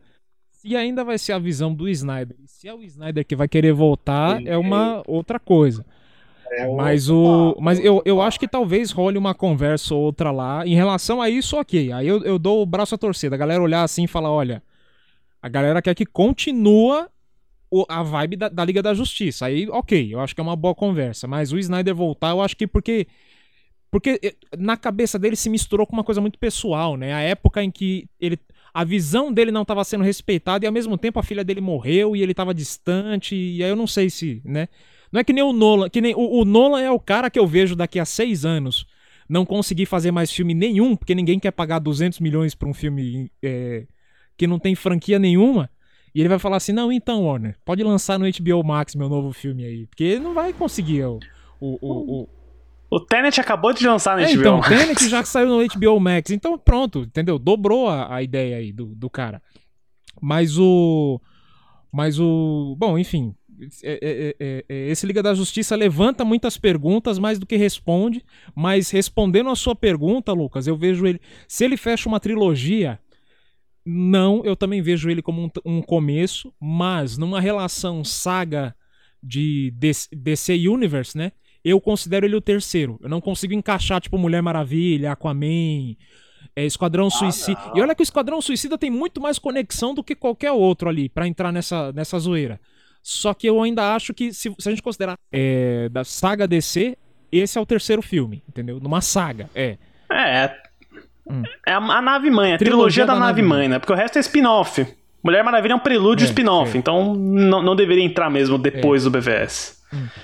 Se ainda vai ser a visão do Snyder, se é o Snyder que vai querer voltar, é uma outra coisa. É mas o, mas eu, eu acho que talvez role uma conversa ou outra lá. Em relação a isso, ok. Aí eu, eu dou o braço à torcida. A galera olhar assim e falar: olha, a galera quer que continua o, a vibe da, da, Liga da Justiça. Aí, ok, eu acho que é uma boa conversa. Mas o Snyder voltar, eu acho que porque. Porque eh, na cabeça dele se misturou com uma coisa muito pessoal, né? A época em que ele. A visão dele não estava sendo respeitada e ao mesmo tempo a filha dele morreu e ele estava distante. E aí eu não sei se, né? Não é que nem o Nolan, que nem o, o Nolan é o cara que eu vejo daqui a seis anos não conseguir fazer mais filme nenhum, porque ninguém quer pagar 200 milhões pra um filme é, que não tem franquia nenhuma. E ele vai falar assim: não, então, Warner, pode lançar no HBO Max meu novo filme aí. Porque ele não vai conseguir o. O, o, o... o Tenet acabou de lançar no é, HBO então, Max. Então, Tenet já saiu no HBO Max. Então, pronto, entendeu? Dobrou a, a ideia aí do, do cara. Mas o. Mas o. Bom, enfim. É é, é, é, esse Liga da Justiça levanta muitas perguntas mais do que responde, mas respondendo a sua pergunta, Lucas, eu vejo ele. Se ele fecha uma trilogia, não, eu também vejo ele como um, um começo, mas numa relação saga de DC Universe, né? eu considero ele o terceiro. Eu não consigo encaixar, tipo, Mulher Maravilha, Aquaman, é, Esquadrão Ah, Suicida. E olha que o Esquadrão Suicida tem muito mais conexão do que qualquer outro ali pra entrar nessa, nessa zoeira. Só que eu ainda acho que, se, se a gente considerar é, da saga DC, esse é o terceiro filme, entendeu? Numa saga, é. É. É a, a nave mãe, a trilogia, da, nave mãe, né? Porque o resto é spin-off. Mulher Maravilha é um prelúdio É, spin-off, então não, não deveria entrar mesmo depois do BVS.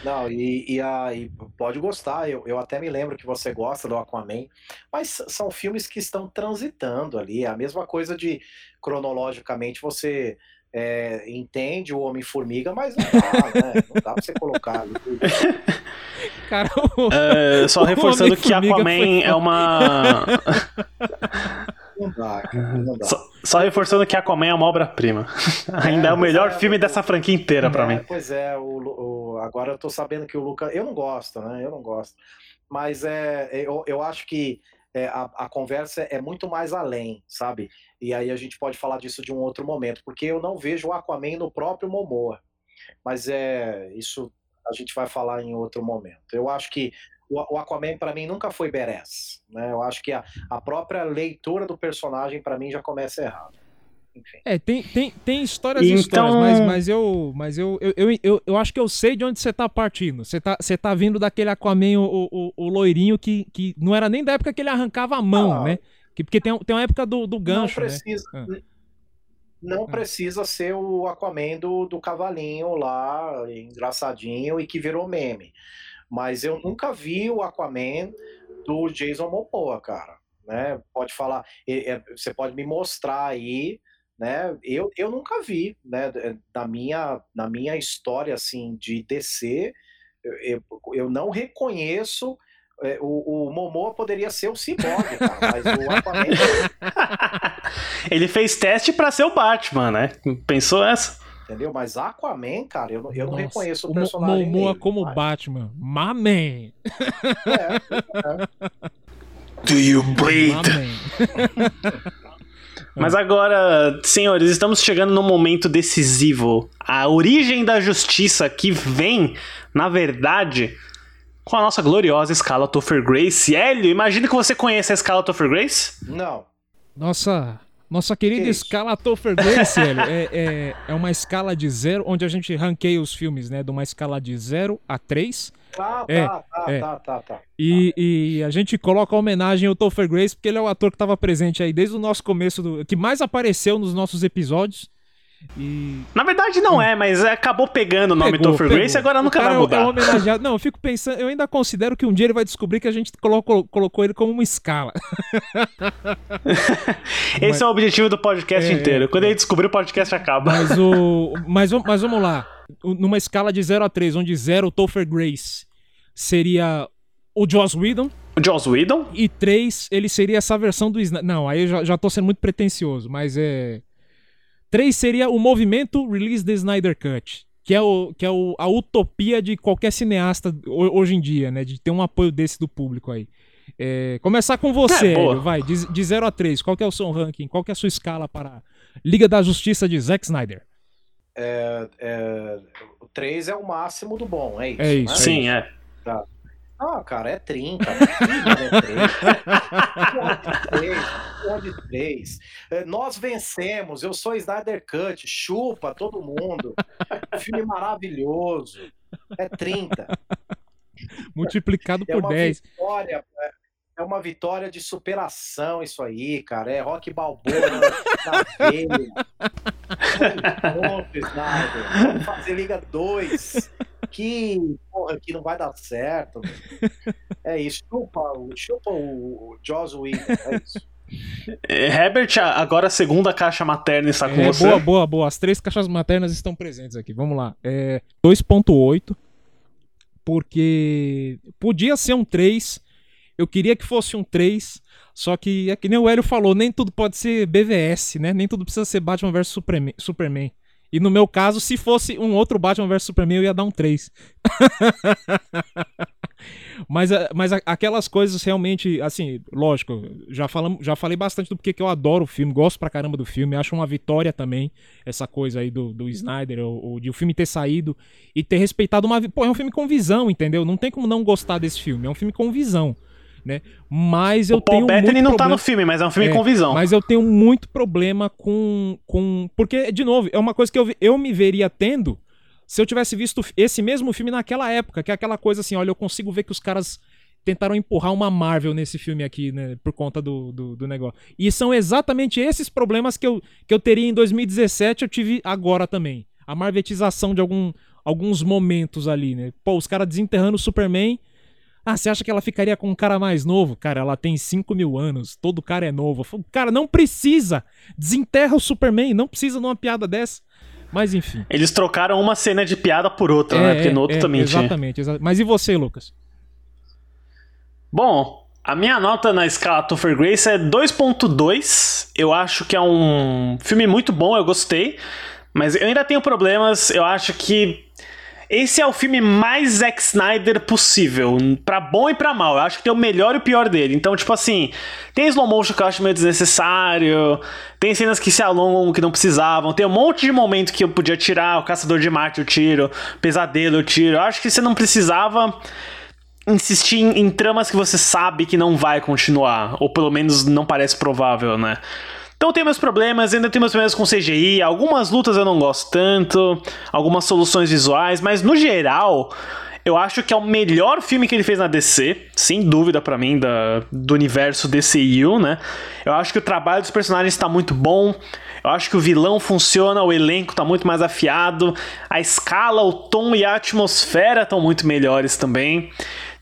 Não, e, e, a- e pode gostar, eu, eu até me lembro que você gosta do Aquaman, mas são filmes que estão transitando ali, é a mesma coisa de, cronologicamente, você é, entende o Homem-Formiga, mas não dá, né? Não dá pra você colocar. *laughs* Cara, É, só o reforçando que Aquaman foi é uma. *laughs* Não dá, cara, não dá. Só, só reforçando que Aquaman é uma obra-prima. Ainda é, o melhor é, filme dessa franquia inteira pra É, mim. Pois é, o, o- agora eu tô sabendo que o Lucas. Eu não gosto, né? Eu não gosto. Mas é, eu, eu acho que é, a, a conversa é muito mais além, sabe? E aí a gente pode falar disso de um outro momento, porque eu não vejo o Aquaman no próprio Momoa. Mas é isso a gente vai falar em outro momento. Eu acho que o, Aquaman para mim nunca foi badass, né? Eu acho que a, a própria leitura do personagem para mim já começa errado. É, tem, tem, tem histórias e Então- histórias, mas, mas eu. Mas eu, eu, eu, eu, eu acho que eu sei de onde você tá partindo. Você tá, você tá vindo daquele Aquaman, o, o, o loirinho, que, que não era nem da época que ele arrancava a mão, Ah. né? Que, porque tem, tem uma época do, do gancho, não né? precisa, Ah. não precisa ser o Aquaman do, do cavalinho lá, engraçadinho e que virou meme. Mas eu nunca vi o Aquaman do Jason Momoa, cara. Né? Pode falar, é, você pode me mostrar aí, né? Eu, eu nunca vi, né? Na minha, na minha história assim de DC, eu, eu não reconheço. É, O, o Momoa poderia ser o Cyborg, cara, mas o Aquaman *laughs* Ele fez teste pra ser o Batman, né? Pensou essa? Entendeu? Mas Aquaman, cara, eu, não- eu não reconheço o o personagem. Momoa nele, como mas- Batman. My man. Do you bleed? *laughs* Mas agora, senhores, estamos chegando no momento decisivo. A origem da justiça que vem, na verdade, com a nossa gloriosa escala Topher Grace. Hélio, imagina que você conhece a escala Topher Grace? Não. Nossa, nossa querida escala Topher Grace, Hélio, é, é, é uma escala de zero, onde a gente ranqueia os filmes, né? De uma escala de 0 a 3. Ah, tá, É, tá, é. tá, tá, tá. E, e a gente coloca a homenagem ao Topher Grace, porque ele é o ator que estava presente aí desde o nosso começo, do, que mais apareceu nos nossos episódios. E Na verdade não é, mas acabou pegando o nome Pegou, Topher pegou. Grace e agora nunca vai é mudar. É homenageado. Não, eu fico pensando, eu ainda considero que um dia ele vai descobrir que a gente colocou, colocou ele como uma escala. *laughs* Esse é o objetivo do podcast É, inteiro. é, Quando ele descobrir, o podcast acaba. Mas o. Mas, mas vamos lá. Numa escala de 0 a 3, onde 0 o Topher Grace seria o Joss Whedon. O Joss Whedon? E 3, ele seria essa versão do Snyder. Não, aí eu já, já tô sendo muito pretencioso, mas é. 3 seria o movimento Release the Snyder Cut. Que é, o, que é o, a utopia de qualquer cineasta ho- hoje em dia, né? De ter um apoio desse do público aí. É, começar com você, É, vai, de, de 0 a 3. Qual que é o seu ranking? Qual que é a sua escala para Liga da Justiça de Zack Snyder? É, é, o 3 é o máximo do bom, é isso? É isso, né? Sim, é. Tá. Ah, cara, é 30. Que é 3? Porra de 3. Porra de 3. É, Nós vencemos. Eu sou Snyder Cut. Chupa todo mundo. Filme maravilhoso. É 30. Multiplicado É por uma 10. vitória. é- É uma vitória de superação isso aí, cara. É rock balboa na veia. *laughs* Ponto, Snyder. Vamos fazer Liga 2. Que porra, que não vai dar certo. É isso. Chupa, o- chupa o, Joss Whedon. É isso. É, Herbert, agora a segunda caixa materna está com É, você. boa, boa, boa. As três caixas maternas estão presentes aqui. Vamos lá. É 2.8. Porque podia ser um 3. Eu queria que fosse um 3. Só que é que nem o Hélio falou, nem tudo pode ser BVS, né? Nem tudo precisa ser Batman vs Superman. E no meu caso, se fosse um outro Batman vs Superman, eu ia dar um 3. *laughs* Mas, a- mas aquelas coisas realmente, assim, lógico, já, falamos, já falei bastante do porquê que eu adoro o filme, gosto pra caramba do filme, acho uma vitória também essa coisa aí do, do Snyder, ou, ou de o filme ter saído e ter respeitado uma. Pô, é um filme com visão, entendeu? Não tem como não gostar desse filme, é um filme com visão. Né? Mas eu O Paul tenho Bettany muito não tá problema- no filme, mas é um filme com visão. Mas eu tenho muito problema com, com. Porque, de novo, é uma coisa que eu, eu me veria tendo se eu tivesse visto esse mesmo filme naquela época, que é aquela coisa assim, olha, eu consigo ver que os caras tentaram empurrar uma Marvel nesse filme aqui, né, por conta do, do, do negócio. E são exatamente esses problemas que eu, que eu teria em 2017, eu tive agora também. A marvetização de algum, alguns momentos ali, né? Pô, os caras desenterrando o Superman. Ah, você acha que ela ficaria com um cara mais novo? Cara, ela tem 5 mil anos, todo cara é novo. Falo, Cara, não precisa! Desenterra o Superman, não precisa de uma piada dessa. Mas enfim. Eles trocaram uma cena de piada por outra, né? Porque no outro é, também tinha. Exatamente, exa- Mas e você, Lucas? Bom, a minha nota na escala Topher Grace é 2.2. Eu acho que é um filme muito bom, eu gostei. Mas eu ainda tenho problemas. Eu acho que esse é o filme mais Zack Snyder possível, pra bom e pra mal. Eu acho que tem o melhor e o pior dele. Então, tipo assim, tem slow motion que eu acho meio desnecessário, tem cenas que se alongam que não precisavam, tem um monte de momento que eu podia tirar, o Caçador de Marte eu tiro, Pesadelo eu tiro. Eu acho que você não precisava insistir em, em tramas que você sabe que não vai continuar, ou pelo menos não parece provável, né? Então tem meus problemas, ainda tenho meus problemas com CGI, algumas lutas eu não gosto tanto, algumas soluções visuais, mas no geral, eu acho que é o melhor filme que ele fez na DC, sem dúvida pra mim, da, do universo DCU, né? Eu acho que o trabalho dos personagens está muito bom, eu acho que o vilão funciona, o elenco tá muito mais afiado, a escala, o tom e a atmosfera estão muito melhores também.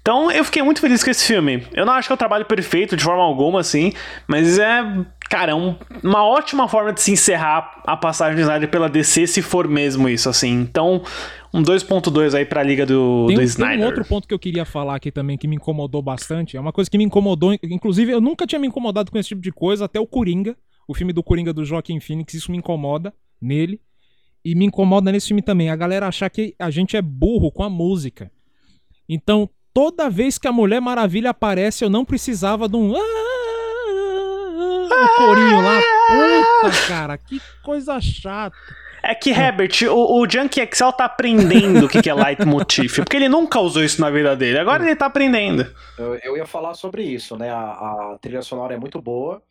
Então eu fiquei muito feliz com esse filme. Eu não acho que é o trabalho perfeito de forma alguma, assim, mas é, cara, é um- uma ótima forma de se encerrar a passagem do Snyder pela DC, se for mesmo isso, assim. Então, um 2.2 aí pra liga do, Tem, do um- tem Snyder. um outro ponto que eu queria falar aqui também que me incomodou bastante. É uma coisa que me incomodou. Inclusive, eu nunca tinha me incomodado com esse tipo de coisa, até o Coringa. O filme do Coringa do Joaquim Phoenix, isso me incomoda nele. E me incomoda nesse filme também. A galera achar que a gente é burro com a música. Então, toda vez que a Mulher Maravilha aparece, eu não precisava de um. Um corinho lá. Puta, cara, que coisa chata. É que, Herbert, o, o Junkie Excel tá aprendendo o que, que é leitmotiv, porque ele nunca usou isso na vida dele, agora ele tá aprendendo. Eu, eu ia falar sobre isso, né? A, a trilha sonora é muito boa.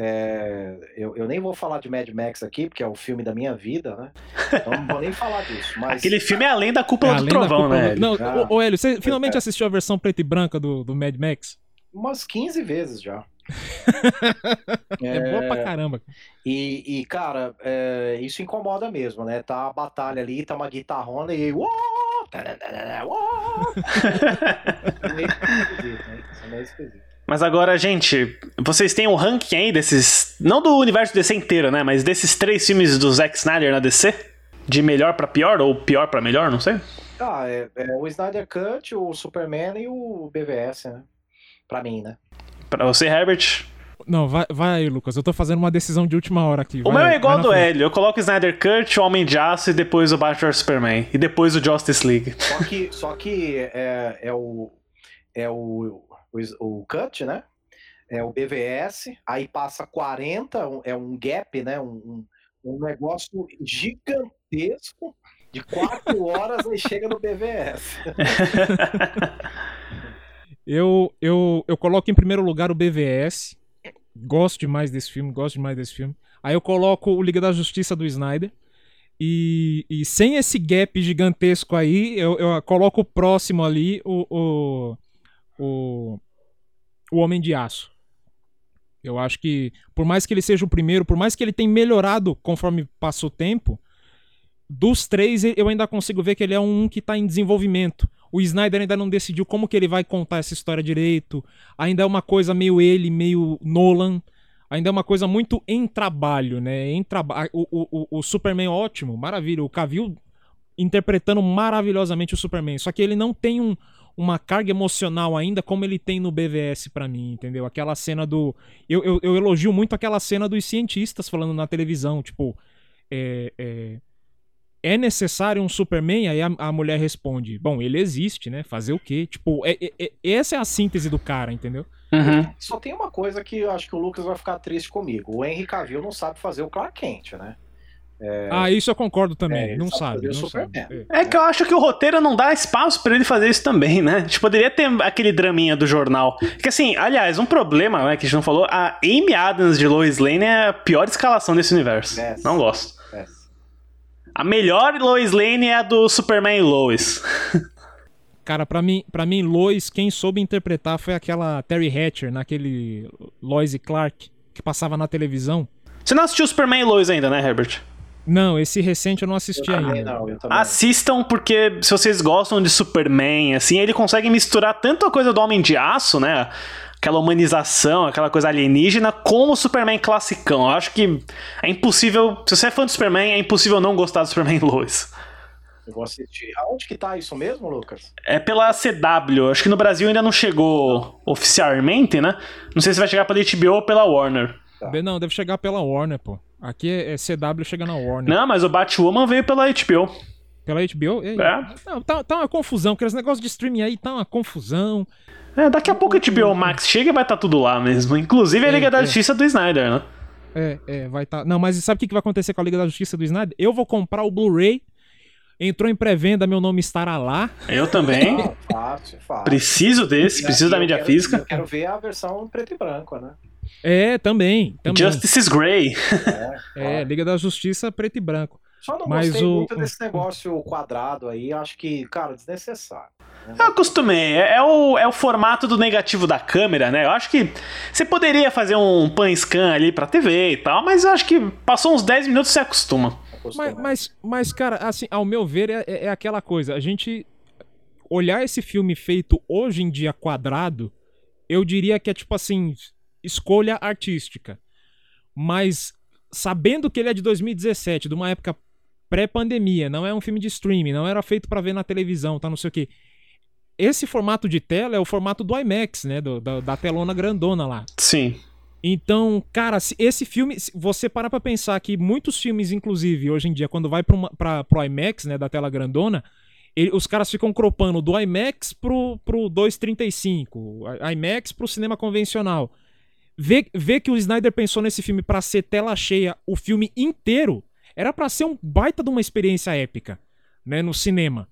É, eu, eu nem vou falar de Mad Max aqui, porque é o filme da minha vida, né? Então não vou nem falar disso. Mas... Aquele filme é além da cúpula É, do trovão, cúpula né? do- Não, Ah. ô, ô, Hélio, você finalmente É. assistiu a versão preta e branca do, do Mad Max? Umas 15 vezes já. É, boa pra caramba. E, e, cara, é, isso incomoda mesmo, né? Tá a batalha ali, tá uma guitarrona e. Uou, tararara, uou. É meio esquisito, né? Isso é meio esquisito. Mas agora, gente, vocês têm um ranking aí desses. Não do universo DC inteiro, né? Mas desses três filmes do Zack Snyder na DC? De melhor pra pior ou pior pra melhor, não sei. Ah, é, é o Snyder Cut, o Superman e o BVS, né? Pra mim, né? Pra você, Herbert. Não, vai, vai aí, Lucas. Eu tô fazendo uma decisão de última hora aqui. O vai- meu é igual do. Hélio. Eu coloco o Snyder Cut, o Homem de Aço e depois o Batman Superman. E depois o Justice League. Só que, só que é, é o. É o, o, o Cut, né? É o BVS, aí passa 40, um- é um gap, né? Um, um, um negócio gigantesco de 4 *laughs* horas, aí chega no BVS. *laughs* Eu, eu, eu coloco em primeiro lugar o BVS. Gosto demais desse filme, gosto demais desse filme. Aí eu coloco o Liga da Justiça do Snyder. E, e sem esse gap gigantesco aí, eu, eu coloco próximo ali, o, o, o, o Homem de Aço. Eu acho que, por mais que ele seja o primeiro, por mais que ele tenha melhorado conforme passa o tempo, dos três eu ainda consigo ver que ele é um que está em desenvolvimento. O Snyder ainda não decidiu como que ele vai contar essa história direito. Ainda é uma coisa meio ele, meio Nolan. Ainda é uma coisa muito em trabalho, né? Em traba o, o, o- Superman ótimo, maravilha. O Cavill interpretando maravilhosamente o Superman. Só que ele não tem um, uma carga emocional ainda como ele tem no BVS pra mim, entendeu? Aquela cena do. Eu, eu, eu elogio muito aquela cena dos cientistas falando na televisão, tipo. É, é, é necessário um Superman? Aí a, a mulher responde: Bom, ele existe, né? Fazer o quê? Tipo, é, é- é- essa é a síntese do cara, entendeu? Só tem uma coisa que eu acho que o Lucas vai ficar triste comigo. O Henry Cavill não sabe fazer o Clark Kent, né? É, Ah, isso eu concordo também. É, não sabe não sabe. É. É que eu acho que o roteiro não dá espaço pra ele fazer isso também, né? Tipo, poderia ter aquele draminha do jornal. Que assim, aliás, um problema, né, que a gente não falou, a Amy Adams de Lois Lane é a pior escalação desse universo. Não gosto. A melhor Lois Lane é a do Superman e Lois. *laughs* Cara, pra mim, pra mim, Lois, quem soube interpretar foi aquela Terry Hatcher, naquele Lois e Clark, que passava na televisão. Você não assistiu Superman e Lois ainda, né, Herbert? Não, esse recente eu não assisti ainda. Assistam porque se vocês gostam de Superman, assim, ele consegue misturar tanto a coisa do Homem de Aço, né? Aquela humanização, aquela coisa alienígena, com o Superman classicão. Eu acho que é impossível. Se você é fã do Superman, é impossível não gostar do Superman *laughs* Lois. Eu vou assistir. Aonde que tá isso mesmo, Lucas? É pela CW. Acho que no Brasil ainda não chegou oficialmente, né? Não sei se vai chegar pela HBO ou pela Warner. Be- Não, deve chegar pela Warner, pô. Aqui é, é CW, chega na Warner. Não, mas o Batwoman veio pela HBO. Pela HBO? É. Não, tá, tá uma confusão, aqueles negócios de streaming aí tá uma confusão. É, daqui a pouco a HBO Max chega e vai estar tudo lá mesmo. Inclusive a É, Liga da é. Justiça do Snyder, né? É, é, vai tá. Não, mas sabe o que vai acontecer com a Liga da Justiça do Snyder? Eu vou comprar o Blu-ray. Entrou em pré-venda, meu nome estará lá. Eu também. Não, *laughs* fácil, fácil. Preciso desse, preciso da mídia quero- física. Eu quero ver a versão preto e branco, né? É, também. também. Justice is Grey. É, Liga da Justiça preto e branco. Só não Mas gostei o- muito desse negócio quadrado aí. Acho que, cara, desnecessário. Eu acostumei. É, é o, é o formato do negativo da câmera, né? Eu acho que você poderia fazer um pan scan ali pra TV e tal, mas eu acho que passou uns 10 minutos e você acostuma. Mas, mas, mas, cara, assim, ao meu ver, é, é aquela coisa. A gente olhar esse filme feito hoje em dia quadrado, eu diria que é tipo assim, escolha artística. Mas sabendo que ele é de 2017, de uma época pré-pandemia, não é um filme de streaming, não era feito pra ver na televisão, tá não sei o quê. Esse formato de tela é o formato do IMAX, né, do- da, da telona grandona lá. Sim. Então, cara, se esse filme, você parar pra pensar que muitos filmes, inclusive, hoje em dia, quando vai pra uma, pra, pro IMAX, né, da tela grandona, ele- os caras ficam cropando do IMAX pro, pro 235, I- IMAX pro cinema convencional. Ver, ver que o Snyder pensou nesse filme pra ser tela cheia o filme inteiro, era pra ser um baita de uma experiência épica, né, no cinema.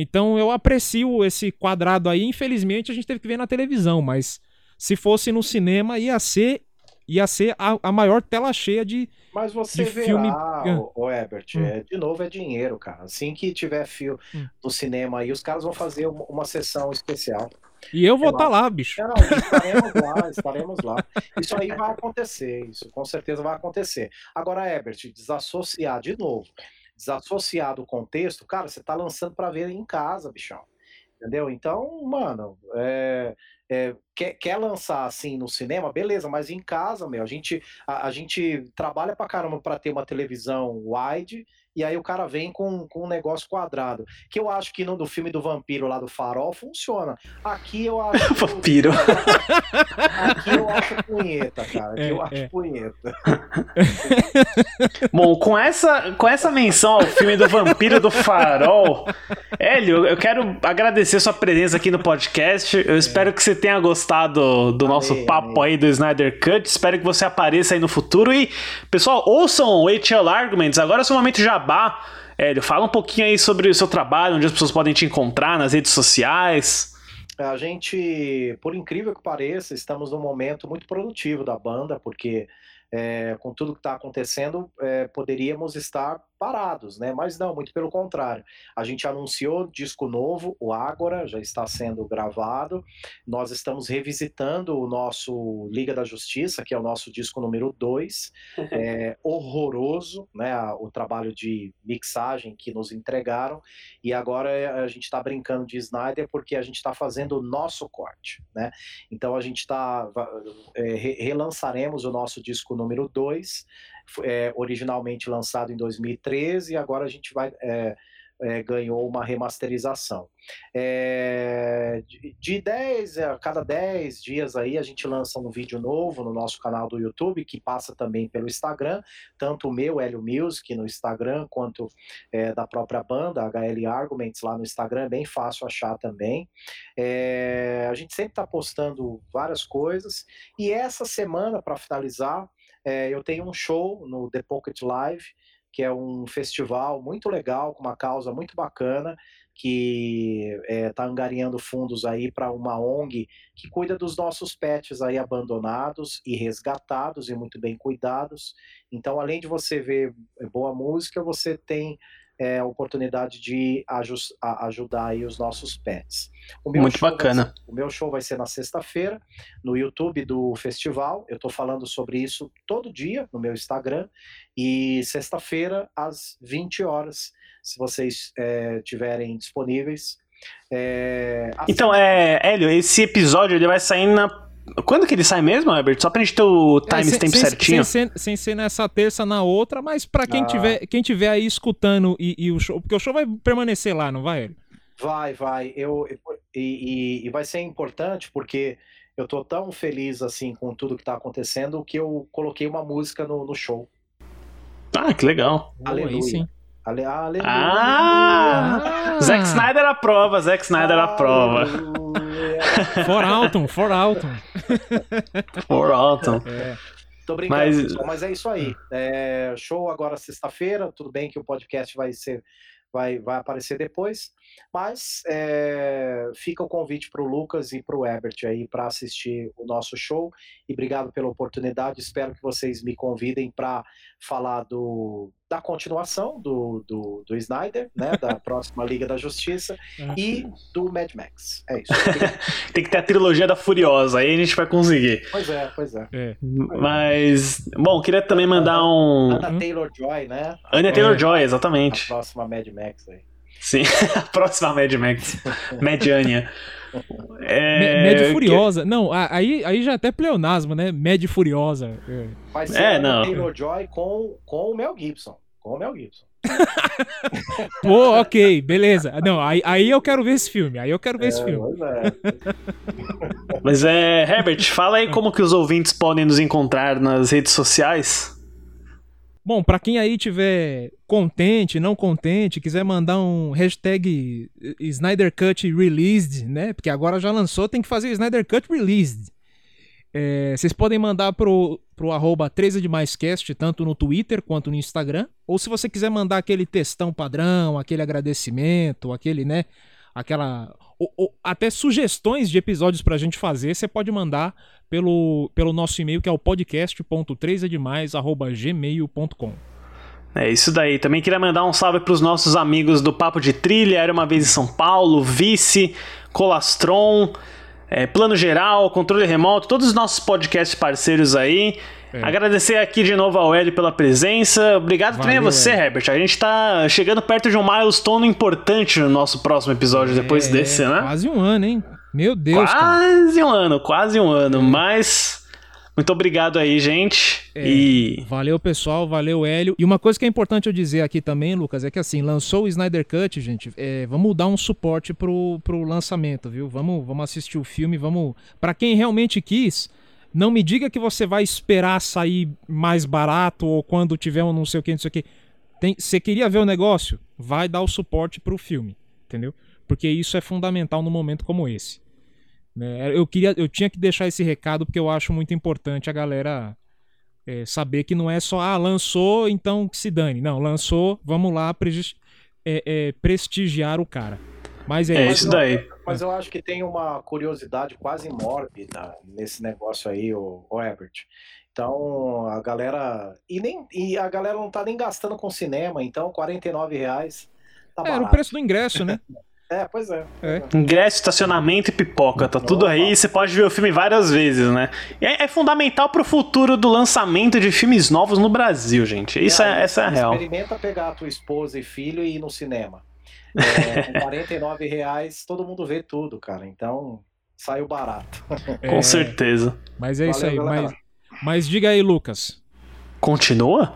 Então eu aprecio esse quadrado aí, infelizmente a gente teve que ver na televisão, mas se fosse no cinema ia ser ia ser a, a maior tela cheia de Mas você de verá, filme. o, o Herbert, Hum. é, de novo é dinheiro, cara. Assim que tiver filme no cinema aí, os caras vão fazer uma, uma sessão especial. E eu vou estar lá, bicho. Não, *laughs* estaremos lá, estaremos lá. Isso aí vai acontecer, isso com certeza vai acontecer. Agora, Herbert, desassociar de novo, desassociar do contexto, cara, você tá lançando para ver em casa, bichão. Entendeu? Então, mano, é, é, quer, quer lançar assim no cinema, beleza, mas em casa, meu, a gente, a, a gente trabalha pra caramba pra ter uma televisão wide, e aí o cara vem com, com um negócio quadrado. Que eu acho que no do filme do vampiro lá do farol funciona. Aqui eu acho. *laughs* Vampiro. Aqui eu acho punheta, cara. Aqui É, eu acho é. punheta. *laughs* Bom, com essa, com essa menção ao filme do Vampiro do Farol, Hélio, eu quero agradecer sua presença aqui no podcast. Eu espero que você tenha gostado do nosso papo aí do Snyder Cut. Espero que você apareça aí no futuro. E, pessoal, ouçam o HL Arguments. Agora é o seu momento jabá. Hélio, fala um pouquinho aí sobre o seu trabalho, onde as pessoas podem te encontrar nas redes sociais. A gente, por incrível que pareça, estamos num momento muito produtivo da banda, porque é, com tudo que está acontecendo, é, poderíamos estar parados, né? Mas não, muito pelo contrário. A gente anunciou disco novo, o Ágora, já está sendo gravado. Nós estamos revisitando o nosso Liga da Justiça, que é o nosso disco número 2. *laughs* É horroroso, né? O trabalho de mixagem que nos entregaram. E agora é, a gente está brincando de Snyder porque a gente está fazendo o nosso corte, né? Então a gente está. relançaremos o nosso disco número 2, originalmente lançado em 2013, e agora a gente vai. é, é, ganhou uma remasterização. É, de, de 10 a cada 10 dias aí a gente lança um vídeo novo no nosso canal do YouTube, que passa também pelo Instagram, tanto o meu, Hélio Music, no Instagram, quanto é, da própria banda, HL Arguments, lá no Instagram, é bem fácil achar também. É, a gente sempre está postando várias coisas, e essa semana, para finalizar, é, eu tenho um show no The Pocket Live, que é um festival muito legal, com uma causa muito bacana, que está é, tá angariando fundos aí para uma ONG que cuida dos nossos pets aí abandonados e resgatados e muito bem cuidados. Então, além de você ver boa música, você tem é, a oportunidade de ajudar aí os nossos pets. Muito bacana. Ser, o meu show vai ser na sexta-feira, no YouTube do festival. Eu estou falando sobre isso todo dia no meu Instagram. E sexta-feira, às 20 horas, se vocês é, tiverem disponíveis. É, assim... Então, é, Hélio, esse episódio ele vai sair na quando que ele sai mesmo, Herbert? Só pra gente ter o timestamp é, certinho. Sem, sem, sem, ser nessa terça, na outra, mas pra quem, ah. tiver, quem tiver aí escutando e, e, o show. Porque o show vai permanecer lá, não vai, Vai, vai. Eu, e, e, vai ser importante porque eu tô tão feliz assim com tudo que tá acontecendo que eu coloquei uma música no, no show. Ah, que legal. Aleluia. sim. Ale, aleluia. Ah! ah! Zack Snyder aprova, Zack Snyder aprova. For Alton, For Alton. For Alton. É. Tô brincando, mas... Pessoal, mas é isso aí. É, show agora sexta-feira. Tudo bem que o podcast vai ser vai, vai aparecer depois. Mas é, fica o convite para o Lucas e para o Herbert aí para assistir o nosso show. E obrigado pela oportunidade. Espero que vocês me convidem para falar do, da continuação do, do, do Snyder, né, da *laughs* próxima Liga da Justiça é. e do Mad Max. É isso. *laughs* Tem que ter a trilogia da Furiosa, aí a gente vai conseguir. Pois é, pois é. é. Mas, bom, queria também mandar um. Ana Taylor Joy, né? Ana Taylor Joy, exatamente. A próxima Mad Max aí. Sim, a *laughs* próxima Mad Max. Mediania. É... Médio Furiosa. Não, aí, aí já é até pleonasmo, né? Médio Furiosa. É. Vai ser é, não. Taylor Joy com, com o Mel Gibson. Com o Mel Gibson. *laughs* Pô, ok, beleza. Não, aí, aí eu quero ver esse filme. Aí eu quero ver é, esse filme. É. Mas é, Herbert, fala aí como que os ouvintes podem nos encontrar nas redes sociais. Bom, para quem aí tiver contente, não contente, quiser mandar um hashtag Snyder Cut Released, né? Porque agora já lançou, tem que fazer Snyder Cut Released. É, vocês podem mandar pro, pro arroba 13 de mais cast, tanto no Twitter quanto no Instagram. Ou se você quiser mandar aquele textão padrão, aquele agradecimento, aquele, né? Aquela. Ou, ou, até sugestões de episódios pra gente fazer, você pode mandar pelo, pelo nosso e-mail que é o podcast.3edemais.gmail.com. É isso daí. Também queria mandar um salve para os nossos amigos do Papo de Trilha, Era Uma Vez em São Paulo, Vice, Colastron, é, Plano Geral, Controle Remoto, todos os nossos podcasts parceiros aí. É. Agradecer aqui de novo ao Hélio pela presença. Obrigado Valeu, também a você, Hélio. Herbert. A gente está chegando perto de um milestone importante no nosso próximo episódio é, depois desse, né? Quase um ano, hein? Meu Deus. Quase cara. um ano, quase um ano. Mas muito obrigado aí, gente. É, e valeu, pessoal, valeu, Hélio. E uma coisa que é importante eu dizer aqui também, Lucas, é que assim, lançou o Snyder Cut, gente. É, vamos dar um suporte pro, pro lançamento, viu? Vamos, vamos assistir o filme, vamos. Para quem realmente quis, não me diga que você vai esperar sair mais barato ou quando tiver um não sei o que, não sei o que. Tem, você queria ver o negócio? Vai dar o suporte pro filme, entendeu? porque isso é fundamental num momento como esse. Né? Eu, queria, eu tinha que deixar esse recado porque eu acho muito importante a galera é, saber que não é só, ah, lançou, então que se dane. Não, lançou, vamos lá é, é, prestigiar o cara. Mas é, é isso daí. Mas eu acho que tem uma curiosidade quase mórbida nesse negócio aí, o, o Herbert. Então a galera. E, nem, e a galera não tá nem gastando com cinema, então 49 reais. Tá é, Era o preço do ingresso, né? *laughs* É, pois é. é. Ingresso, estacionamento e pipoca, tá tudo aí. Você pode ver o filme várias vezes, né? E é, é fundamental pro futuro do lançamento de filmes novos no Brasil, gente. Isso é, é essa é a real. Experimenta pegar a tua esposa e filho e ir no cinema. É, com 49 reais, todo mundo vê tudo, cara. Então, saiu barato. Com certeza. Mas é Valeu, isso aí. Mas, mas diga aí, Lucas. Continua?